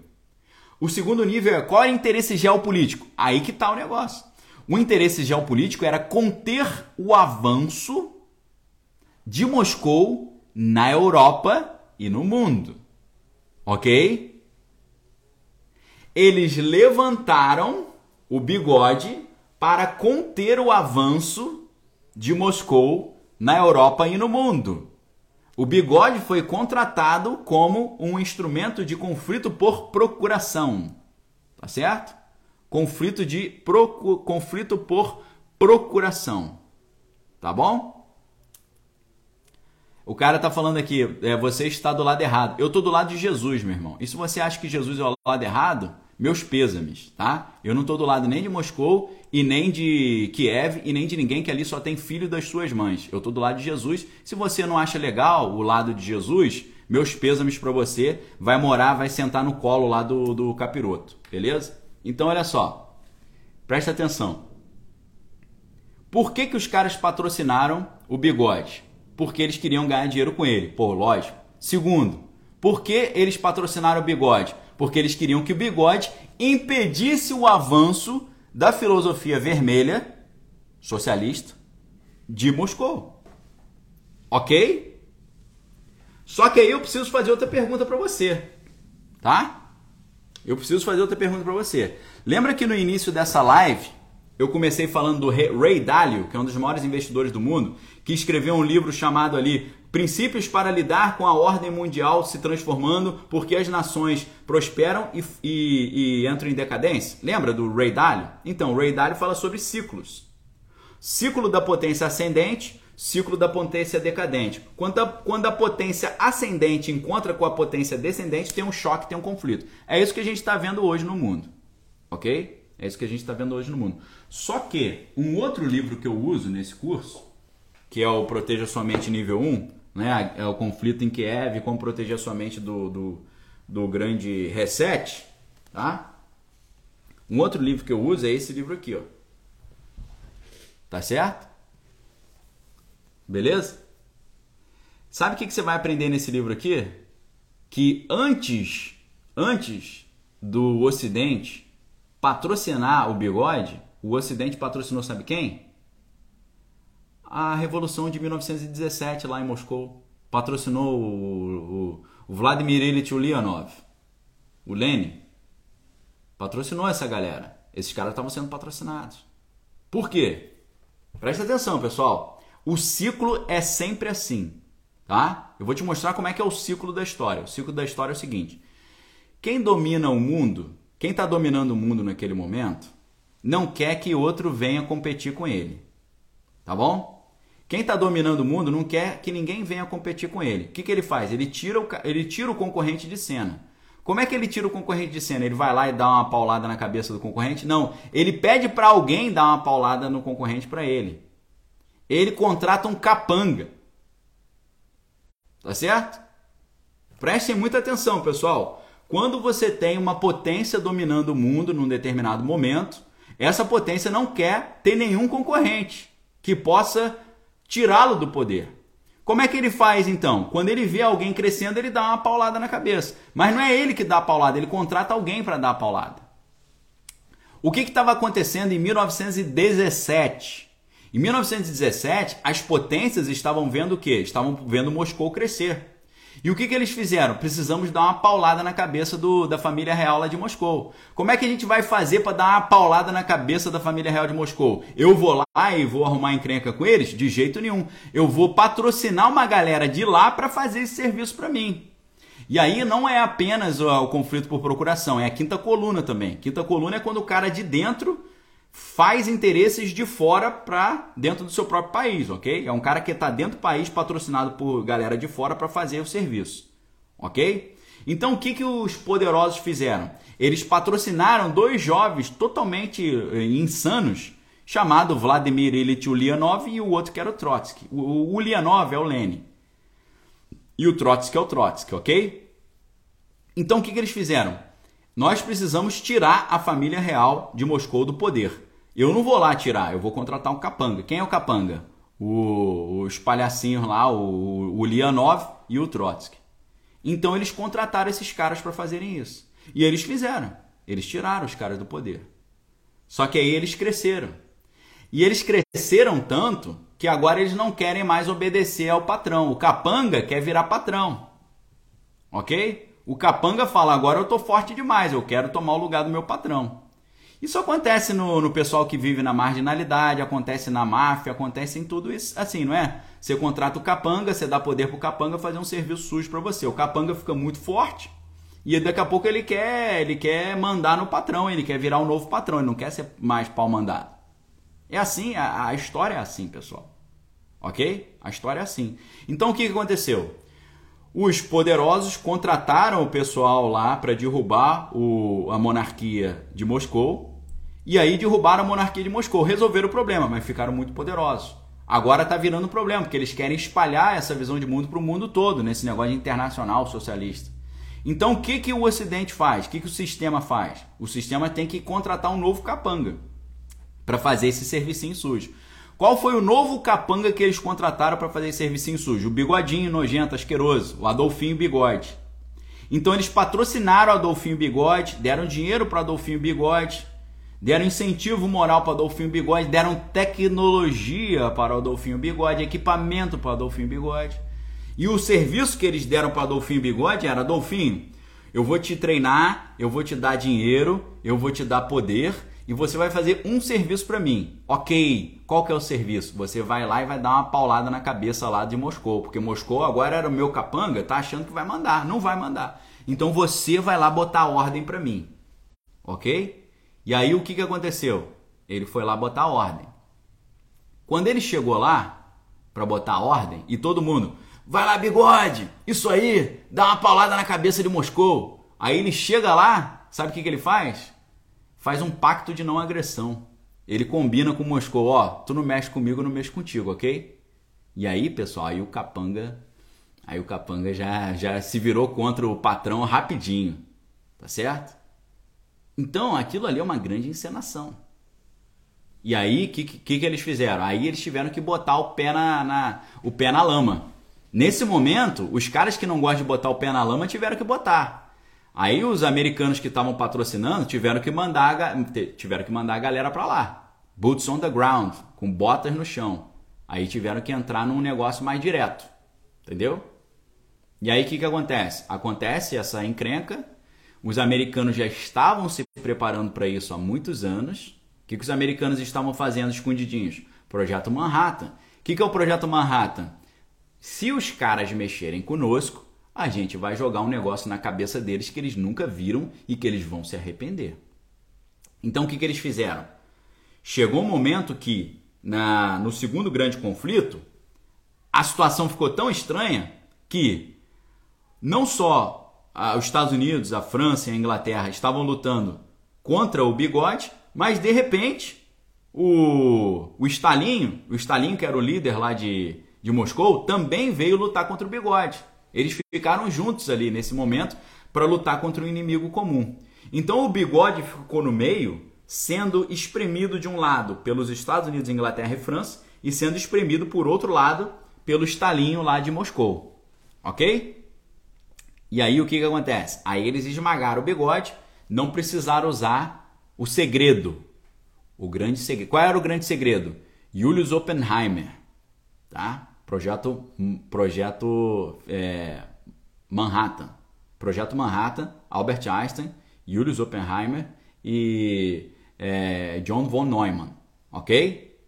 O segundo nível é qual é o interesse geopolítico? Aí que está o negócio. O interesse geopolítico era conter o avanço de Moscou na Europa e no mundo. Ok? Eles levantaram o bigode para conter o avanço de Moscou na Europa e no mundo. O bigode foi contratado como um instrumento de conflito por procuração. Tá certo? Conflito de procu... conflito por procuração. Tá bom? O cara tá falando aqui, é, você está do lado errado. Eu tô do lado de Jesus, meu irmão. E se você acha que Jesus é o lado errado, meus pêsames, tá? Eu não estou do lado nem de Moscou e nem de Kiev e nem de ninguém que ali só tem filho das suas mães. Eu estou do lado de Jesus. Se você não acha legal o lado de Jesus, meus pêsames para você. Vai morar, vai sentar no colo lá do, do capiroto, beleza? Então olha só, presta atenção. Por que, que os caras patrocinaram o bigode? Porque eles queriam ganhar dinheiro com ele. Pô, lógico. Segundo, por que eles patrocinaram o bigode? Porque eles queriam que o bigode impedisse o avanço da filosofia vermelha socialista de Moscou. Ok? Só que aí eu preciso fazer outra pergunta para você, tá? Eu preciso fazer outra pergunta para você. Lembra que no início dessa live eu comecei falando do Ray Dalio, que é um dos maiores investidores do mundo, que escreveu um livro chamado ali Princípios para lidar com a ordem mundial se transformando porque as nações prosperam e, e, e entram em decadência. Lembra do Ray Dalio? Então, o Ray Dalio fala sobre ciclos. Ciclo da potência ascendente, ciclo da potência decadente. Quando a, quando a potência ascendente encontra com a potência descendente, tem um choque, tem um conflito. É isso que a gente está vendo hoje no mundo. Ok? É isso que a gente está vendo hoje no mundo. Só que um outro livro que eu uso nesse curso, que é o Proteja Sua Mente Nível 1, né? É o conflito em Kiev, como proteger sua mente do, do, do grande reset, tá? Um outro livro que eu uso é esse livro aqui, ó. Tá certo? Beleza? Sabe o que, que você vai aprender nesse livro aqui? Que antes, antes do Ocidente patrocinar o bigode, o Ocidente patrocinou sabe quem? a Revolução de 1917 lá em Moscou. Patrocinou o, o, o Vladimir Ilyich Ulyanov, o Lenin. Patrocinou essa galera. Esses caras estavam sendo patrocinados. Por quê? Presta atenção, pessoal. O ciclo é sempre assim, tá? Eu vou te mostrar como é que é o ciclo da história. O ciclo da história é o seguinte: quem domina o mundo, quem está dominando o mundo naquele momento, não quer que outro venha competir com ele, tá bom? Quem está dominando o mundo não quer que ninguém venha competir com ele. O que, que ele faz? Ele tira, o, ele tira o concorrente de cena. Como é que ele tira o concorrente de cena? Ele vai lá e dá uma paulada na cabeça do concorrente? Não, ele pede para alguém dar uma paulada no concorrente para ele. Ele contrata um capanga. Tá certo? Prestem muita atenção, pessoal. Quando você tem uma potência dominando o mundo num determinado momento, essa potência não quer ter nenhum concorrente que possa tirá-lo do poder. Como é que ele faz então? Quando ele vê alguém crescendo, ele dá uma paulada na cabeça. Mas não é ele que dá a paulada, ele contrata alguém para dar a paulada. O que estava acontecendo em 1917? Em 1917, as potências estavam vendo o quê? Estavam vendo Moscou crescer. E o que, que eles fizeram? Precisamos dar uma paulada na cabeça do, da família real lá de Moscou. Como é que a gente vai fazer para dar uma paulada na cabeça da família real de Moscou? Eu vou lá e vou arrumar encrenca com eles? De jeito nenhum. Eu vou patrocinar uma galera de lá para fazer esse serviço para mim. E aí não é apenas o, o conflito por procuração, é a quinta coluna também. Quinta coluna é quando o cara de dentro faz interesses de fora para dentro do seu próprio país, ok? É um cara que está dentro do país patrocinado por galera de fora para fazer o serviço, ok? Então o que, que os poderosos fizeram? Eles patrocinaram dois jovens totalmente eh, insanos, chamado Vladimir Ilyich Ulyanov e o outro que era o Trotsky. O, Ulyanov é o Lenin e o Trotsky é o Trotsky, ok? Então o que, que eles fizeram? Nós precisamos tirar a família real de Moscou do poder. Eu não vou lá tirar, eu vou contratar um capanga. Quem é o capanga? O, os palhacinhos lá, o, o Lianov e o Trotsky. Então eles contrataram esses caras para fazerem isso. E eles fizeram. Eles tiraram os caras do poder. Só que aí eles cresceram. E eles cresceram tanto que agora eles não querem mais obedecer ao patrão. O capanga quer virar patrão. Ok? O capanga fala: agora eu tô forte demais, eu quero tomar o lugar do meu patrão. Isso acontece no, no pessoal que vive na marginalidade, acontece na máfia, acontece em tudo isso, assim, não é? Você contrata o capanga, você dá poder pro capanga fazer um serviço sujo para você. O capanga fica muito forte e daqui a pouco ele quer, ele quer mandar no patrão, ele quer virar um novo patrão, ele não quer ser mais pau mandado. É assim, a, a história é assim, pessoal. Ok? A história é assim. Então o que aconteceu? Os poderosos contrataram o pessoal lá para derrubar o, a monarquia de Moscou. E aí derrubaram a monarquia de Moscou. Resolveram o problema, mas ficaram muito poderosos. Agora está virando um problema, porque eles querem espalhar essa visão de mundo para o mundo todo, nesse negócio internacional socialista. Então o que, que o Ocidente faz? O que, que o sistema faz? O sistema tem que contratar um novo capanga para fazer esse serviço sujo. Qual foi o novo capanga que eles contrataram para fazer serviço sujo? O bigodinho nojento, asqueroso, o Adolfinho Bigode. Então eles patrocinaram o Adolfinho Bigode, deram dinheiro para Adolfinho Bigode, deram incentivo moral para Adolfinho Bigode, deram tecnologia para Adolfinho Bigode, equipamento para Adolfinho Bigode. E o serviço que eles deram para Adolfinho Bigode era: Adolfinho, eu vou te treinar, eu vou te dar dinheiro, eu vou te dar poder e você vai fazer um serviço para mim. Ok, qual que é o serviço? Você vai lá e vai dar uma paulada na cabeça lá de Moscou, porque Moscou agora era o meu capanga, tá achando que vai mandar, não vai mandar. Então você vai lá botar ordem para mim. Ok? E aí o que, que aconteceu? Ele foi lá botar ordem. Quando ele chegou lá para botar ordem e todo mundo, vai lá bigode, isso aí, dá uma paulada na cabeça de Moscou. Aí ele chega lá, sabe o que, que ele faz? Faz um pacto de não agressão. Ele combina com Moscou, ó, tu não mexe comigo, eu não mexo contigo, ok? E aí, pessoal, aí o capanga, aí o capanga já já se virou contra o patrão rapidinho, tá certo? Então, aquilo ali é uma grande encenação. E aí, o que, que, que eles fizeram? Aí eles tiveram que botar o pé na, na, o pé na lama. Nesse momento, os caras que não gostam de botar o pé na lama tiveram que botar. Aí os americanos que estavam patrocinando tiveram que mandar tiveram que mandar a galera para lá. Boots on the ground, com botas no chão. Aí tiveram que entrar num negócio mais direto. Entendeu? E aí o que, que acontece? Acontece essa encrenca. Os americanos já estavam se preparando para isso há muitos anos. O que, que os americanos estavam fazendo escondidinhos? Projeto Manhattan. O que, que é o Projeto Manhattan? Se os caras mexerem conosco, a gente vai jogar um negócio na cabeça deles que eles nunca viram e que eles vão se arrepender. Então o que, que eles fizeram? Chegou um momento que, na, no segundo grande conflito, a situação ficou tão estranha que não só os Estados Unidos, a França e a Inglaterra estavam lutando contra o bigode, mas de repente o, o Stalin, o Stalin que era o líder lá de, de Moscou, também veio lutar contra o bigode. Eles ficaram juntos ali nesse momento para lutar contra um inimigo comum. Então o bigode ficou no meio, sendo espremido de um lado pelos Estados Unidos, Inglaterra e França, e sendo espremido por outro lado pelo Stalin lá de Moscou. Ok? E aí o que, que acontece? Aí eles esmagaram o bigode, não precisaram usar o segredo. O grande segredo. Qual era o grande segredo? Julius Oppenheimer, tá? Projeto, projeto é, Manhattan. Projeto Manhattan, Albert Einstein, Julius Oppenheimer e é, John von Neumann, ok?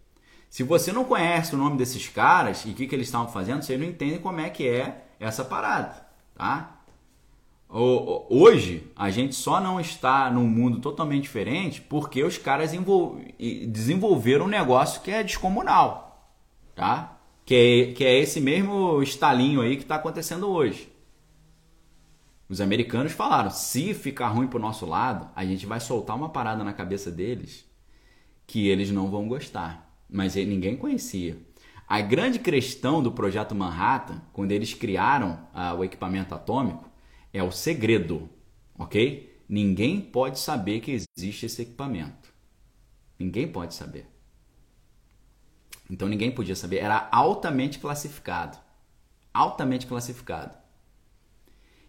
Se você não conhece o nome desses caras e o que, que eles estavam fazendo, você não entende como é que é essa parada, tá? Hoje, a gente só não está num mundo totalmente diferente porque os caras desenvolveram um negócio que é descomunal, tá? Que é, que é esse mesmo estalinho aí que está acontecendo hoje. Os americanos falaram: se ficar ruim pro nosso lado, a gente vai soltar uma parada na cabeça deles que eles não vão gostar. Mas ninguém conhecia. A grande questão do projeto Manhattan, quando eles criaram ah, o equipamento atômico, é o segredo, ok? Ninguém pode saber que existe esse equipamento. Ninguém pode saber. Então ninguém podia saber. Era altamente classificado. Altamente classificado.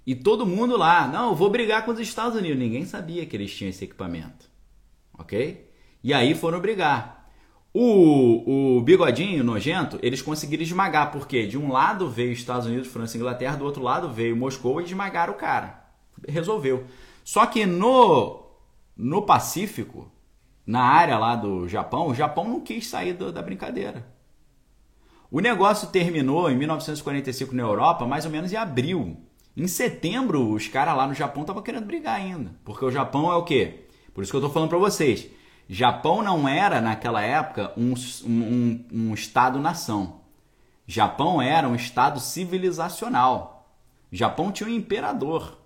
E todo mundo lá, não, vou brigar com os Estados Unidos. Ninguém sabia que eles tinham esse equipamento. Ok? E aí foram brigar. O, o bigodinho nojento, eles conseguiram esmagar, porque de um lado veio Estados Unidos, França e Inglaterra, do outro lado veio Moscou e esmagaram o cara. Resolveu. Só que no, no Pacífico, na área lá do Japão, o Japão não quis sair do, da brincadeira. O negócio terminou em 1945 na Europa, mais ou menos em abril. Em setembro, os caras lá no Japão estavam querendo brigar ainda. Porque o Japão é o quê? Por isso que eu estou falando para vocês. Japão não era, naquela época, um, um, um Estado-nação. Japão era um Estado civilizacional. Japão tinha um imperador.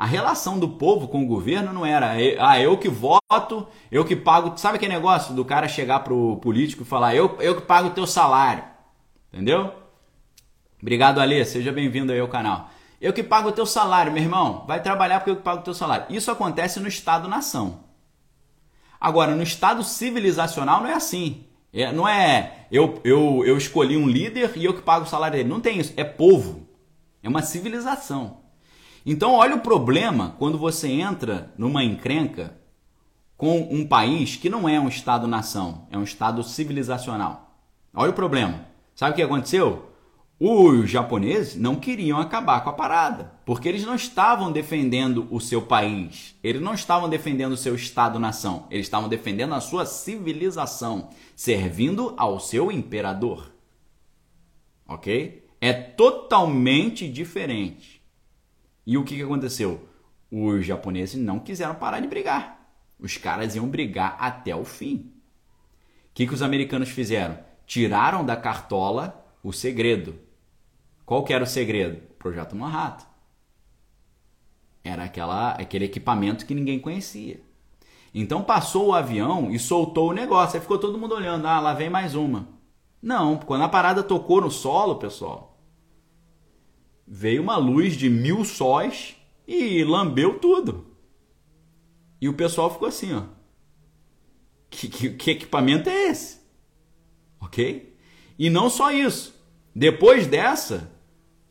A relação do povo com o governo não era, ah, eu que voto, eu que pago. Sabe aquele negócio do cara chegar pro político e falar, eu, eu que pago o teu salário? Entendeu? Obrigado, Alê. Seja bem-vindo aí ao canal. Eu que pago o teu salário, meu irmão. Vai trabalhar porque eu que pago o teu salário. Isso acontece no Estado-nação. Agora, no Estado civilizacional não é assim. É, não é eu, eu, eu escolhi um líder e eu que pago o salário dele. Não tem isso. É povo. É uma civilização. Então, olha o problema quando você entra numa encrenca com um país que não é um Estado-nação, é um Estado civilizacional. Olha o problema. Sabe o que aconteceu? Os japoneses não queriam acabar com a parada, porque eles não estavam defendendo o seu país, eles não estavam defendendo o seu Estado-nação, eles estavam defendendo a sua civilização, servindo ao seu imperador. Ok? É totalmente diferente. E o que, que aconteceu? Os japoneses não quiseram parar de brigar. Os caras iam brigar até o fim. O que, que os americanos fizeram? Tiraram da cartola o segredo qual que era o segredo? Projeto Manhattan. Era aquela, aquele equipamento que ninguém conhecia. Então passou o avião e soltou o negócio. Aí ficou todo mundo olhando. Ah, lá vem mais uma. Não, quando a parada tocou no solo, pessoal, veio uma luz de mil sóis e lambeu tudo. E o pessoal ficou assim, ó. Que, que, que equipamento é esse? Ok? E não só isso. Depois dessa,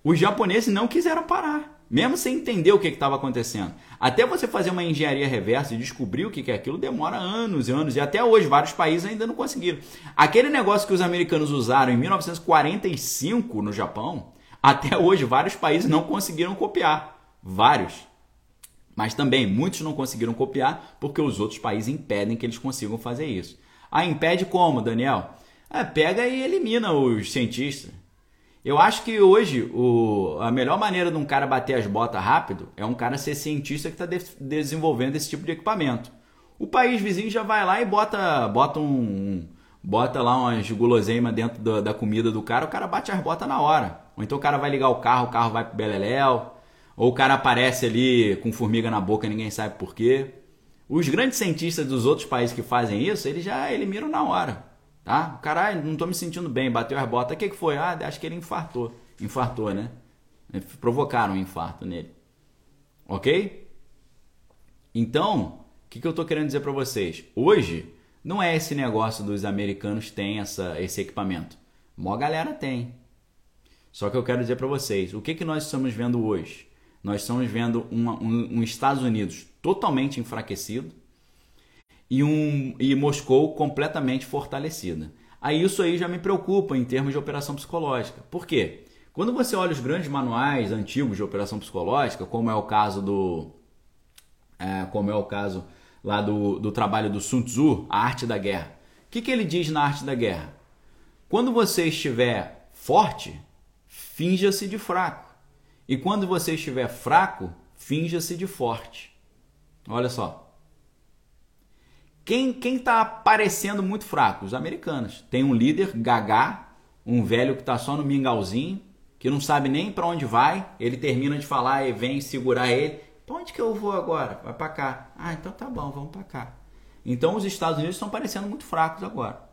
os japoneses não quiseram parar, mesmo sem entender o que estava acontecendo. Até você fazer uma engenharia reversa e descobrir o que é aquilo demora anos e anos, e até hoje vários países ainda não conseguiram. Aquele negócio que os americanos usaram em 1945 no Japão, até hoje vários países não conseguiram copiar. Vários. Mas também muitos não conseguiram copiar porque os outros países impedem que eles consigam fazer isso. Ah, impede como, Daniel? É, pega e elimina os cientistas. Eu acho que hoje o, a melhor maneira de um cara bater as botas rápido é um cara ser cientista que está de, desenvolvendo esse tipo de equipamento. O país vizinho já vai lá e bota, bota um, bota lá umas guloseimas dentro da, da, comida do cara, o cara bate as botas na hora. Ou então o cara vai ligar o carro, o carro vai pro beleléu. ou o cara aparece ali com formiga na boca e ninguém sabe por quê. Os grandes cientistas dos outros países que fazem isso, eles já eliminam na hora. Tá? O cara, não tô me sentindo bem, bateu as botas. O que, que foi? Ah, acho que ele infartou. Infartou, né? Provocaram um infarto nele. Ok? Então, o que, que eu tô querendo dizer para vocês? Hoje, não é esse negócio dos americanos têm essa, esse equipamento. Mó galera tem. Só que eu quero dizer para vocês, o que, que nós estamos vendo hoje? Nós estamos vendo um, um, um Estados Unidos totalmente enfraquecido e, um, e Moscou completamente fortalecida. Aí isso aí já me preocupa em termos de operação psicológica. Por quê? Quando você olha os grandes manuais antigos de operação psicológica, como é o caso do, é, como é o caso lá do, do trabalho do Sun Tzu, A Arte da Guerra. O que, que ele diz na Arte da Guerra? Quando você estiver forte, finja-se de fraco. E quando você estiver fraco, finja-se de forte. Olha só. Quem quem está parecendo muito fraco? Os americanos. Tem um líder, gagá, um velho que está só no mingauzinho, que não sabe nem para onde vai. Ele termina de falar e vem segurar ele. Pra onde que eu vou agora? Vai para cá. Ah, então tá bom, vamos para cá. Então os Estados Unidos estão parecendo muito fracos agora.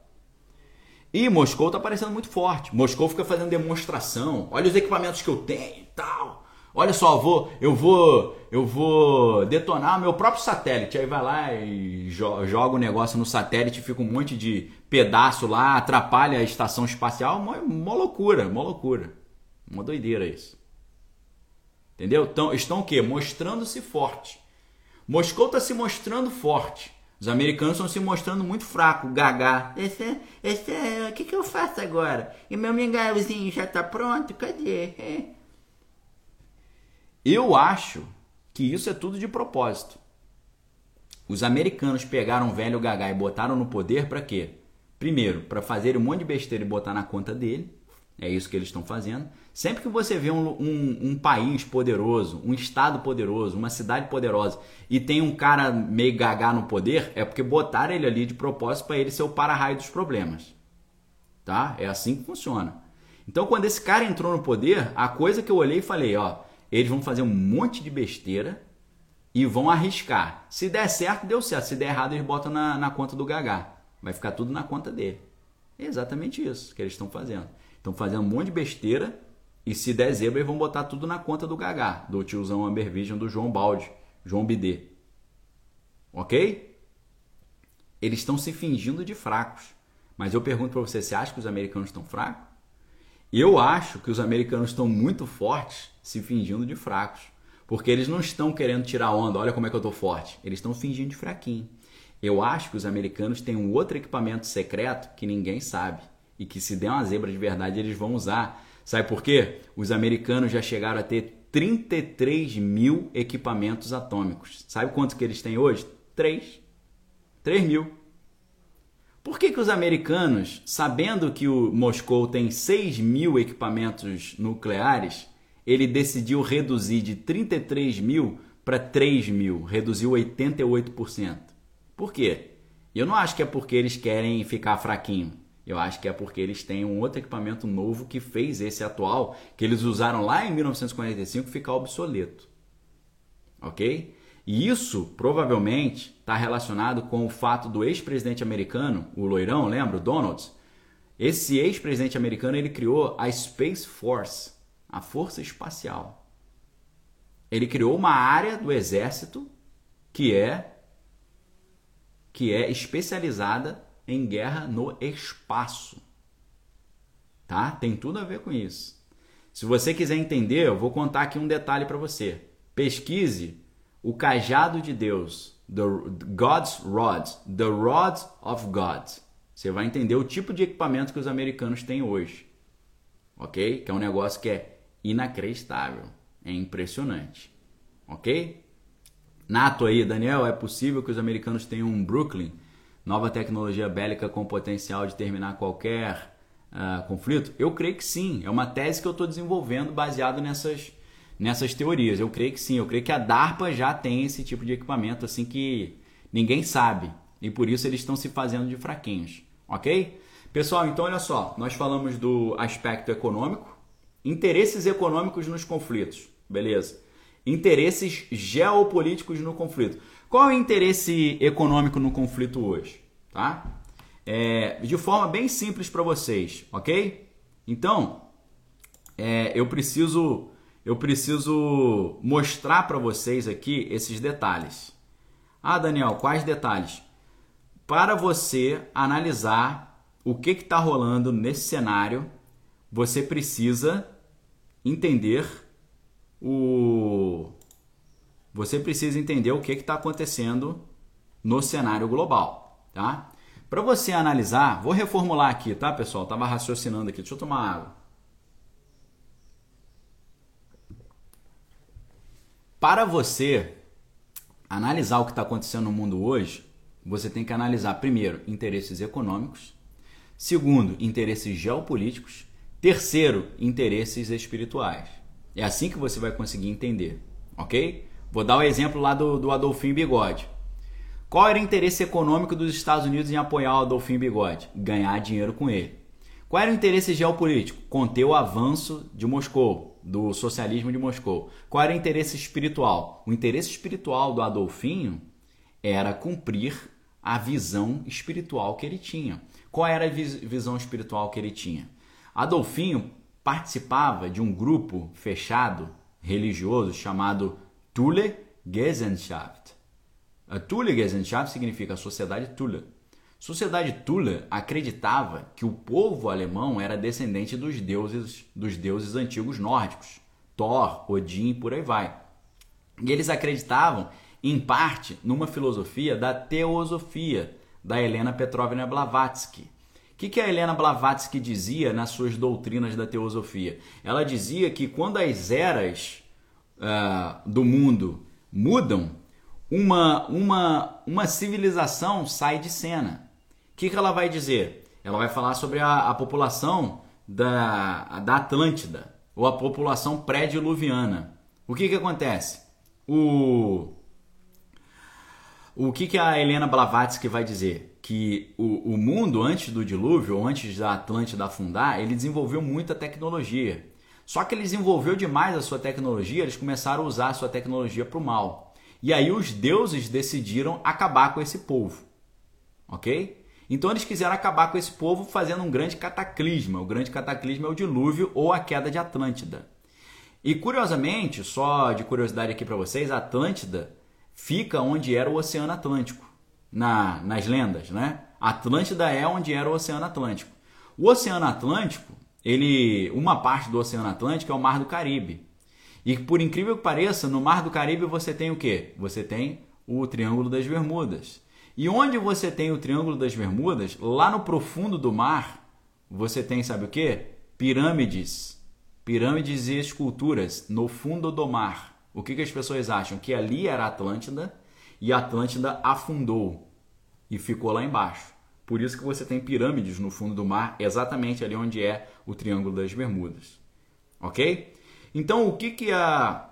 E Moscou está parecendo muito forte. Moscou fica fazendo demonstração. Olha os equipamentos que eu tenho e tal. Olha só, eu vou, eu vou, eu vou detonar meu próprio satélite. Aí vai lá e joga o negócio no satélite, fica um monte de pedaço lá, atrapalha a estação espacial. Uma, uma loucura, uma loucura. Uma doideira isso. Entendeu? Estão o quê? Mostrando-se forte. Moscou está se mostrando forte. Os americanos estão se mostrando muito fracos, gaga. Esse, esse, o que, que eu faço agora? E meu mingauzinho já está pronto? Cadê? É. *laughs* Eu acho que isso é tudo de propósito. Os americanos pegaram o velho gaga e botaram no poder para quê? Primeiro, para fazer um monte de besteira e botar na conta dele. É isso que eles estão fazendo. Sempre que você vê um, um, um, país poderoso, um estado poderoso, uma cidade poderosa e tem um cara meio gagá no poder, é porque botaram ele ali de propósito para ele ser o para-raio dos problemas. Tá? É assim que funciona. Então, quando esse cara entrou no poder, a coisa que eu olhei e falei, ó, eles vão fazer um monte de besteira e vão arriscar. Se der certo, deu certo. Se der errado, eles botam na, na conta do gagá. Vai ficar tudo na conta dele. É exatamente isso que eles estão fazendo. Estão fazendo um monte de besteira e se der zebra, eles vão botar tudo na conta do Gagá, do tiozão Amber Vision, do João Balde, João Bidê. Ok? Eles estão se fingindo de fracos. Mas eu pergunto para você, você acha que os americanos estão fracos? Eu acho que os americanos estão muito fortes se fingindo de fracos. Porque eles não estão querendo tirar onda, olha como é que eu estou forte. Eles estão fingindo de fraquinho. Eu acho que os americanos têm um outro equipamento secreto que ninguém sabe e que se der uma zebra de verdade eles vão usar. Sabe por quê? Os americanos já chegaram a ter 33 mil equipamentos atômicos. Sabe quantos que eles têm hoje? 3. 3 mil. Por que, que os americanos, sabendo que o Moscou tem 6 mil equipamentos nucleares, ele decidiu reduzir de 33 mil para 3 mil, reduziu 88%. Por quê? Eu não acho que é porque eles querem ficar fraquinho. Eu acho que é porque eles têm um outro equipamento novo que fez esse atual, que eles usaram lá em 1945, ficar obsoleto. Ok? E isso provavelmente está relacionado com o fato do ex-presidente americano, o loirão, lembra? O Donald? Esse ex-presidente americano ele criou a Space Force, a Força Espacial. Ele criou uma área do exército que é que é especializada em guerra no espaço. Tá? Tem tudo a ver com isso. Se você quiser entender, eu vou contar aqui um detalhe para você. Pesquise o cajado de Deus, the God's Rod, the Rod of God. Você vai entender o tipo de equipamento que os americanos têm hoje. Ok? Que é um negócio que é inacreditável. É impressionante. Ok? Nato aí, Daniel, é possível que os americanos tenham um Brooklyn nova tecnologia bélica com potencial de terminar qualquer uh, conflito? Eu creio que sim. É uma tese que eu estou desenvolvendo baseado nessas, nessas teorias. Eu creio que sim. Eu creio que a DARPA já tem esse tipo de equipamento assim que ninguém sabe. E por isso eles estão se fazendo de fraquinhos. Ok? Pessoal, então olha só. Nós falamos do aspecto econômico, interesses econômicos nos conflitos. Beleza? interesses geopolíticos no conflito. Qual é o interesse econômico no conflito hoje? Tá? É, de forma bem simples para vocês, ok? Então, é, eu preciso eu preciso mostrar para vocês aqui esses detalhes. Ah, Daniel, quais detalhes? Para você analisar o que está rolando nesse cenário, você precisa entender o. Você precisa entender o que está acontecendo no cenário global, tá? Para você analisar, vou reformular aqui, tá, pessoal? Tava raciocinando aqui. Deixa eu tomar água. Para você analisar o que está acontecendo no mundo hoje, você tem que analisar primeiro interesses econômicos, segundo interesses geopolíticos, terceiro interesses espirituais. É assim que você vai conseguir entender, ok? Vou dar o exemplo lá do, do Adolfinho Bigode. Qual era o interesse econômico dos Estados Unidos em apoiar o Adolfinho Bigode? Ganhar dinheiro com ele. Qual era o interesse geopolítico? Conter o avanço de Moscou, do socialismo de Moscou. Qual era o interesse espiritual? O interesse espiritual do Adolfinho era cumprir a visão espiritual que ele tinha. Qual era a visão espiritual que ele tinha? Adolfinho participava de um grupo fechado religioso chamado Thule Gesellschaft. A Thule Gesellschaft significa Sociedade Thule. Sociedade Thule acreditava que o povo alemão era descendente dos deuses, dos deuses antigos nórdicos, Thor, Odin e por aí vai. E eles acreditavam, em parte, numa filosofia da teosofia da Helena Petrovna Blavatsky. O que, que a Helena Blavatsky dizia nas suas doutrinas da teosofia? Ela dizia que quando as eras uh, do mundo mudam, uma, uma, uma civilização sai de cena que, que ela vai dizer? Ela vai falar sobre a, a população da, da Atlântida, ou a população pré-diluviana. O que, que acontece? O, o que, que a Helena Blavatsky vai dizer? Que o, o mundo antes do dilúvio, ou antes da Atlântida afundar, ele desenvolveu muita tecnologia. Só que ele desenvolveu demais a sua tecnologia, eles começaram a usar a sua tecnologia para o mal. E aí os deuses decidiram acabar com esse povo. Ok? Então eles quiseram acabar com esse povo fazendo um grande cataclisma. O grande cataclisma é o dilúvio ou a queda de Atlântida. E curiosamente, só de curiosidade aqui para vocês, Atlântida fica onde era o Oceano Atlântico, na, nas lendas, né? Atlântida é onde era o Oceano Atlântico. O Oceano Atlântico, ele, uma parte do Oceano Atlântico é o Mar do Caribe. E por incrível que pareça, no Mar do Caribe você tem o quê? Você tem o Triângulo das Bermudas. E onde você tem o Triângulo das Bermudas, lá no profundo do mar, você tem, sabe o que? Pirâmides. Pirâmides e esculturas no fundo do mar. O que, que as pessoas acham? Que ali era Atlântida e a Atlântida afundou e ficou lá embaixo. Por isso que você tem pirâmides no fundo do mar, exatamente ali onde é o Triângulo das Bermudas. Ok? Então, o que, que a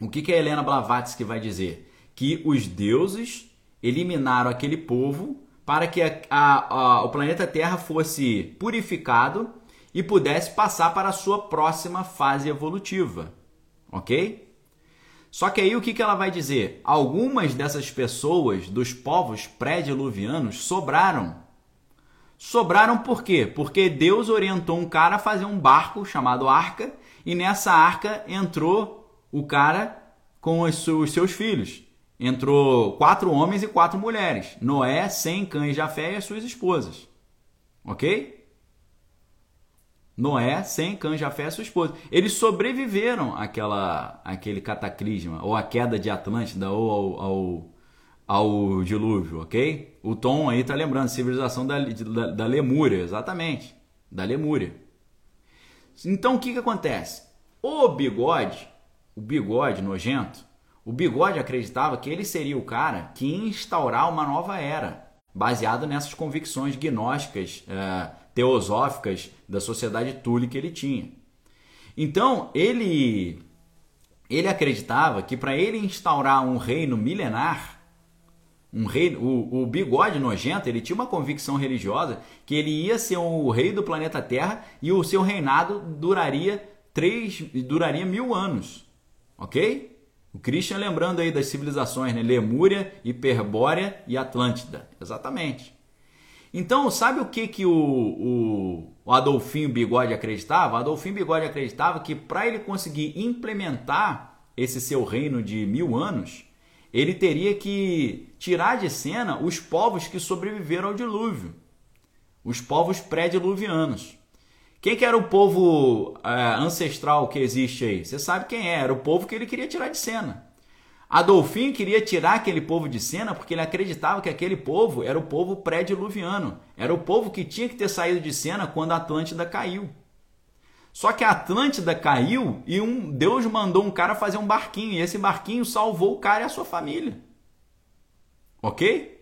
o que, que a Helena Blavatsky vai dizer? Que os deuses eliminaram aquele povo para que a, a, a, o planeta Terra fosse purificado e pudesse passar para a sua próxima fase evolutiva. Ok? Só que aí o que, que ela vai dizer? Algumas dessas pessoas dos povos pré-diluvianos sobraram. Sobraram por quê? Porque Deus orientou um cara a fazer um barco chamado arca e nessa arca entrou o cara com os seus filhos entrou quatro homens e quatro mulheres. Noé, Sem, Cã e Jafé e as suas esposas. Ok? Noé, Sem, Cã, Jafé sua esposa. Eles sobreviveram àquela, àquele cataclisma, ou à queda de Atlântida, ou ao, ao, ao dilúvio, ok? O Tom aí tá lembrando, civilização da, da, da Lemúria, exatamente, da Lemúria. Então o que, que acontece? O bigode, o bigode nojento, o Bigode acreditava que ele seria o cara que ia instaurar uma nova era, baseado nessas convicções gnósticas, é, teosóficas da sociedade Tule que ele tinha. Então, ele, ele acreditava que para ele instaurar um reino milenar, um rei, o, o bigode nojento, ele tinha uma convicção religiosa que ele ia ser o rei do planeta Terra e o seu reinado duraria três, duraria mil anos, ok? O Christian lembrando aí das civilizações, né? Lemúria, Hiperbórea e Atlântida. Exatamente. Então, sabe o que, que o, o, o Adolfinho Bigode acreditava? O Adolfinho Bigode acreditava que para ele conseguir implementar esse seu reino de mil anos, ele teria que tirar de cena os povos que sobreviveram ao dilúvio, os povos pré-diluvianos. Quem que era o povo é, ancestral que existe aí? Você sabe quem é, era o povo que ele queria tirar de cena. Adolfinho queria tirar aquele povo de cena porque ele acreditava que aquele povo era o povo pré-diluviano. Era o povo que tinha que ter saído de cena quando a Atlântida caiu. Só que a Atlântida caiu e um Deus mandou um cara fazer um barquinho e esse barquinho salvou o cara e a sua família. OK?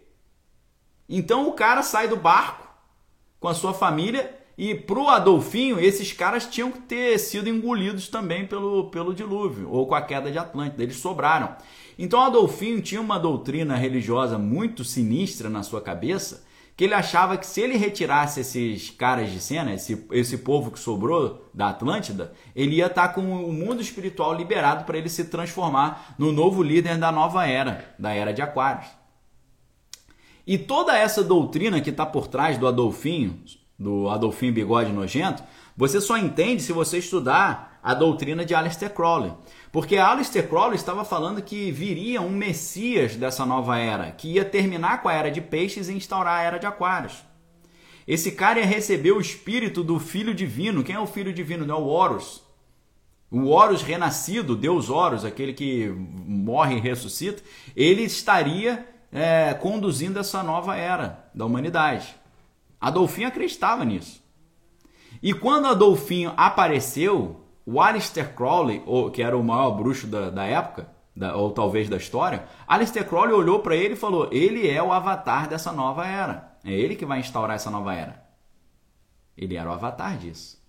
Então o cara sai do barco com a sua família e pro Adolfinho, esses caras tinham que ter sido engolidos também pelo, pelo dilúvio ou com a queda de Atlântida, eles sobraram. Então Adolfinho tinha uma doutrina religiosa muito sinistra na sua cabeça, que ele achava que se ele retirasse esses caras de cena, esse, esse povo que sobrou da Atlântida, ele ia estar com o mundo espiritual liberado para ele se transformar no novo líder da nova era, da era de Aquários. E toda essa doutrina que está por trás do Adolfinho, do Adolfinho Bigode Nojento, você só entende se você estudar a doutrina de Aleister Crowley. Porque Aleister Crowley estava falando que viria um Messias dessa nova era, que ia terminar com a era de peixes e instaurar a era de aquários. Esse cara ia receber o espírito do Filho Divino. Quem é o Filho Divino? Não é o Horus. O Horus renascido, Deus Horus, aquele que morre e ressuscita, ele estaria é, conduzindo essa nova era da humanidade. Adolfinho acreditava nisso. E quando Adolfinho apareceu, o Alistair Crowley, que era o maior bruxo da, da época, da, ou talvez da história, Alistair Crowley olhou para ele e falou: ele é o avatar dessa nova era. É ele que vai instaurar essa nova era. Ele era o avatar disso.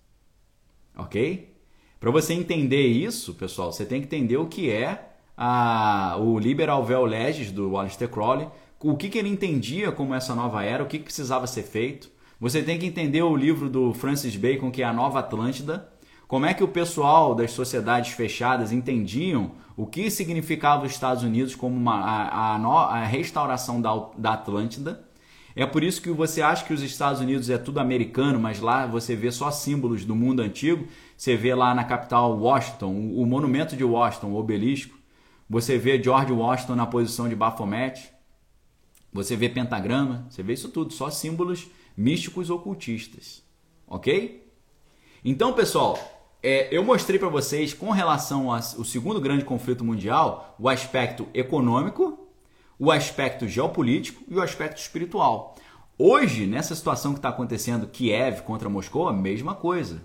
Ok? Para você entender isso, pessoal, você tem que entender o que é a, o Liberal Vel Legis do Alistair Crowley, o que, que ele entendia como essa nova era, o que, que precisava ser feito. Você tem que entender o livro do Francis Bacon, que é a Nova Atlântida, como é que o pessoal das sociedades fechadas entendiam o que significava os Estados Unidos como uma, a, a, a restauração da, da Atlântida. É por isso que você acha que os Estados Unidos é tudo americano, mas lá você vê só símbolos do mundo antigo. Você vê lá na capital Washington, o monumento de Washington, o obelisco. Você vê George Washington na posição de Baphomet. Você vê pentagrama, você vê isso tudo, só símbolos místicos ocultistas. Ok? Então, pessoal, é, eu mostrei para vocês, com relação ao segundo grande conflito mundial, o aspecto econômico, o aspecto geopolítico e o aspecto espiritual. Hoje, nessa situação que está acontecendo, Kiev contra Moscou, a mesma coisa.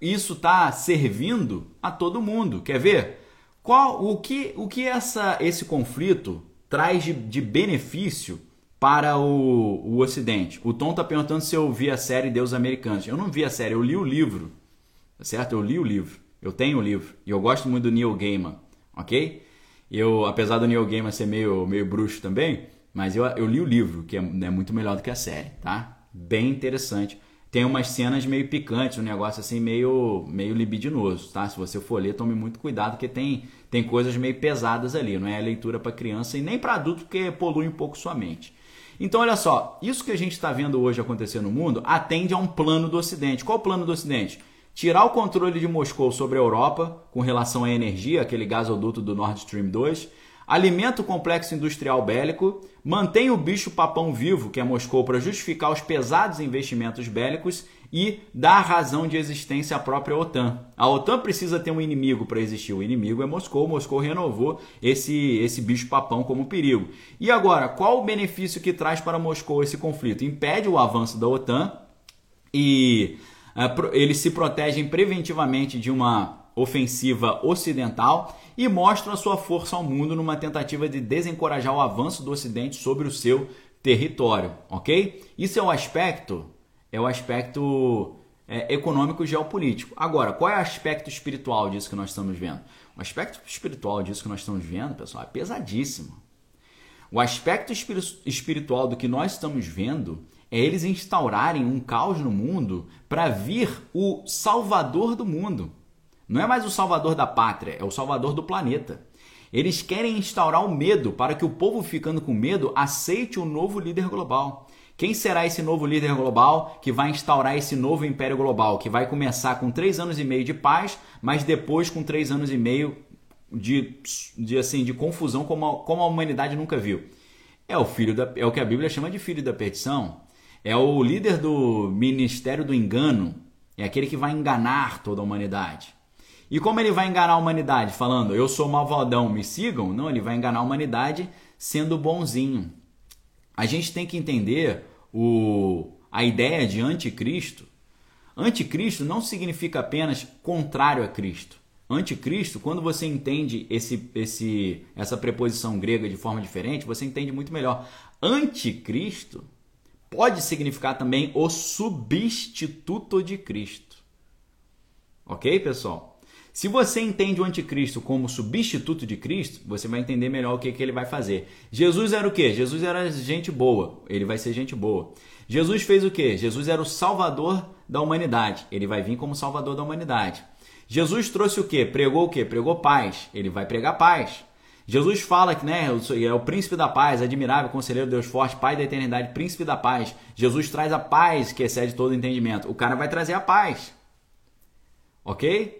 Isso está servindo a todo mundo. Quer ver? Qual o que, o que essa, esse conflito traz de, de benefício para o, o Ocidente. O Tom está perguntando se eu vi a série Deus Americanos. Eu não vi a série, eu li o livro. Tá certo? Eu li o livro. Eu tenho o livro. E eu gosto muito do Neil Gaiman. Ok? Eu, apesar do Neil Gaiman ser meio, meio bruxo também, mas eu, eu li o livro, que é, é muito melhor do que a série, tá? Bem interessante. Tem umas cenas meio picantes, um negócio assim meio, meio libidinoso, tá? Se você for ler, tome muito cuidado, porque tem, tem coisas meio pesadas ali. Não é leitura para criança e nem para adulto, porque polui um pouco sua mente. Então, olha só, isso que a gente está vendo hoje acontecer no mundo atende a um plano do Ocidente. Qual o plano do Ocidente? Tirar o controle de Moscou sobre a Europa com relação à energia, aquele gasoduto do Nord Stream 2, alimenta o complexo industrial bélico, mantém o bicho papão vivo, que é Moscou, para justificar os pesados investimentos bélicos e dá razão de existência à própria OTAN. A OTAN precisa ter um inimigo para existir. O inimigo é Moscou. Moscou renovou esse, esse bicho papão como perigo. E agora, qual o benefício que traz para Moscou esse conflito? Impede o avanço da OTAN e uh, eles se protegem preventivamente de uma ofensiva ocidental e mostram a sua força ao mundo numa tentativa de desencorajar o avanço do Ocidente sobre o seu território, ok? Isso é o aspecto, é o aspecto é, econômico geopolítico. Agora, qual é o aspecto espiritual disso que nós estamos vendo? O aspecto espiritual disso que nós estamos vendo, pessoal, é pesadíssimo. O aspecto espiritual do que nós estamos vendo é eles instaurarem um caos no mundo para vir o salvador do mundo. Não é mais o salvador da pátria, é o salvador do planeta. Eles querem instaurar o medo para que o povo, ficando com medo, aceite o novo líder global. Quem será esse novo líder global que vai instaurar esse novo império global? Que vai começar com três anos e meio de paz, mas depois com três anos e meio de, de, assim, de confusão como a, como a humanidade nunca viu. É o filho da, é o que a Bíblia chama de filho da perdição. É o líder do ministério do engano. É aquele que vai enganar toda a humanidade. E como ele vai enganar a humanidade? Falando, eu sou malvadão, me sigam? Não, ele vai enganar a humanidade sendo bonzinho. A gente tem que entender o, a ideia de anticristo, anticristo não significa apenas contrário a Cristo. Anticristo, quando você entende esse, esse, essa preposição grega de forma diferente, você entende muito melhor. Anticristo pode significar também o substituto de Cristo. Ok, pessoal? Se você entende o anticristo como substituto de Cristo, você vai entender melhor o que, que ele vai fazer. Jesus era o quê? Jesus era gente boa. Ele vai ser gente boa. Jesus fez o quê? Jesus era o salvador da humanidade. Ele vai vir como salvador da humanidade. Jesus trouxe o quê? Pregou o quê? Pregou paz. Ele vai pregar paz. Jesus fala que né, é o príncipe da paz, admirável, conselheiro, Deus forte, Pai da eternidade, príncipe da paz. Jesus traz a paz que excede todo entendimento. O cara vai trazer a paz. Ok?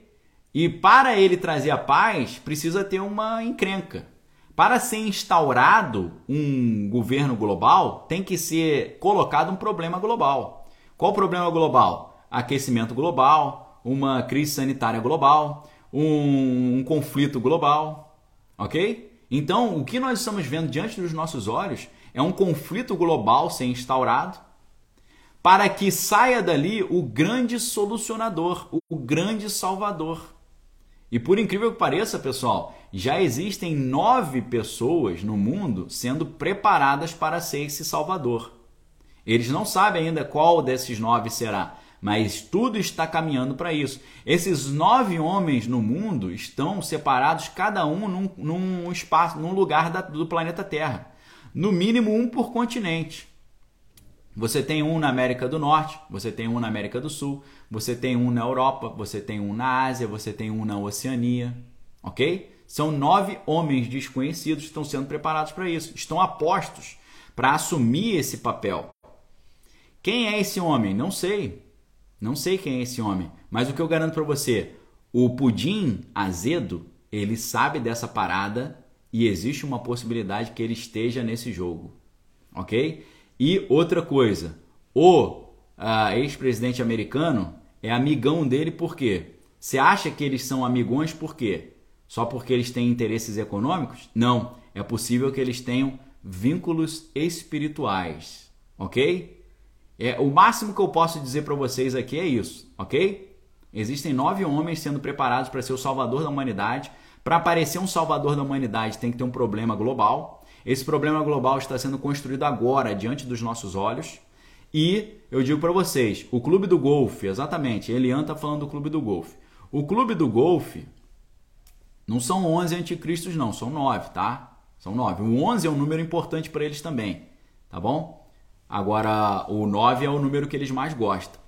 E para ele trazer a paz, precisa ter uma encrenca. Para ser instaurado um governo global, tem que ser colocado um problema global. Qual o problema global? Aquecimento global, uma crise sanitária global, um, um conflito global. Ok? Então, o que nós estamos vendo diante dos nossos olhos é um conflito global ser instaurado para que saia dali o grande solucionador, o grande salvador. E por incrível que pareça, pessoal, já existem nove pessoas no mundo sendo preparadas para ser esse Salvador. Eles não sabem ainda qual desses nove será, mas tudo está caminhando para isso. Esses nove homens no mundo estão separados, cada um num, num espaço, num lugar da, do planeta Terra. No mínimo um por continente. Você tem um na América do Norte, você tem um na América do Sul, você tem um na Europa, você tem um na Ásia, você tem um na Oceania, ok? São nove homens desconhecidos que estão sendo preparados para isso, estão apostos para assumir esse papel. Quem é esse homem? Não sei. Não sei quem é esse homem, mas o que eu garanto para você, o pudim azedo, ele sabe dessa parada e existe uma possibilidade que ele esteja nesse jogo, ok? E outra coisa, o ex-presidente americano é amigão dele por quê? Você acha que eles são amigões por quê? Só porque eles têm interesses econômicos? Não. É possível que eles tenham vínculos espirituais, ok? É, o máximo que eu posso dizer para vocês aqui é isso, ok? Existem nove homens sendo preparados para ser o salvador da humanidade. Para aparecer um salvador da humanidade tem que ter um problema global. Esse problema global está sendo construído agora, diante dos nossos olhos. E eu digo para vocês, o Clube do Golfe, exatamente, Elian está falando do Clube do Golfe. O Clube do Golfe não são 11 anticristos não, são 9, tá? São 9. O 11 é um número importante para eles também, tá bom? Agora, o 9 é o número que eles mais gostam,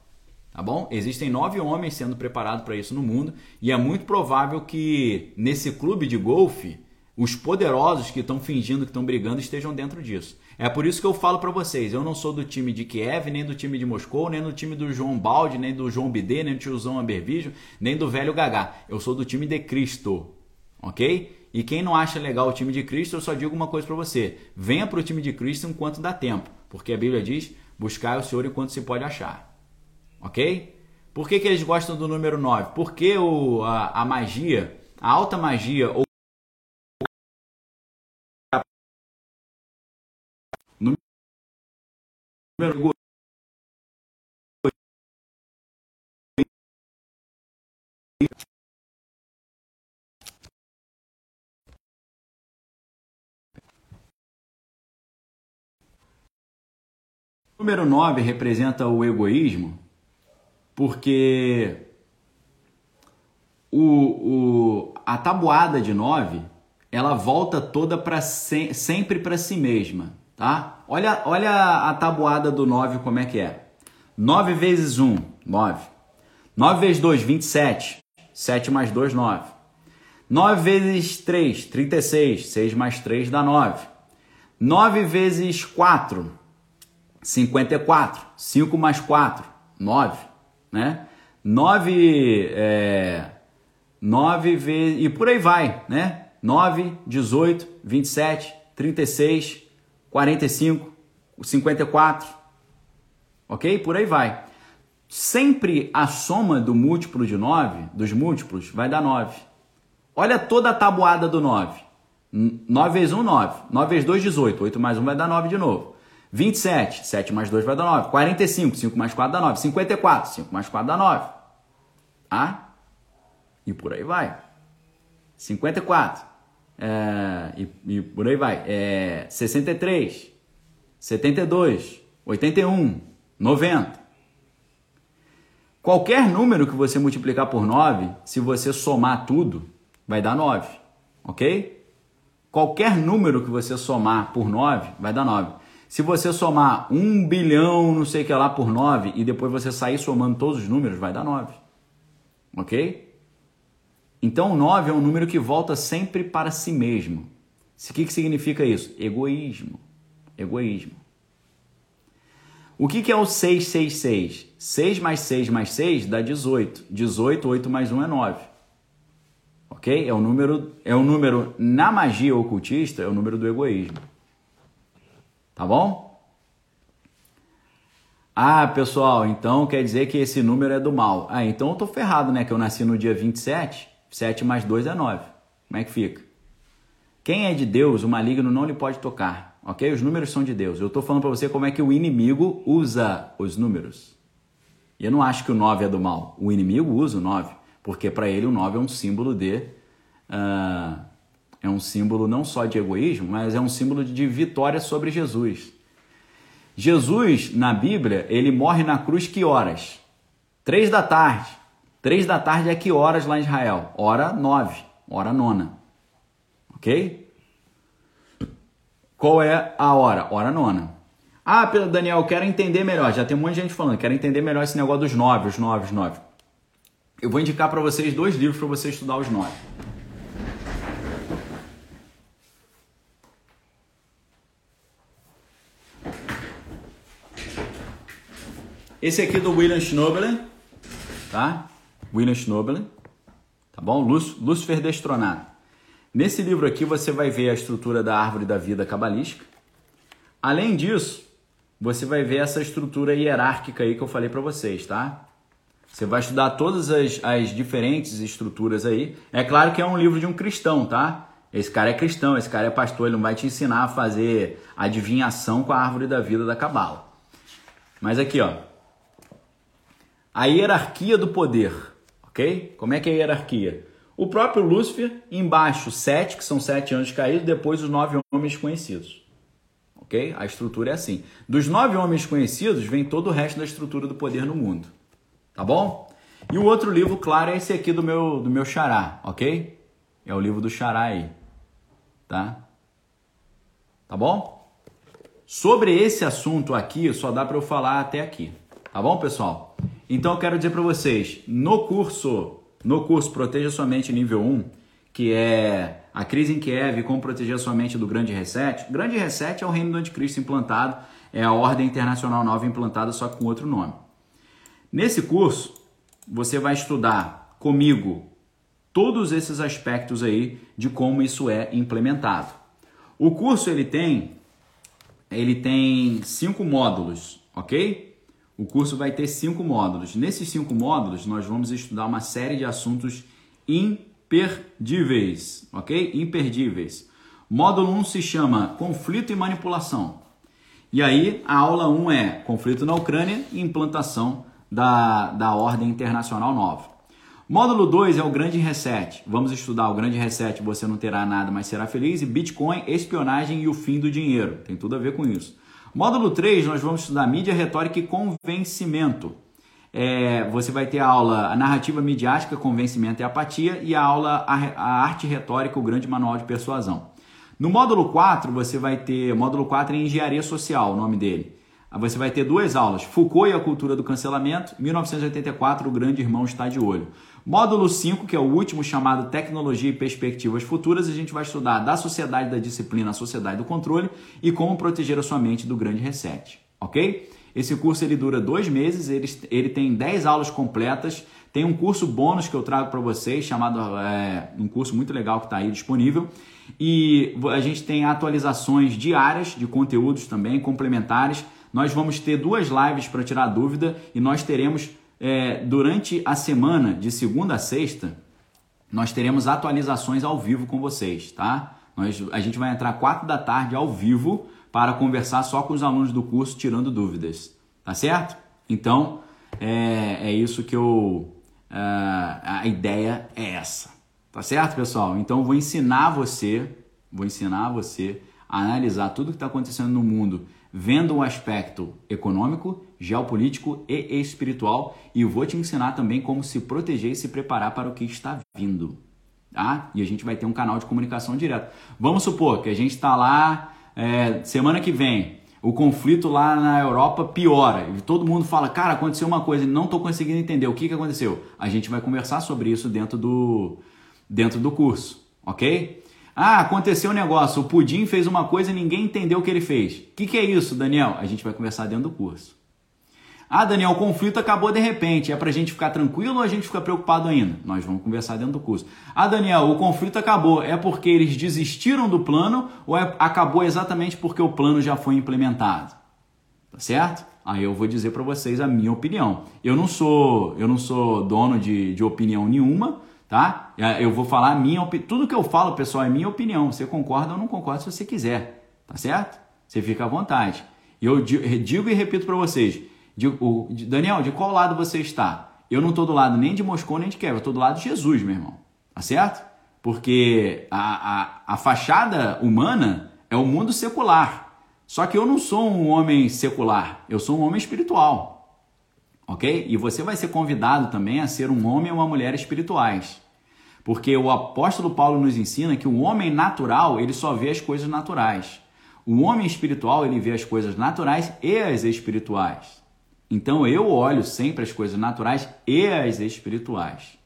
tá bom? Existem nove homens sendo preparados para isso no mundo e é muito provável que nesse clube de golfe os poderosos que estão fingindo que estão brigando estejam dentro disso. É por isso que eu falo para vocês, eu não sou do time de Kiev, nem do time de Moscou, nem do time do João Balde, nem do João Bidê, nem do tiozão Ambervijo, nem do velho Gagá. Eu sou do time de Cristo, ok? E quem não acha legal o time de Cristo, eu só digo uma coisa para você: venha para o time de Cristo enquanto dá tempo, porque a Bíblia diz: buscar o Senhor enquanto se pode achar, ok? Por que, que eles gostam do número 9? Porque o, a, a magia, a alta magia ou Número Número 9 representa o egoísmo, porque o, o, a tabuada de 9 ela volta toda para se, sempre para si mesma, tá? Olha, olha a tabuada do 9 como é que é. 9 vezes 1, 9. 9 vezes 2, 27. 7 mais 2, 9. 9 vezes 3, 36. 6 mais 3 dá 9. 9 vezes 4, 54. 5 mais 4, 9. Né? 9, é, 9 vezes. E por aí vai, né? 9, 18, 27, 36, 45, 54. Ok? Por aí vai. Sempre a soma do múltiplo de 9, dos múltiplos, vai dar 9. Olha toda a tabuada do 9. 9 vezes 1, 9. 9 vezes 2, 18. 8 mais 1 vai dar 9 de novo. 27. 7 mais 2 vai dar 9. 45. 5 mais 4 dá 9. 54. 5 mais 4 dá 9. Ah? E por aí vai. 54. É, e, e por aí vai. É, 63. 72. 81. 90. Qualquer número que você multiplicar por 9, se você somar tudo, vai dar 9. Ok? Qualquer número que você somar por 9, vai dar 9. Se você somar 1 bilhão, não sei o que lá, por 9, e depois você sair somando todos os números, vai dar 9. Ok? Então, 9 é um número que volta sempre para si mesmo. O que, que significa isso? Egoísmo. Egoísmo. O que, que é o 666? 6 mais 6 mais 6 dá 18. 18, 8 mais 1 é 9. Ok? É o número, é o número na magia ocultista, é o número do egoísmo. Tá bom? Ah, pessoal, então quer dizer que esse número é do mal. Ah, então eu tô ferrado, né? Que eu nasci no dia 27, 7 mais 2 é 9. Como é que fica? Quem é de Deus, o maligno não lhe pode tocar, ok? Os números são de Deus. Eu estou falando para você como é que o inimigo usa os números. E eu não acho que o 9 é do mal. O inimigo usa o 9, porque para ele o 9 é um símbolo de. Uh, é um símbolo não só de egoísmo, mas é um símbolo de vitória sobre Jesus. Jesus, na Bíblia, ele morre na cruz que horas? Três da tarde. Três da tarde é que horas lá em Israel? Hora nove, hora nona. Ok? Qual é a hora? Hora nona. Ah, Daniel, quero entender melhor. Já tem um monte de gente falando, quero entender melhor esse negócio dos nove, os nove, os nove. Eu vou indicar para vocês dois livros para você estudar os nove. Esse aqui é do William Schnobelen, tá? William Schnobelen, tá bom? Lúcifer Destronado. Nesse livro aqui você vai ver a estrutura da árvore da vida cabalística. Além disso, você vai ver essa estrutura hierárquica aí que eu falei para vocês, tá? Você vai estudar todas as, as diferentes estruturas aí. É claro que é um livro de um cristão, tá? Esse cara é cristão, esse cara é pastor, ele não vai te ensinar a fazer adivinhação com a árvore da vida da cabala. Mas aqui, ó, a hierarquia do poder, ok? Como é que é a hierarquia? O próprio Lúcifer, embaixo, sete, que são sete anjos caídos, depois os nove homens conhecidos. Ok? A estrutura é assim. Dos nove homens conhecidos, vem todo o resto da estrutura do poder no mundo. Tá bom? E o outro livro, claro, é esse aqui do meu, do meu xará, ok? É o livro do xará aí. Tá? Tá bom? Sobre esse assunto aqui, só dá para eu falar até aqui. Tá bom, pessoal? Então eu quero dizer para vocês, no curso, no curso Proteja Sua Mente nível 1, que é a crise em Kiev, como proteger sua mente do grande reset. O grande reset é o reino do anticristo implantado, é a ordem internacional nova implantada só com outro nome. Nesse curso, você vai estudar comigo todos esses aspectos aí de como isso é implementado. O curso ele tem ele tem cinco módulos, ok? O curso vai ter cinco módulos. Nesses cinco módulos, nós vamos estudar uma série de assuntos imperdíveis, ok? Imperdíveis. Módulo 1 um se chama Conflito e Manipulação. E aí, a aula 1 um é Conflito na Ucrânia e Implantação da, da Ordem Internacional Nova. Módulo 2 é o Grande Reset. Vamos estudar o Grande Reset, você não terá nada, mas será feliz. E Bitcoin, espionagem e o fim do dinheiro. Tem tudo a ver com isso. Módulo 3, nós vamos estudar mídia, retórica e convencimento. É, você vai ter a aula a narrativa midiática, convencimento e apatia, e a aula a, a arte retórica, o grande manual de persuasão. No módulo 4, você vai ter. Módulo 4 é engenharia social, o nome dele. Você vai ter duas aulas: Foucault e a cultura do cancelamento, 1984, o grande irmão está de olho. Módulo 5, que é o último chamado Tecnologia e Perspectivas Futuras, a gente vai estudar da sociedade da disciplina à sociedade do controle e como proteger a sua mente do grande reset, ok? Esse curso ele dura dois meses, ele, ele tem 10 aulas completas, tem um curso bônus que eu trago para vocês, chamado é, um curso muito legal que está aí disponível. E a gente tem atualizações diárias de conteúdos também, complementares. Nós vamos ter duas lives para tirar dúvida e nós teremos é, durante a semana, de segunda a sexta, nós teremos atualizações ao vivo com vocês, tá? Nós, a gente vai entrar quatro da tarde ao vivo para conversar só com os alunos do curso, tirando dúvidas, tá certo? Então, é, é isso que eu. Uh, a ideia é essa, tá certo, pessoal? Então, vou ensinar você, vou ensinar você a analisar tudo que está acontecendo no mundo vendo o aspecto econômico, geopolítico e espiritual e vou te ensinar também como se proteger e se preparar para o que está vindo. Tá? E a gente vai ter um canal de comunicação direto. Vamos supor que a gente está lá é, semana que vem, o conflito lá na Europa piora e todo mundo fala, cara, aconteceu uma coisa, não estou conseguindo entender o que, que aconteceu. A gente vai conversar sobre isso dentro do, dentro do curso, ok? Ah, aconteceu um negócio, o Pudim fez uma coisa e ninguém entendeu o que ele fez. O que, que é isso, Daniel? A gente vai conversar dentro do curso. Ah, Daniel, o conflito acabou de repente. É para a gente ficar tranquilo ou a gente fica preocupado ainda? Nós vamos conversar dentro do curso. Ah, Daniel, o conflito acabou. É porque eles desistiram do plano ou é, acabou exatamente porque o plano já foi implementado? Tá certo? Aí eu vou dizer para vocês a minha opinião. Eu não sou, eu não sou dono de, de opinião nenhuma tá? Eu vou falar a minha opinião. Tudo que eu falo, pessoal, é minha opinião. Você concorda ou não concorda se você quiser, tá certo? Você fica à vontade. E eu digo e repito para vocês: Daniel, de qual lado você está? Eu não estou do lado nem de Moscou nem de Kiev, eu estou do lado de Jesus, meu irmão. Tá certo? Porque a, a, a fachada humana é o mundo secular. Só que eu não sou um homem secular, eu sou um homem espiritual. Ok? E você vai ser convidado também a ser um homem ou uma mulher espirituais. Porque o apóstolo Paulo nos ensina que o homem natural, ele só vê as coisas naturais. O homem espiritual, ele vê as coisas naturais e as espirituais. Então eu olho sempre as coisas naturais e as espirituais.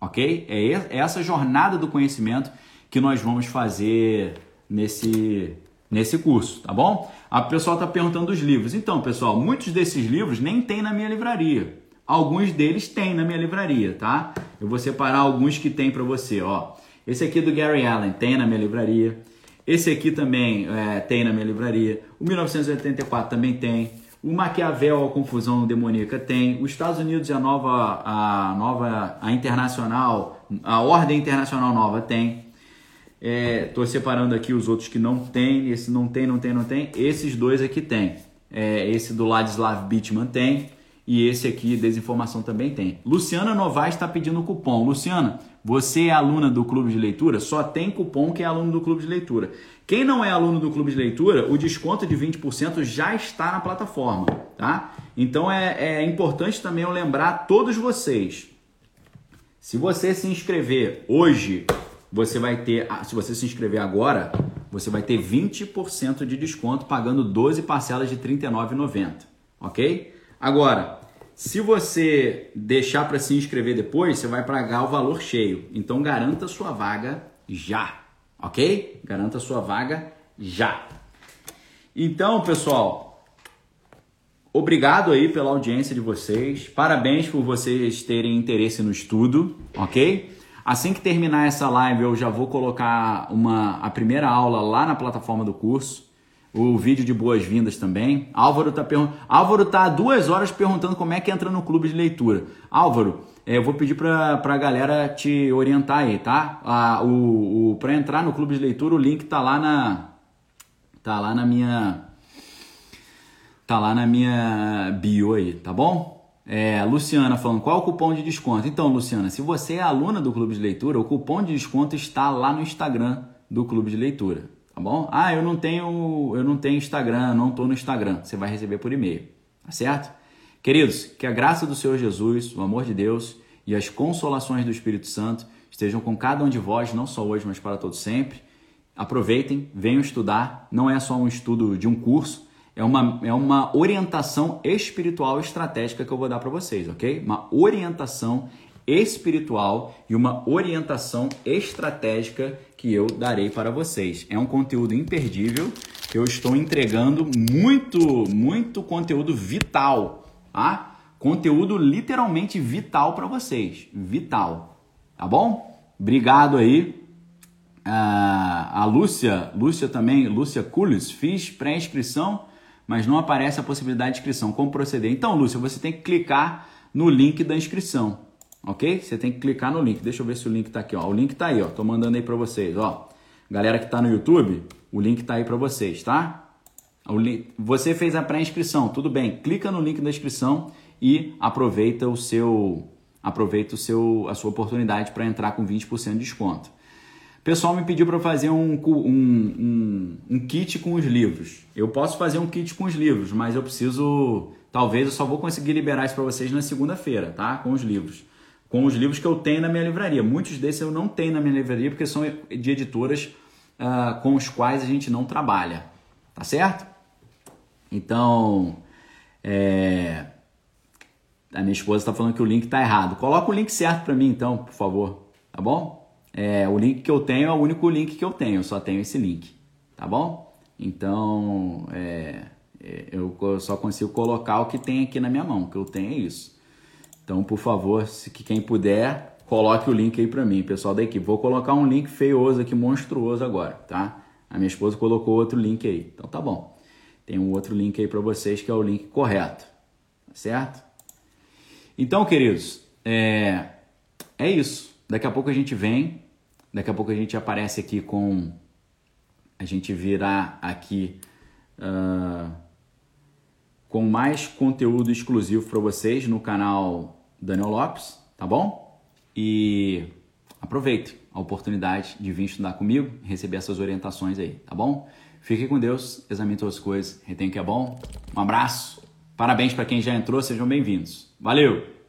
Ok? É essa jornada do conhecimento que nós vamos fazer nesse, nesse curso, tá bom? A pessoa está perguntando dos livros. Então, pessoal, muitos desses livros nem tem na minha livraria. Alguns deles tem na minha livraria, tá? Eu vou separar alguns que tem para você, ó. Esse aqui do Gary Allen tem na minha livraria. Esse aqui também é, tem na minha livraria. O 1984 também tem. O Maquiavel, a Confusão Demoníaca tem. Os Estados Unidos e a nova, a nova, a internacional, a Ordem Internacional Nova tem. Estou é, separando aqui os outros que não tem. Esse não tem, não tem, não tem. Esses dois aqui tem. É, esse do Ladislav Bittman tem. E esse aqui, desinformação, também tem. Luciana Novaes está pedindo cupom. Luciana, você é aluna do clube de leitura? Só tem cupom quem é aluno do clube de leitura. Quem não é aluno do clube de leitura, o desconto de 20% já está na plataforma, tá? Então é, é importante também eu lembrar todos vocês. Se você se inscrever hoje, você vai ter, se você se inscrever agora, você vai ter 20% de desconto pagando 12 parcelas de R$ 39,90, ok? Agora, se você deixar para se inscrever depois, você vai pagar o valor cheio. Então garanta sua vaga já, ok? Garanta sua vaga já. Então, pessoal, obrigado aí pela audiência de vocês. Parabéns por vocês terem interesse no estudo, ok? Assim que terminar essa live, eu já vou colocar uma, a primeira aula lá na plataforma do curso o vídeo de boas-vindas também. Álvaro tá, pergun Álvaro tá há duas horas perguntando como é que entra no clube de leitura. Álvaro, é, eu vou pedir para a galera te orientar aí, tá? Ah, o, o, para entrar no clube de leitura, o link tá lá na. Tá lá na minha. Tá lá na minha bio aí, tá bom? É, Luciana falando, qual é o cupom de desconto? Então, Luciana, se você é aluna do clube de leitura, o cupom de desconto está lá no Instagram do clube de leitura tá bom? Ah, eu não tenho, eu não tenho Instagram, não estou no Instagram. Você vai receber por e-mail, tá certo? Queridos, que a graça do Senhor Jesus, o amor de Deus e as consolações do Espírito Santo estejam com cada um de vós, não só hoje, mas para todos sempre. Aproveitem, venham estudar. Não é só um estudo de um curso, é uma, é uma orientação espiritual estratégica que eu vou dar para vocês, ok? Uma orientação espiritual e uma orientação estratégica que eu darei para vocês. É um conteúdo imperdível. Eu estou entregando muito, muito conteúdo vital, tá? Conteúdo literalmente vital para vocês, vital, tá bom? Obrigado aí. a Lúcia, Lúcia também, Lúcia Culis, fiz pré-inscrição, mas não aparece a possibilidade de inscrição. Como proceder? Então, Lúcia, você tem que clicar no link da inscrição ok? Você tem que clicar no link. Deixa eu ver se o link está aqui, ó. O link está aí, ó. Tô mandando aí para vocês, ó. Galera que está no YouTube, o link está aí para vocês, tá? Você fez a pré-inscrição, tudo bem? Clica no link da inscrição e aproveita o seu aproveita o seu a sua oportunidade para entrar com 20% de desconto. Pessoal me pediu para fazer um, um, um, um, kit com os livros. Eu posso fazer um kit com os livros, mas eu preciso. Talvez eu só vou conseguir liberar isso para vocês na segunda-feira, tá? Com os livros com os livros que eu tenho na minha livraria. Muitos desses eu não tenho na minha livraria porque são de editoras uh, com os quais a gente não trabalha, tá certo? Então, é... a minha esposa está falando que o link está errado. Coloca o link certo para mim então, por favor, tá bom? É, o link que eu tenho é o único link que eu tenho, eu só tenho esse link, tá bom? Então, é... é eu só consigo colocar o que tem aqui na minha mão, o que eu tenho é isso. Então, por favor, se quem puder, coloque o link aí para mim, pessoal da equipe. Vou colocar um link feioso aqui, monstruoso agora, tá? A minha esposa colocou outro link aí. Então tá bom. Tem um outro link aí para vocês que é o link correto, tá certo? Então, queridos, é, é isso. Daqui a pouco a gente vem, daqui a pouco a gente aparece aqui com. A gente virá aqui uh, com mais conteúdo exclusivo para vocês no canal Daniel Lopes, tá bom? E aproveite a oportunidade de vir estudar comigo e receber essas orientações aí, tá bom? Fique com Deus, examine todas as coisas, retém o que é bom. Um abraço, parabéns para quem já entrou, sejam bem-vindos. Valeu!